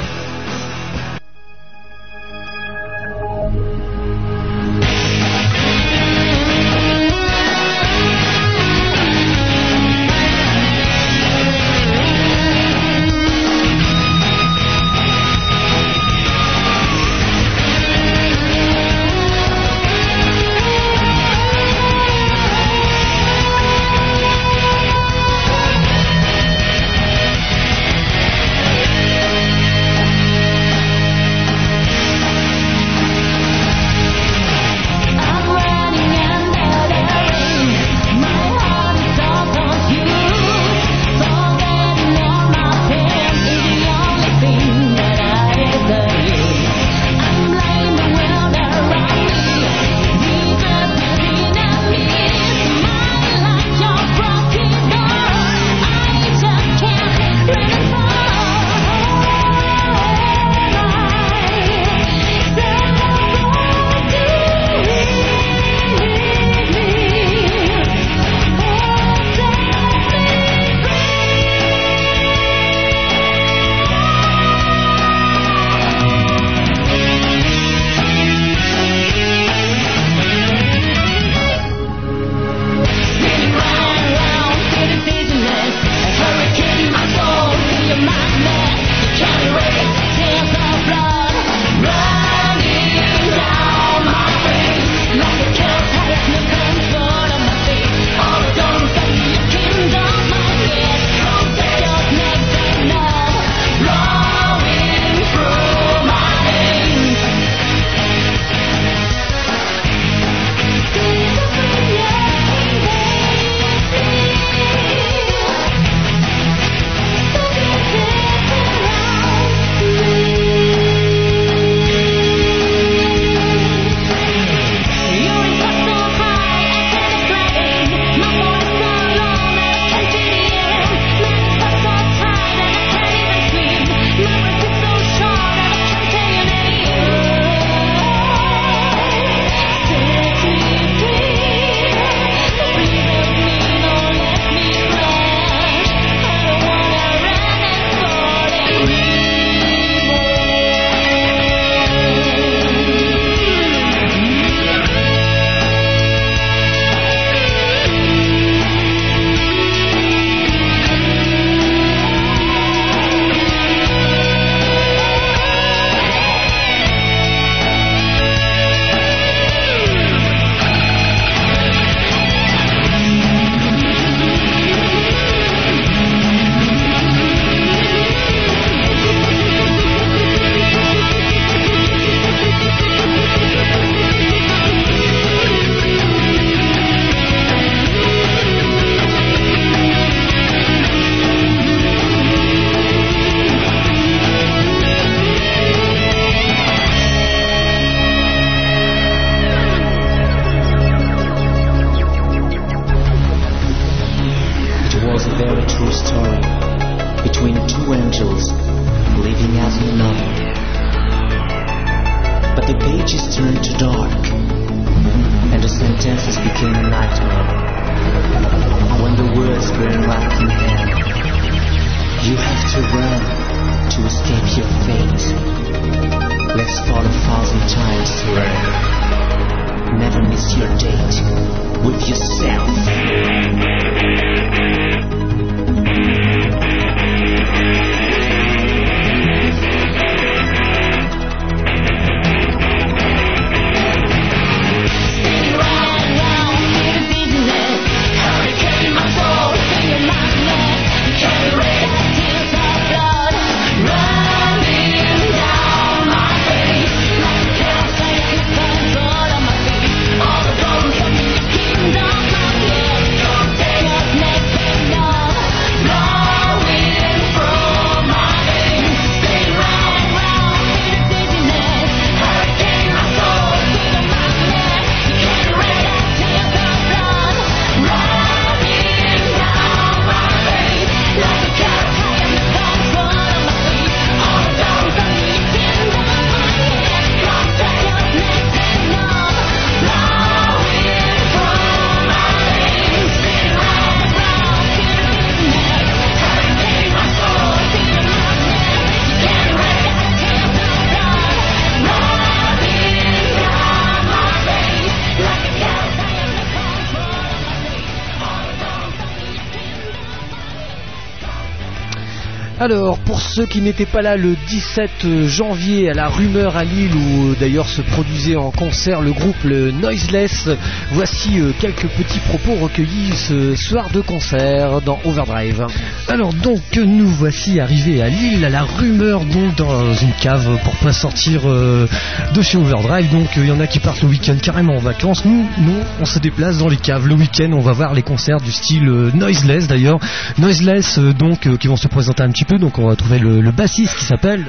Pour ceux qui n'étaient pas là le 17 janvier à la Rumeur à Lille, où euh, d'ailleurs se produisait en concert le groupe le Noiseless, voici euh, quelques petits propos recueillis ce soir de concert dans Overdrive. Alors donc nous voici arrivés à Lille à la rumeur donc dans une cave pour pas sortir euh, de chez Overdrive. Donc il y en a qui partent le week-end carrément en vacances. Nous non on se déplace dans les caves. Le week-end on va voir les concerts du style Noiseless d'ailleurs. Noiseless donc qui vont se présenter un petit peu. Donc on va trouver le, le bassiste qui s'appelle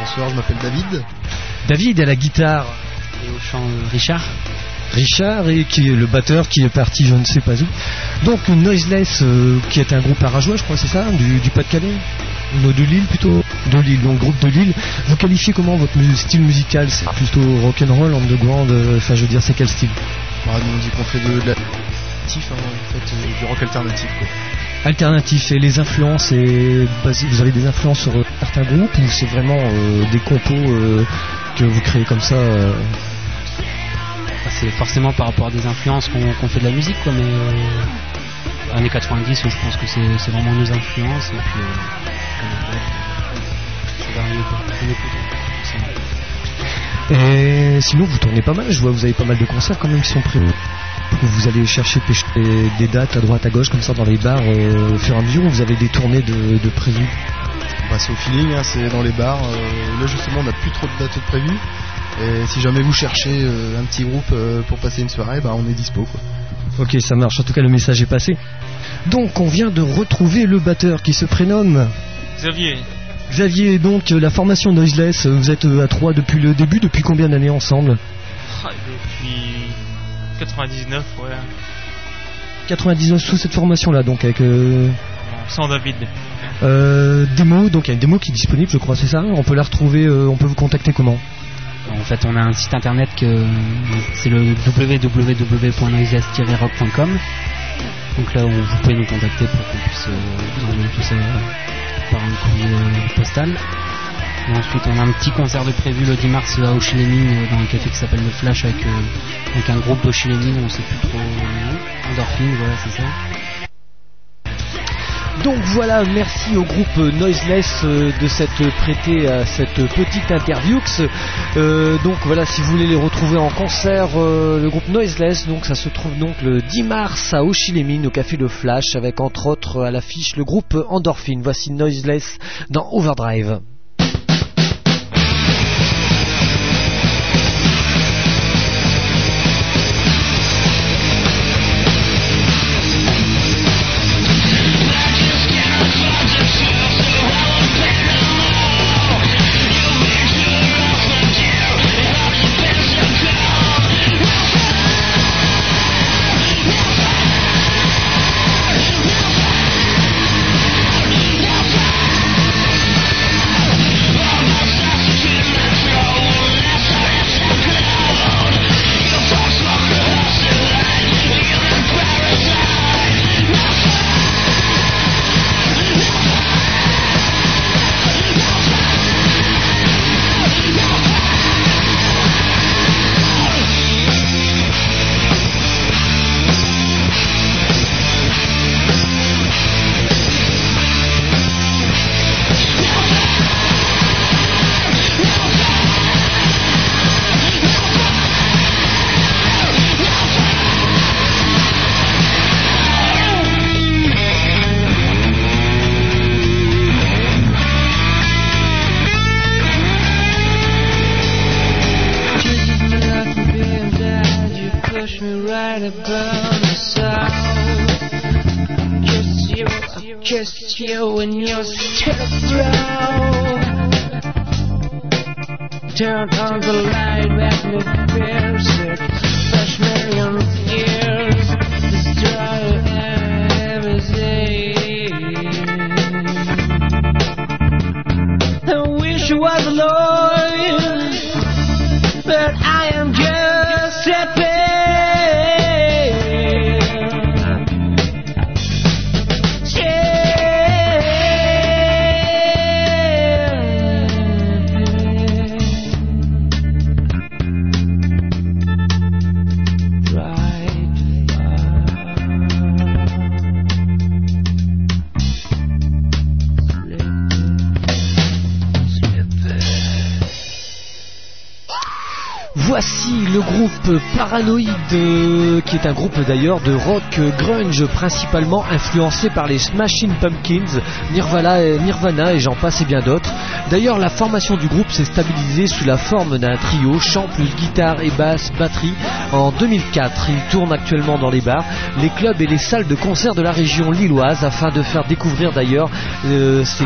bonsoir je m'appelle David. David à la guitare et au chant Richard. Richard et qui est le batteur qui est parti je ne sais pas où. Donc Noiseless euh, qui est un groupe arageois je crois c'est ça du, du Pas-de-Calais Non, de Lille plutôt. De Lille donc groupe de Lille. Vous qualifiez comment votre style musical? C'est plutôt rock'n'roll underground euh, enfin je veux dire c'est quel style? Bah, nous on dit qu'on fait de hein, en fait euh, du rock alternatif quoi. Alternatif et les influences et vous avez des influences sur euh, certains groupes ou c'est vraiment euh, des compos euh, que vous créez comme ça euh, Bah, c'est forcément par rapport à des influences qu'on fait de la musique quoi mais années 90 je pense que c'est vraiment nos influences et puis Et sinon, vous tournez pas mal. Je vois, vous avez pas mal de concerts quand même qui sont prévus. Vous allez chercher pêcher des, dates à droite à gauche comme ça dans les bars euh, au fur et à mesure. ou Vous avez des tournées de, de prévues. Bah, c'est au feeling, hein, c'est dans les bars. euh, là justement on n'a plus trop de dates de prévues. Et si jamais vous cherchez euh, un petit groupe euh, pour passer une soirée, bah on est dispo quoi. Ok, ça marche. En tout cas, le message est passé. Donc, on vient de retrouver le batteur qui se prénomme Xavier, Xavier. Donc, la formation Noiseless. Vous êtes à trois depuis le début. Depuis combien d'années ensemble? Ah, depuis 99, ouais, 99 sous cette formation-là. Donc, avec euh, sans David. euh, démo. Donc, il y a une démo qui est disponible, je crois. C'est ça? On peut la retrouver. euh, on peut vous contacter comment? En fait, on a un site internet que c'est le www.noiseless-rock.com. Donc là, on- vous pouvez nous contacter pour qu'on puisse euh, vous envoyer tout ça par un courrier postal. Et ensuite, on a un petit concert de prévu le 10 mars à Auchilémine dans un café qui s'appelle Le Flash avec, euh, avec un groupe d'Auchilémine, on sait plus trop nom. Endorphine, voilà, c'est ça. Donc voilà, merci au groupe Noiseless euh, de s'être prêté à cette petite interview. Euh, donc voilà, si vous voulez les retrouver en concert, euh, le groupe Noiseless, donc ça se trouve donc le 10 mars à Auchilémine au Café Le Flash, avec entre autres à l'affiche le groupe Endorphine. Voici Noiseless dans Overdrive. downtown. Paranoid, euh, qui est un groupe d'ailleurs de rock euh, grunge principalement influencé par les Smashing Pumpkins, Nirvana, et- Nirvana et j'en passe et bien d'autres. D'ailleurs, la formation du groupe s'est stabilisée sous la forme d'un trio, chant plus guitare et basse, batterie, en 2004. Ils tournent actuellement dans les bars, les clubs et les salles de concert de la région lilloise afin de faire découvrir d'ailleurs euh, ces